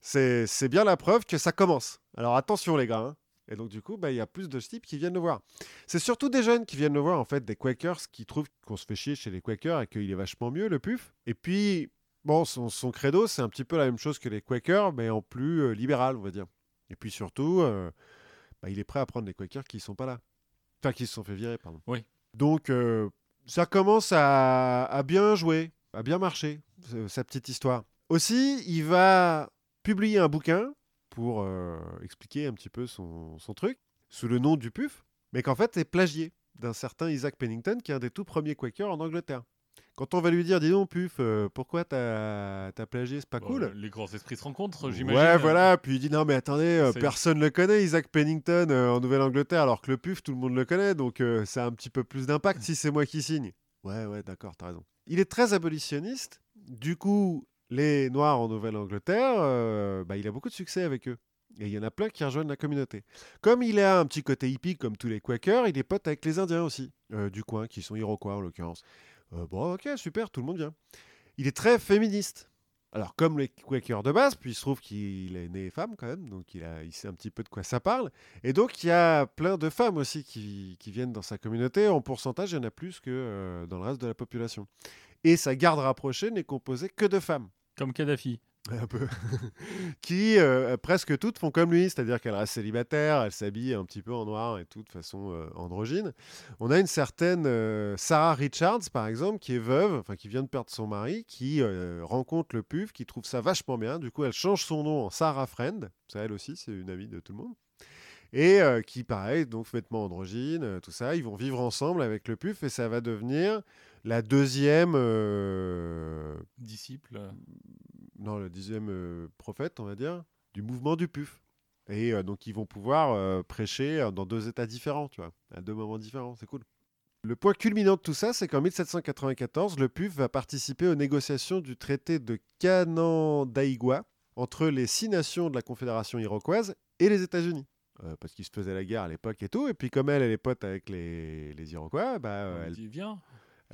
C'est c'est bien la preuve que ça commence. Alors attention les gars. hein. Et donc du coup, bah, il y a plus de types qui viennent le voir. C'est surtout des jeunes qui viennent le voir, en fait, des Quakers qui trouvent qu'on se fait chier chez les Quakers et qu'il est vachement mieux, le puf. Et puis, bon, son, son credo, c'est un petit peu la même chose que les Quakers, mais en plus euh, libéral, on va dire. Et puis surtout, euh, bah, il est prêt à prendre les Quakers qui ne sont pas là. Enfin, qui se sont fait virer, pardon. Oui. Donc, euh, ça commence à, à bien jouer, à bien marcher, ce- sa petite histoire. Aussi, il va publier un bouquin pour euh, expliquer un petit peu son, son truc. sous le nom du PUF, mais qu'en fait est plagié d'un certain Isaac Pennington, qui est un des tout premiers Quakers en Angleterre. Quand on va lui dire, dis donc, Puf, euh, pourquoi t'as as plagié, c'est pas Bon, cool Les grands esprits se rencontrent, j'imagine. Ouais, voilà. Puis il dit, non, mais attendez, euh, personne le connaît, Isaac Pennington, en Nouvelle-Angleterre, alors que le PUF, tout le monde le connaît, donc ça a un petit peu plus d'impact si c'est moi qui signe. Ouais, ouais, d'accord, t'as raison. Il est très abolitionniste. Du coup, les Noirs en Nouvelle-Angleterre, euh, bah, il a beaucoup de succès avec eux. Et il y en a plein qui rejoignent la communauté. Comme il a un petit côté hippie, comme tous les Quakers, il est pote avec les Indiens aussi, euh, du coin, qui sont Iroquois en l'occurrence. Euh, bon, ok, super, tout le monde vient. Il est très féministe. Alors, comme les Quakers de base, puis il se trouve qu'il est né femme quand même, donc il, sait un petit peu de quoi ça parle. Et donc, il y a plein de femmes aussi qui, viennent dans sa communauté. En pourcentage, il y en a plus que dans le reste de la population. Et sa garde rapprochée n'est composée que de femmes. Comme Kadhafi. Un peu. qui euh, presque toutes font comme lui, c'est-à-dire qu'elle reste célibataire, elle s'habille un petit peu en noir et tout de façon euh, androgyne. On a une certaine euh, Sarah Richards, par exemple, qui est veuve, enfin qui vient de perdre son mari, qui euh, rencontre le PUF, qui trouve ça vachement bien. Du coup, elle change son nom en Sarah Friend. Ça, elle aussi, c'est une amie de tout le monde. Et qui, pareil, donc vêtements androgynes, tout ça, ils vont vivre ensemble avec le PUF et ça va devenir la deuxième euh, Disciple. non, le dixième euh, prophète, on va dire, du mouvement du PUF. Et euh, donc, ils vont pouvoir prêcher dans deux états différents, tu vois, à deux moments différents. C'est cool. Le point culminant de tout ça, c'est qu'en 1794, le PUF va participer aux négociations du traité de Canandaigua entre les six nations de la Confédération iroquoise et les États-Unis. Euh, parce qu'ils se faisaient la guerre à l'époque et tout. Et puis, comme elle, elle est pote avec les, les Iroquois, bah, euh, elle dit, viens.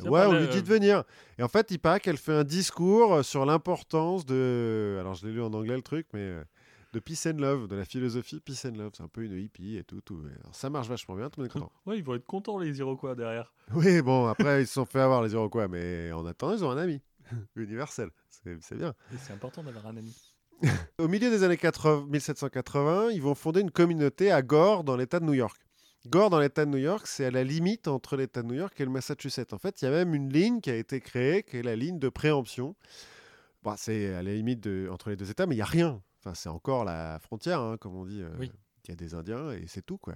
Ouais, on lui dit euh, de venir. Et en fait, il paraît qu'elle fait un discours euh, sur l'importance de. Alors, je l'ai lu en anglais le truc, mais euh, de peace and love, de la philosophie peace and love. C'est un peu une hippie et tout. tout. Alors, ça marche vachement bien, tout le monde est content. Ouais, ils vont être contents, les Iroquois, derrière. oui, bon, après, ils se sont fait avoir les Iroquois, mais en attendant, ils ont un ami universel. C'est bien. C'est important d'avoir un ami. Au milieu des années 80 1780, ils vont fonder une communauté à Gore, dans l'État de New York. Gore, dans l'État de New York, c'est à la limite entre l'État de New York et le Massachusetts. En fait, il y a même une ligne qui a été créée, qui est la ligne de préemption. Bon, c'est à la limite de- entre les deux États, mais il n'y a rien. Enfin, c'est encore la frontière, hein, comme on dit. euh, Oui. Il y a des Indiens et c'est tout, quoi.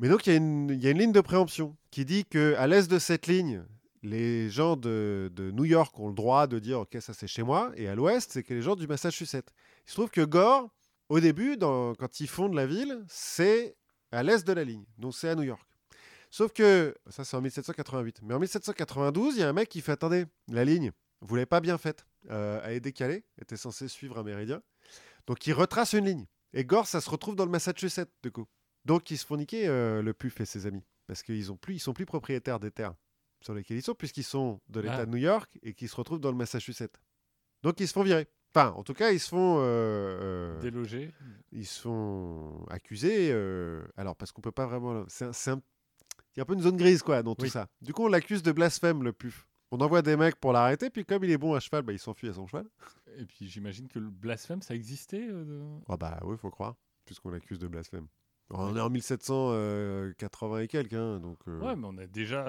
Mais donc, il y, a une- il y a une ligne de préemption qui dit qu'à l'est de cette ligne, les gens de, de New York ont le droit de dire Ok, ça c'est chez moi. Et à l'ouest, c'est que les gens du Massachusetts. Il se trouve que Gore, au début, dans- quand ils fondent la ville, c'est à l'est de la ligne. Donc c'est à New York. Sauf que, ça c'est en 1788. Mais en 1792, il y a un mec qui fait Attendez, la ligne, vous l'avez pas bien faite. Euh, elle est décalée, était censée suivre un méridien. Donc il retrace une ligne. Et Gore, ça se retrouve dans le Massachusetts, du coup. Donc ils se font niquer, euh, le PUF et ses amis. Parce qu'ils ont plus, ils sont plus propriétaires des terres sur lesquelles ils sont, puisqu'ils sont de l'État Ah. de New York et qu'ils se retrouvent dans le Massachusetts. Donc ils se font virer. Enfin, en tout cas, ils se font, euh, euh, Délogé. ils se font accusés. euh, alors, parce qu'on peut pas vraiment. C'est un- Il y a un peu une zone grise, quoi, dans tout Oui. ça. Du coup, on l'accuse de blasphème, le PUF. On envoie des mecs pour l'arrêter, puis comme il est bon à cheval, bah, il s'enfuit à son cheval. Et puis j'imagine que le blasphème, ça existait. euh, Ah bah oui, faut croire, puisqu'on l'accuse de blasphème. On est en 1780 et quelques, hein, donc... Ouais, mais on a déjà.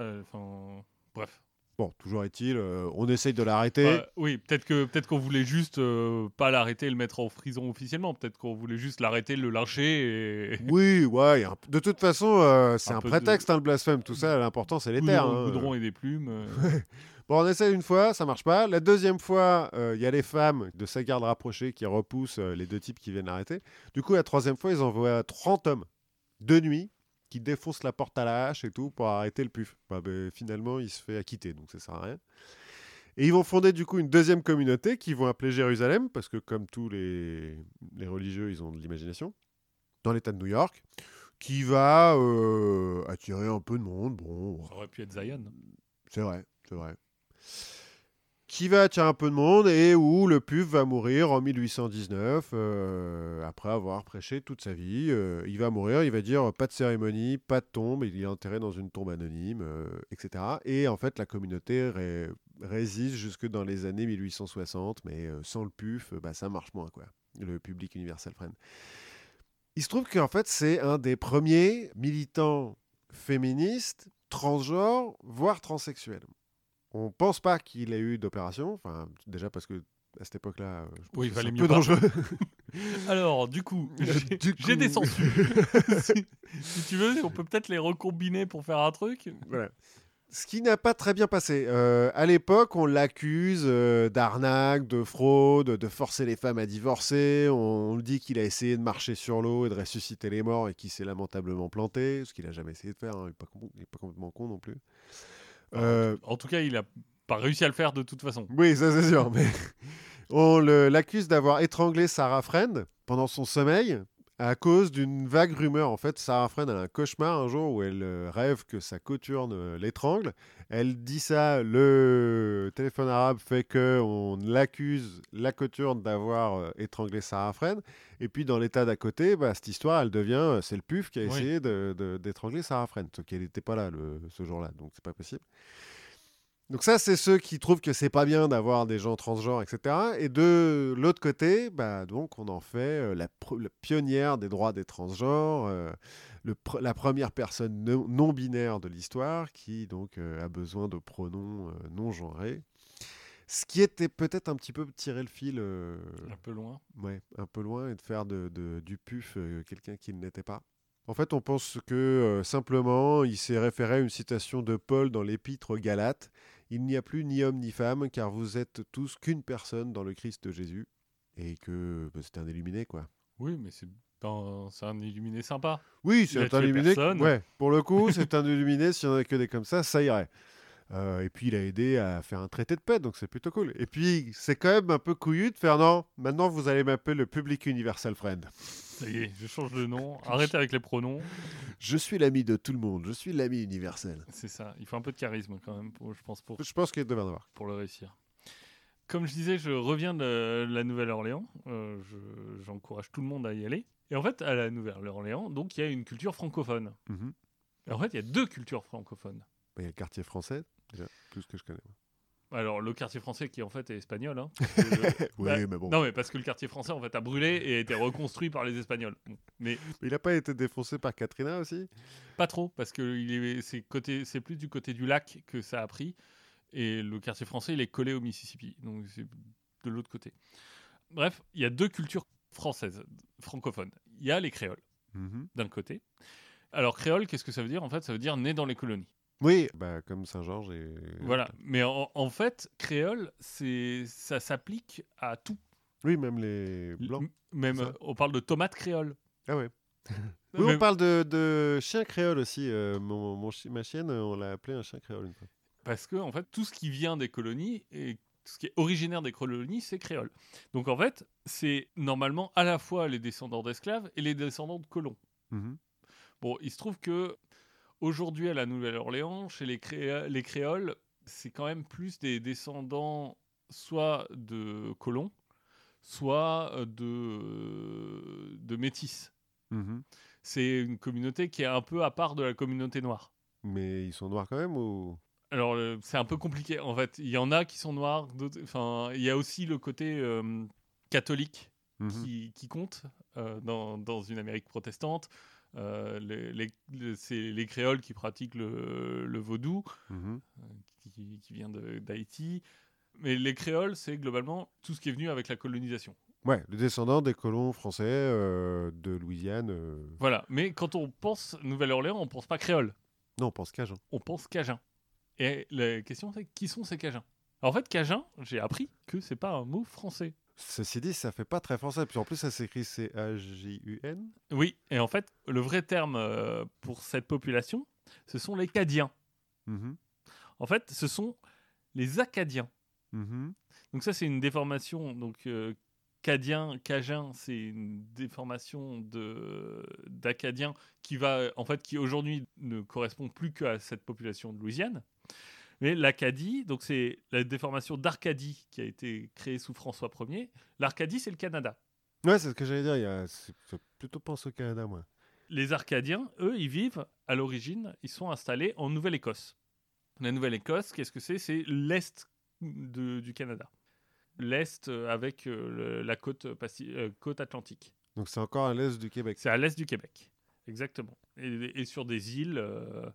bref. Bon, toujours est-il, euh, on essaye de l'arrêter. Bah, oui, peut-être que peut-être qu'on voulait juste euh, pas l'arrêter et le mettre en prison officiellement. Peut-être qu'on voulait juste l'arrêter, le lyncher et. Oui, ouais, un- de toute façon, euh, c'est Un un, peu de- prétexte, hein, le blasphème, tout ça, l'important c'est les terres. Goudron, hein. goudron et des plumes. Bon, on essaie une fois, ça marche pas. La deuxième fois, il y a les femmes de sa garde rapprochée qui repoussent les deux types qui viennent l'arrêter. Du coup, la troisième fois, ils envoient 30 hommes de nuit qui défoncent la porte à la hache et tout pour arrêter le puf. Bah, ben, finalement, il se fait acquitter, donc ça sert à rien. Et ils vont fonder du coup une deuxième communauté qu'ils vont appeler Jérusalem, parce que comme tous les, les religieux, ils ont de l'imagination, dans l'État de New York, qui va euh, attirer un peu de monde. Bon, Ça aurait pu être Zion. c'est vrai, c'est vrai. Qui va attirer un peu de monde et où le PUF va mourir en 1819, euh, après avoir prêché toute sa vie. Euh, il va mourir, il va dire pas de cérémonie, pas de tombe, il est enterré dans une tombe anonyme, euh, etc. Et en fait, la communauté ré- résiste jusque dans les années 1860, mais euh, sans le PUF, euh, bah, ça marche moins, quoi. Le public universel friend. Il se trouve qu'en fait, c'est un des premiers militants féministes, transgenres, voire transsexuels. On pense pas qu'il ait eu d'opération, enfin déjà parce que à cette époque-là. euh, je pense Oui, c'est un mieux peu pas. dangereux. Alors, du coup, j'ai des censures. si, si tu veux, on peut peut-être les recombiner pour faire un truc. Voilà. Ce qui n'a pas très bien passé. Euh, à l'époque, on l'accuse euh, d'arnaque, de fraude, de forcer les femmes à divorcer. On, on dit qu'il a essayé de marcher sur l'eau et de ressusciter les morts et qu'il s'est lamentablement planté, ce qu'il n'a jamais essayé de faire. hein. Il n'est pas complètement con non plus. Euh, En tout cas, il a pas réussi à le faire de toute façon. oui, ça c'est sûr. Mais on l'accuse d'avoir étranglé Sarah Friend pendant son sommeil à cause d'une vague rumeur. En fait, Sarah Friend a un cauchemar un jour où elle euh, rêve que sa coturne euh, l'étrangle. Elle dit ça, le téléphone arabe fait que on l'accuse, la coturne, d'avoir euh, étranglé Sarah Friend. Et puis dans l'état d'à côté, bah, cette histoire, elle devient, euh, c'est le puf qui a essayé d'étrangler Sarah Friend. Sauf qu'elle n'était pas là le- ce jour-là, donc c'est pas possible. Donc ça, c'est ceux qui trouvent que c'est pas bien d'avoir des gens transgenres, etc. Et de l'autre côté, bah, donc on en fait euh, la, pionnière des droits des transgenres, euh, le pr- la première personne no- non binaire de l'histoire qui donc euh, a besoin de pronoms euh, non genrés. Ce qui était peut-être un petit peu tirer le fil Un peu loin. ouais, un peu loin et de faire de, de- du puf quelqu'un qui ne l'était pas. En fait, on pense que euh, simplement, il s'est référé à une citation de Paul dans l'épître aux Galates. Il n'y a plus ni homme ni femme, car vous êtes tous qu'une personne dans le Christ Jésus. Et que bah, c'était un illuminé, quoi. Oui, mais c'est un, c'est un illuminé sympa. Oui, c'est un illuminé. Ouais, pour le coup, c'est un illuminé. S'il n'y en avait que des comme ça, ça irait. Euh, et puis, il a aidé à faire un traité de paix, donc c'est plutôt cool. Et puis, c'est quand même un peu couillu de faire non, maintenant vous allez m'appeler le Public Universal Friend. Ça y est, je change de nom. Arrêtez avec les pronoms. Je suis l'ami de tout le monde, je suis l'ami universel. C'est ça. Il faut un peu de charisme quand même, pour- je pense, pour, Je pense qu'il devrait en avoir. pour le réussir. Comme je disais, je reviens de la Nouvelle-Orléans. Euh, je- J'encourage tout le monde à y aller. Et en fait, à la Nouvelle-Orléans, donc il y a une culture francophone. Mhm. Et en fait, il y a deux cultures francophones. Bah, Il y a le quartier français, déjà, tout ce que je connais. Alors, le quartier français qui en fait est espagnol. hein, que oui, Bah, mais bon. Non, mais parce que le quartier français en fait a brûlé et a été reconstruit par les Espagnols. Mais Il n'a pas été défoncé par Katrina aussi? Pas trop, parce que est, c'est plus du côté du lac que ça a pris. Et le quartier français, il est collé au Mississippi. Donc c'est de l'autre côté. Bref, il y a deux cultures françaises, francophones. Il y a les créoles, Mhm. d'un côté. Alors, créole, qu'est-ce que ça veut dire? En fait, ça veut dire né dans les colonies. Oui, bah, comme Saint-Georges et. Voilà. Mais en, en fait, créole, c'est, ça s'applique à tout. Oui, même les blancs. Même, euh, on parle de tomates créoles. Ah ouais. Oui, Même- on parle de, de chien créole aussi. euh, mon, mon chi- ma chienne, euh, on l'a appelé un chien créole une fois. Parce que, en fait, tout ce qui vient des colonies et tout ce qui est originaire des colonies, c'est créole. Donc, en fait, c'est normalement à la fois les descendants d'esclaves et les descendants de colons. Mhm. Bon, il se trouve que aujourd'hui, à la Nouvelle-Orléans, chez les, créoles, c'est quand même plus des descendants soit de colons, soit euh, de, de métis. Mhm. C'est une communauté qui est un peu à part de la communauté noire. Mais ils sont noirs quand même ou? Alors, euh, c'est un peu compliqué. En fait, il y en a qui sont noirs. Enfin, il y a aussi le côté euh, catholique Mhm. qui, qui compte euh, dans, dans une Amérique protestante. Euh, les, c'est les créoles qui pratiquent le, le vaudou, Mhm. qui, qui vient d'Haïti. Mais les créoles, c'est globalement tout ce qui est venu avec la colonisation. Ouais, les descendants des colons français euh, de Louisiane. euh, Voilà. Mais quand on pense Nouvelle-Orléans, on pense pas créole. Non, on pense Cajun. on pense Cajun. Et la question, c'est qui sont ces Cajuns En fait, Cajun, j'ai appris que c'est pas un mot français. Ceci dit, ça fait pas très français. Puis en plus, ça s'écrit C-A-J-U-N. Oui, et en fait, le vrai terme euh, pour cette population, ce sont les Cadiens. Mhm. En fait, ce sont les Acadiens. Mhm. Donc ça, c'est une déformation. Donc euh, Cadien, Cajun, c'est une déformation de d'Acadien qui va, en fait, qui aujourd'hui ne correspond plus qu'à cette population de Louisiane. Mais l'Acadie, donc c'est la déformation d'Arcadie qui a été créée sous François Ier. L'Arcadie, c'est le Canada. Ouais, c'est ce que j'allais dire. Il y a... plutôt pense au Canada, moi. Les Arcadiens, eux, ils vivent à l'origine, ils sont installés en Nouvelle-Écosse. La Nouvelle-Écosse, qu'est-ce que c'est? C'est l'est de- du Canada. L'est euh, avec euh, le- la côte, euh, côte atlantique. Donc c'est encore à l'est du Québec. C'est à l'est du Québec. Exactement. Et, et sur des îles, euh,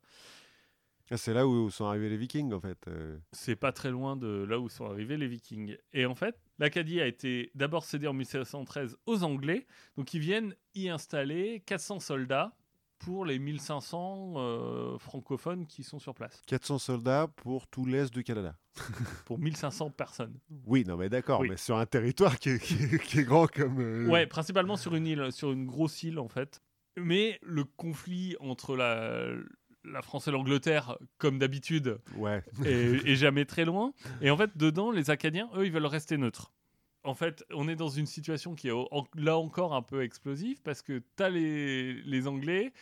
c'est là où sont arrivés les Vikings, en fait. euh. c'est pas très loin de là où sont arrivés les Vikings. Et en fait, L'Acadie a été d'abord cédée en 1713 aux Anglais, donc ils viennent y installer 400 soldats pour les 1500 euh, francophones qui sont sur place. 400 soldats pour tout l'Est du Canada. Pour 1500 personnes. Oui, non mais d'accord, Oui. mais sur un territoire qui est, qui est- qui est grand comme... euh, Ouais, principalement sur une île, sur une grosse île en fait. Mais le conflit entre la, la France et l'Angleterre, comme d'habitude, Ouais. est jamais très loin. Et en fait, dedans, les Acadiens, eux, ils veulent rester neutres. En fait, on est dans une situation qui est en- là encore un peu explosive parce que tu as les, les Anglais,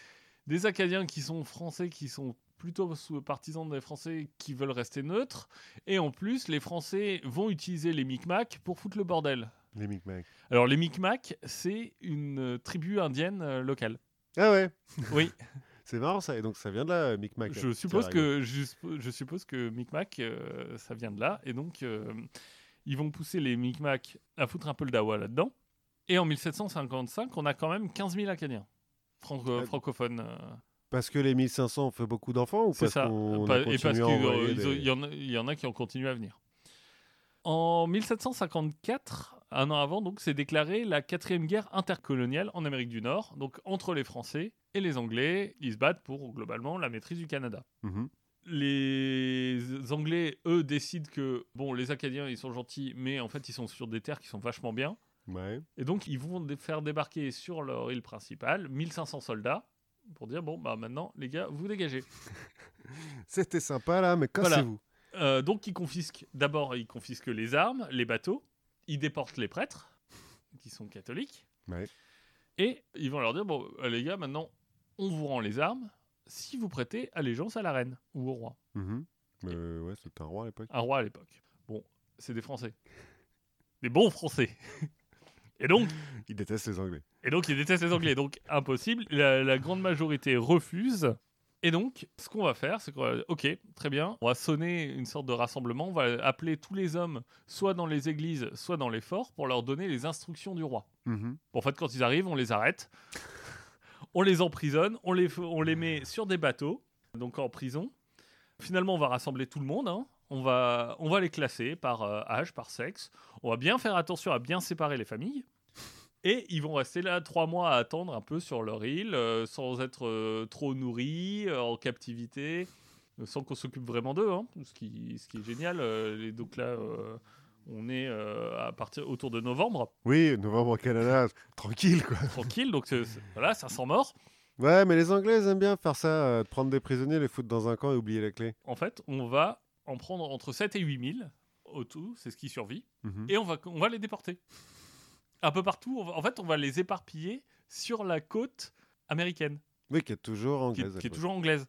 des Acadiens qui sont français, qui sont plutôt partisans des Français qui veulent rester neutres. Et en plus, les Français vont utiliser les Micmacs pour foutre le bordel. Les Micmacs. Alors, les Micmacs, c'est une tribu indienne euh, locale. Ah ouais Oui, C'est marrant ça, et donc ça vient de là, Micmac. je suppose que je, suppo- je suppose que Micmac, euh, ça vient de là, et donc euh, ils vont pousser les Micmacs à foutre un peu le dawa là-dedans. Et en 1755, on a quand même 15 000 Acadiens franco- francophones. euh, Parce que les 1500 ont fait beaucoup d'enfants ou c'est parce ça. qu'on Pas- a et parce qu'il des- y en a qui ont continué à venir. En 1754, un an avant, donc, c'est déclaré la quatrième guerre intercoloniale en Amérique du Nord, donc entre les Français et les Anglais. Ils se battent pour globalement la maîtrise du Canada. Mhm. les Anglais, eux, décident que, bon, les Acadiens, ils sont gentils, mais en fait, ils sont sur des terres qui sont vachement bien. Ouais. Et donc, ils vont faire débarquer sur leur île principale 1500 soldats pour dire, bon, bah maintenant, les gars, vous dégagez. C'était sympa là, mais Voilà. cassez-vous. Euh, donc, ils confisquent, d'abord, ils confisquent les armes, les bateaux, ils déportent les prêtres, qui sont catholiques, Ouais. et ils vont leur dire, bon, euh, les gars, maintenant, on vous rend les armes si vous prêtez allégeance à la reine ou au roi. Mhm. Euh, ouais, c'était un roi à l'époque. un roi à l'époque. Bon, c'est des Français. Des bons Français. Et donc, Il déteste les Anglais. et donc ils détestent les Anglais. Donc, impossible. La, la grande majorité refuse. Et donc, ce qu'on va faire, c'est qu'on va... Ok, très bien. On va sonner une sorte de rassemblement. On va appeler tous les hommes, soit dans les églises, soit dans les forts, pour leur donner les instructions du roi. Mhm. En fait, quand ils arrivent, on les arrête. On les emprisonne. On les, on les met sur des bateaux, donc en prison. Finalement, on va rassembler tout le monde. hein. On, va, on va les classer par euh, âge, par sexe. On va bien faire attention à bien séparer les familles. Et ils vont rester là trois mois à attendre un peu sur leur île, euh, sans être euh, trop nourris, euh, en captivité, sans qu'on s'occupe vraiment d'eux. hein. ce, qui, ce qui est génial. et donc là, on est euh, à partir autour de novembre Oui, novembre au Canada, tranquille quoi. tranquille, donc c'est- c'est- voilà, 500 morts. Ouais, mais les Anglais ils aiment bien faire ça, euh, de prendre des prisonniers, les foutre dans un camp et oublier la clé. En fait, on va en prendre entre 7 et 8 000 au tout, c'est ce qui survit, Mhm. et on va, on va les déporter. Un peu partout, on va- en fait, on va les éparpiller sur la côte américaine, Oui, qui est toujours qui, anglaise. qui est toujours anglaise.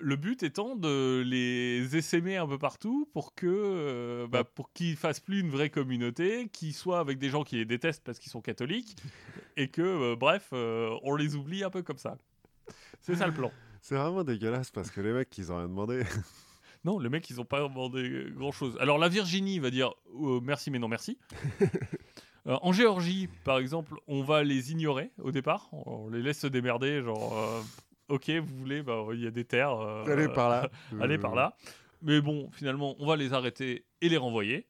Le but étant de les essaimer un peu partout pour que euh, bah, pour qu'ils fassent plus une vraie communauté, qu'ils soient avec des gens qui les détestent parce qu'ils sont catholiques, et que euh, bref, euh, on les oublie un peu comme ça. C'est ça le plan. C'est vraiment dégueulasse parce que les mecs, ils ont rien demandé. Non, les mecs, ils n'ont pas demandé grand-chose. Alors, la Virginie va dire euh, merci, mais non merci. Euh, en Géorgie, par exemple, on va les ignorer au départ. On les laisse se démerder, genre, euh, ok, vous voulez, bah, il y a des terres. euh, Allez par là. allez par là. Mais bon, finalement, on va les arrêter et les renvoyer.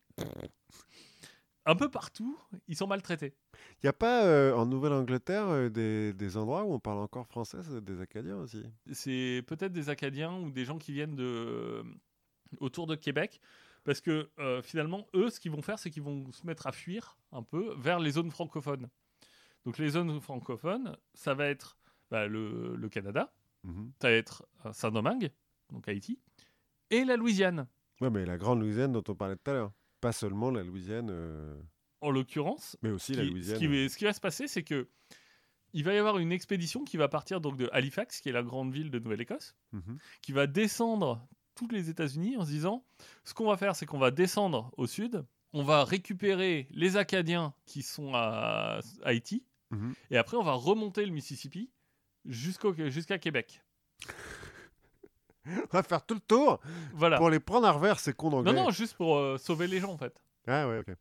Un peu partout, ils sont maltraités. Il n'y a pas euh, en Nouvelle-Angleterre euh, des, des endroits où on parle encore français, des Acadiens aussi? C'est peut-être des Acadiens ou des gens qui viennent de autour de Québec. Parce que euh, finalement, eux, ce qu'ils vont faire, c'est qu'ils vont se mettre à fuir un peu vers les zones francophones. Donc les zones francophones, ça va être bah, le, le Canada, Mhm. ça va être euh, Saint-Domingue, donc Haïti, et la Louisiane. Ouais, mais la grande Louisiane dont on parlait tout à l'heure. Pas seulement la Louisiane, euh, En l'occurrence, mais aussi qui- la ce, Louisiane. qui, va- ce qui va se passer, c'est que il va y avoir une expédition qui va partir donc de Halifax, qui est la grande ville de Nouvelle-Écosse, Mhm. qui va descendre tous les États-Unis en se disant ce qu'on va faire, c'est qu'on va descendre au sud, on va récupérer les Acadiens qui sont à Haïti, Mhm. et après on va remonter le Mississippi jusqu'au- jusqu'à Québec. On va faire tout le tour Voilà. pour les prendre à revers, ces cons Non, d'anglais. non, juste pour euh, sauver les gens en fait. Ah ouais, ok.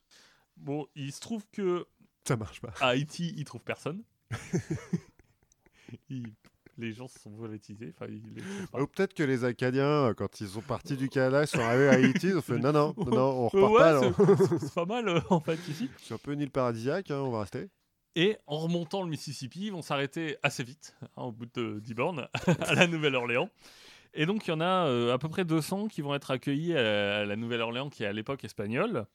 Bon, il se trouve que Ça marche pas. à Haïti, ils trouvent personne. Ils- les gens se sont volatilisés. Ou peut-être que les Acadiens, euh, quand ils sont partis du Canada, ils sont arrivés à Haïti, ils ont fait non, non, non, non, on repart ouais, pas. c'est pas mal euh, en fait ici. C'est un peu une île paradisiaque, hein, on va rester. Et en remontant le Mississippi, ils vont s'arrêter assez vite, hein, au bout de 10 bornes, à la Nouvelle-Orléans. Et donc, il y en a euh, à peu près 200 qui vont être accueillis à la Nouvelle-Orléans, qui est à l'époque espagnole,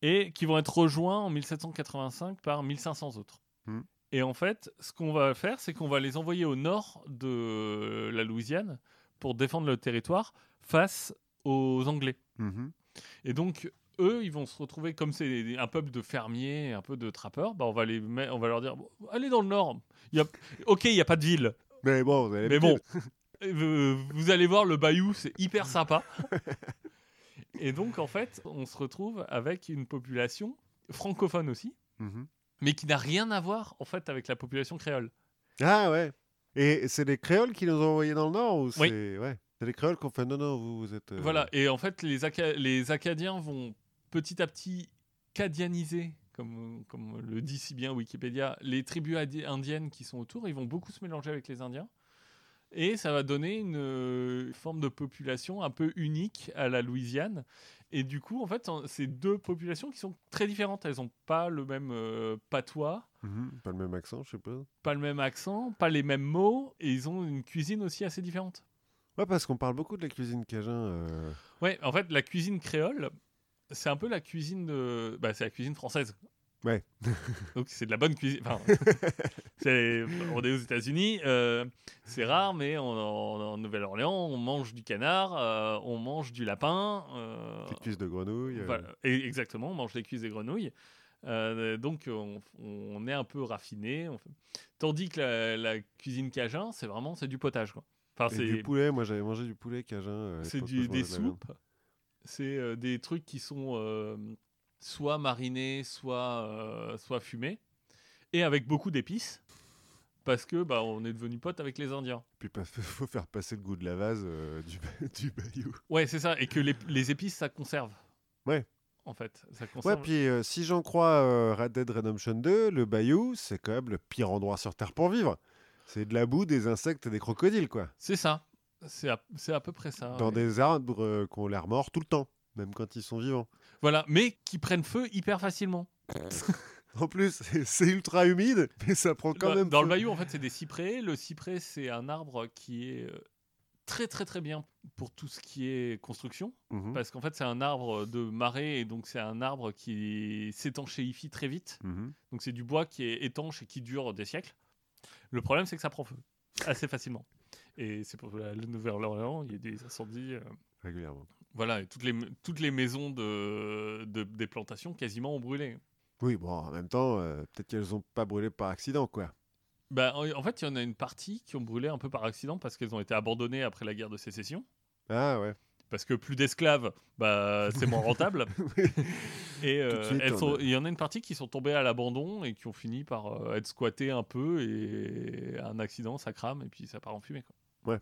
et qui vont être rejoints en 1785 par 1500 autres. Hmm. Et en fait, ce qu'on va faire, c'est qu'on va les envoyer au nord de la Louisiane pour défendre le territoire face aux Anglais. Mhm. Et donc, eux, ils vont se retrouver comme c'est un peuple de fermiers, un peu de trappeurs. Bah, on, va les on va leur dire bon, allez dans le nord. Il y a... Ok, il n'y a pas de ville. Mais bon, vous avez Mais bon, l'habitude. euh, vous allez voir le bayou, c'est hyper sympa. Et donc, en fait, on se retrouve avec une population francophone aussi, Mhm. mais qui n'a rien à voir, en fait, avec la population créole. Ah ouais. Et c'est les créoles qui nous ont envoyés dans le nord ou Oui. c'est ouais. C'est les créoles qui ont fait non non vous, vous êtes. euh, Voilà. Et en fait, les, Aca- les Acadiens vont petit à petit cadianiser, comme, comme le dit si bien Wikipédia, les tribus indiennes qui sont autour. Ils vont beaucoup se mélanger avec les Indiens. Et ça va donner une forme de population un peu unique à la Louisiane. Et du coup, en fait, c'est deux populations qui sont très différentes. Elles n'ont pas le même euh, patois, mhm, Pas le même accent, je sais pas. pas le même accent, pas les mêmes mots. Et ils ont une cuisine aussi assez différente. Ouais, parce qu'on parle beaucoup de la cuisine cajun. euh, Ouais, en fait, la cuisine créole, c'est un peu la cuisine de. Bah, c'est la cuisine française. Ouais. Donc, c'est de la bonne cuisine. Enfin, c'est- on est aux États-Unis, euh, c'est rare, mais en, Nouvelle-Orléans, on mange du canard, euh, on mange du lapin. euh, Des cuisses de grenouille. voilà. Et exactement, on mange des cuisses des grenouilles. Euh, donc, on, on est un peu raffiné. fait- Tandis que la, la cuisine cajun, c'est vraiment c'est du potage. Quoi. Enfin, c'est du poulet, moi j'avais mangé du poulet cajun. c'est des de soupes. C'est euh, des trucs qui sont euh, soit marinés, soit, euh, soit fumés. Et avec beaucoup d'épices. Parce que bah, on est devenu potes avec les Indiens. Puis il faut faire passer le goût de la vase euh, du, du bayou. Ouais, c'est ça. Et que les, les épices, ça conserve. Ouais. En fait, ça Ouais, conserve. puis euh, si j'en crois euh, Red Dead Redemption 2, le bayou, c'est quand même le pire endroit sur Terre pour vivre. C'est de la boue, des insectes et des crocodiles, quoi. C'est ça. C'est à, à peu près ça. Dans ouais. des arbres euh, qui ont l'air morts tout le temps, même quand ils sont vivants. Voilà, mais qui prennent feu hyper facilement. En plus, c'est- ultra humide, mais ça prend quand dans, même dans le bayou, en fait, c'est des cyprès. Le cyprès, c'est un arbre qui est euh, très, très, très bien pour tout ce qui est construction. Mhm, Parce qu'en fait, c'est un arbre de marée et donc c'est un arbre qui s'étanchéifie très vite. mhm. Donc c'est du bois qui est étanche et qui dure des siècles. Le problème, c'est que ça prend feu assez facilement. Et c'est pour la, Nouvelle-Orléans, il y a des incendies. euh, Régulièrement. voilà, et toutes les, toutes les maisons de, de- des plantations quasiment ont brûlé. Oui, bon, en même temps, euh, peut-être qu'elles ont pas brûlé par accident, quoi. Bah, en, en fait, il y en a une partie qui ont brûlé un peu par accident parce qu'elles ont été abandonnées après la guerre de sécession. Ah ouais. Parce que plus d'esclaves, bah, c'est moins rentable. Et euh, on il y en a une partie qui sont tombées à l'abandon et qui ont fini par euh, être squattées un peu et un accident, ça crame et puis ça part en fumée. Quoi. Ouais.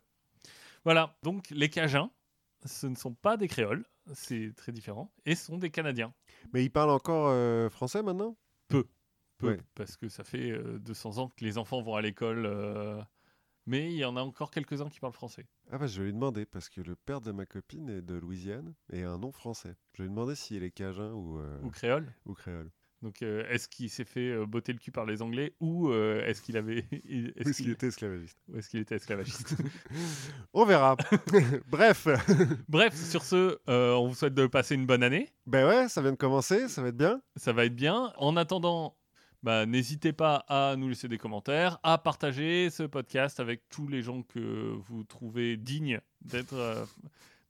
Voilà, donc les Cajuns, ce ne sont pas des créoles, c'est très différent, et ce sont des Canadiens. Mais ils parlent encore euh, français maintenant? Peu, Ouais. parce que ça fait euh, 200 ans que les enfants vont à l'école, euh, mais il y en a encore quelques-uns qui parlent français. Ah bah je vais lui demander, parce que le père de ma copine est de Louisiane et a un nom français. Je vais lui demander s'il est cajun ou, euh, Ou créole. ou créole. Donc, euh, est-ce qu'il s'est fait euh, botter le cul par les Anglais ou euh, est-ce qu'il avait, est-ce qu'il était esclavagiste? Ou est-ce qu'il était esclavagiste? On verra. Bref. Bref, sur ce, euh, on vous souhaite de passer une bonne année. Ben ouais, ça vient de commencer, ça va être bien. Ça va être bien. En attendant, bah, n'hésitez pas à nous laisser des commentaires, à partager ce podcast avec tous les gens que vous trouvez dignes d'être,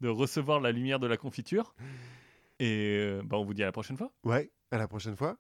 de recevoir la lumière de la confiture. Et bah, on vous dit à la prochaine fois. Ouais, à la prochaine fois.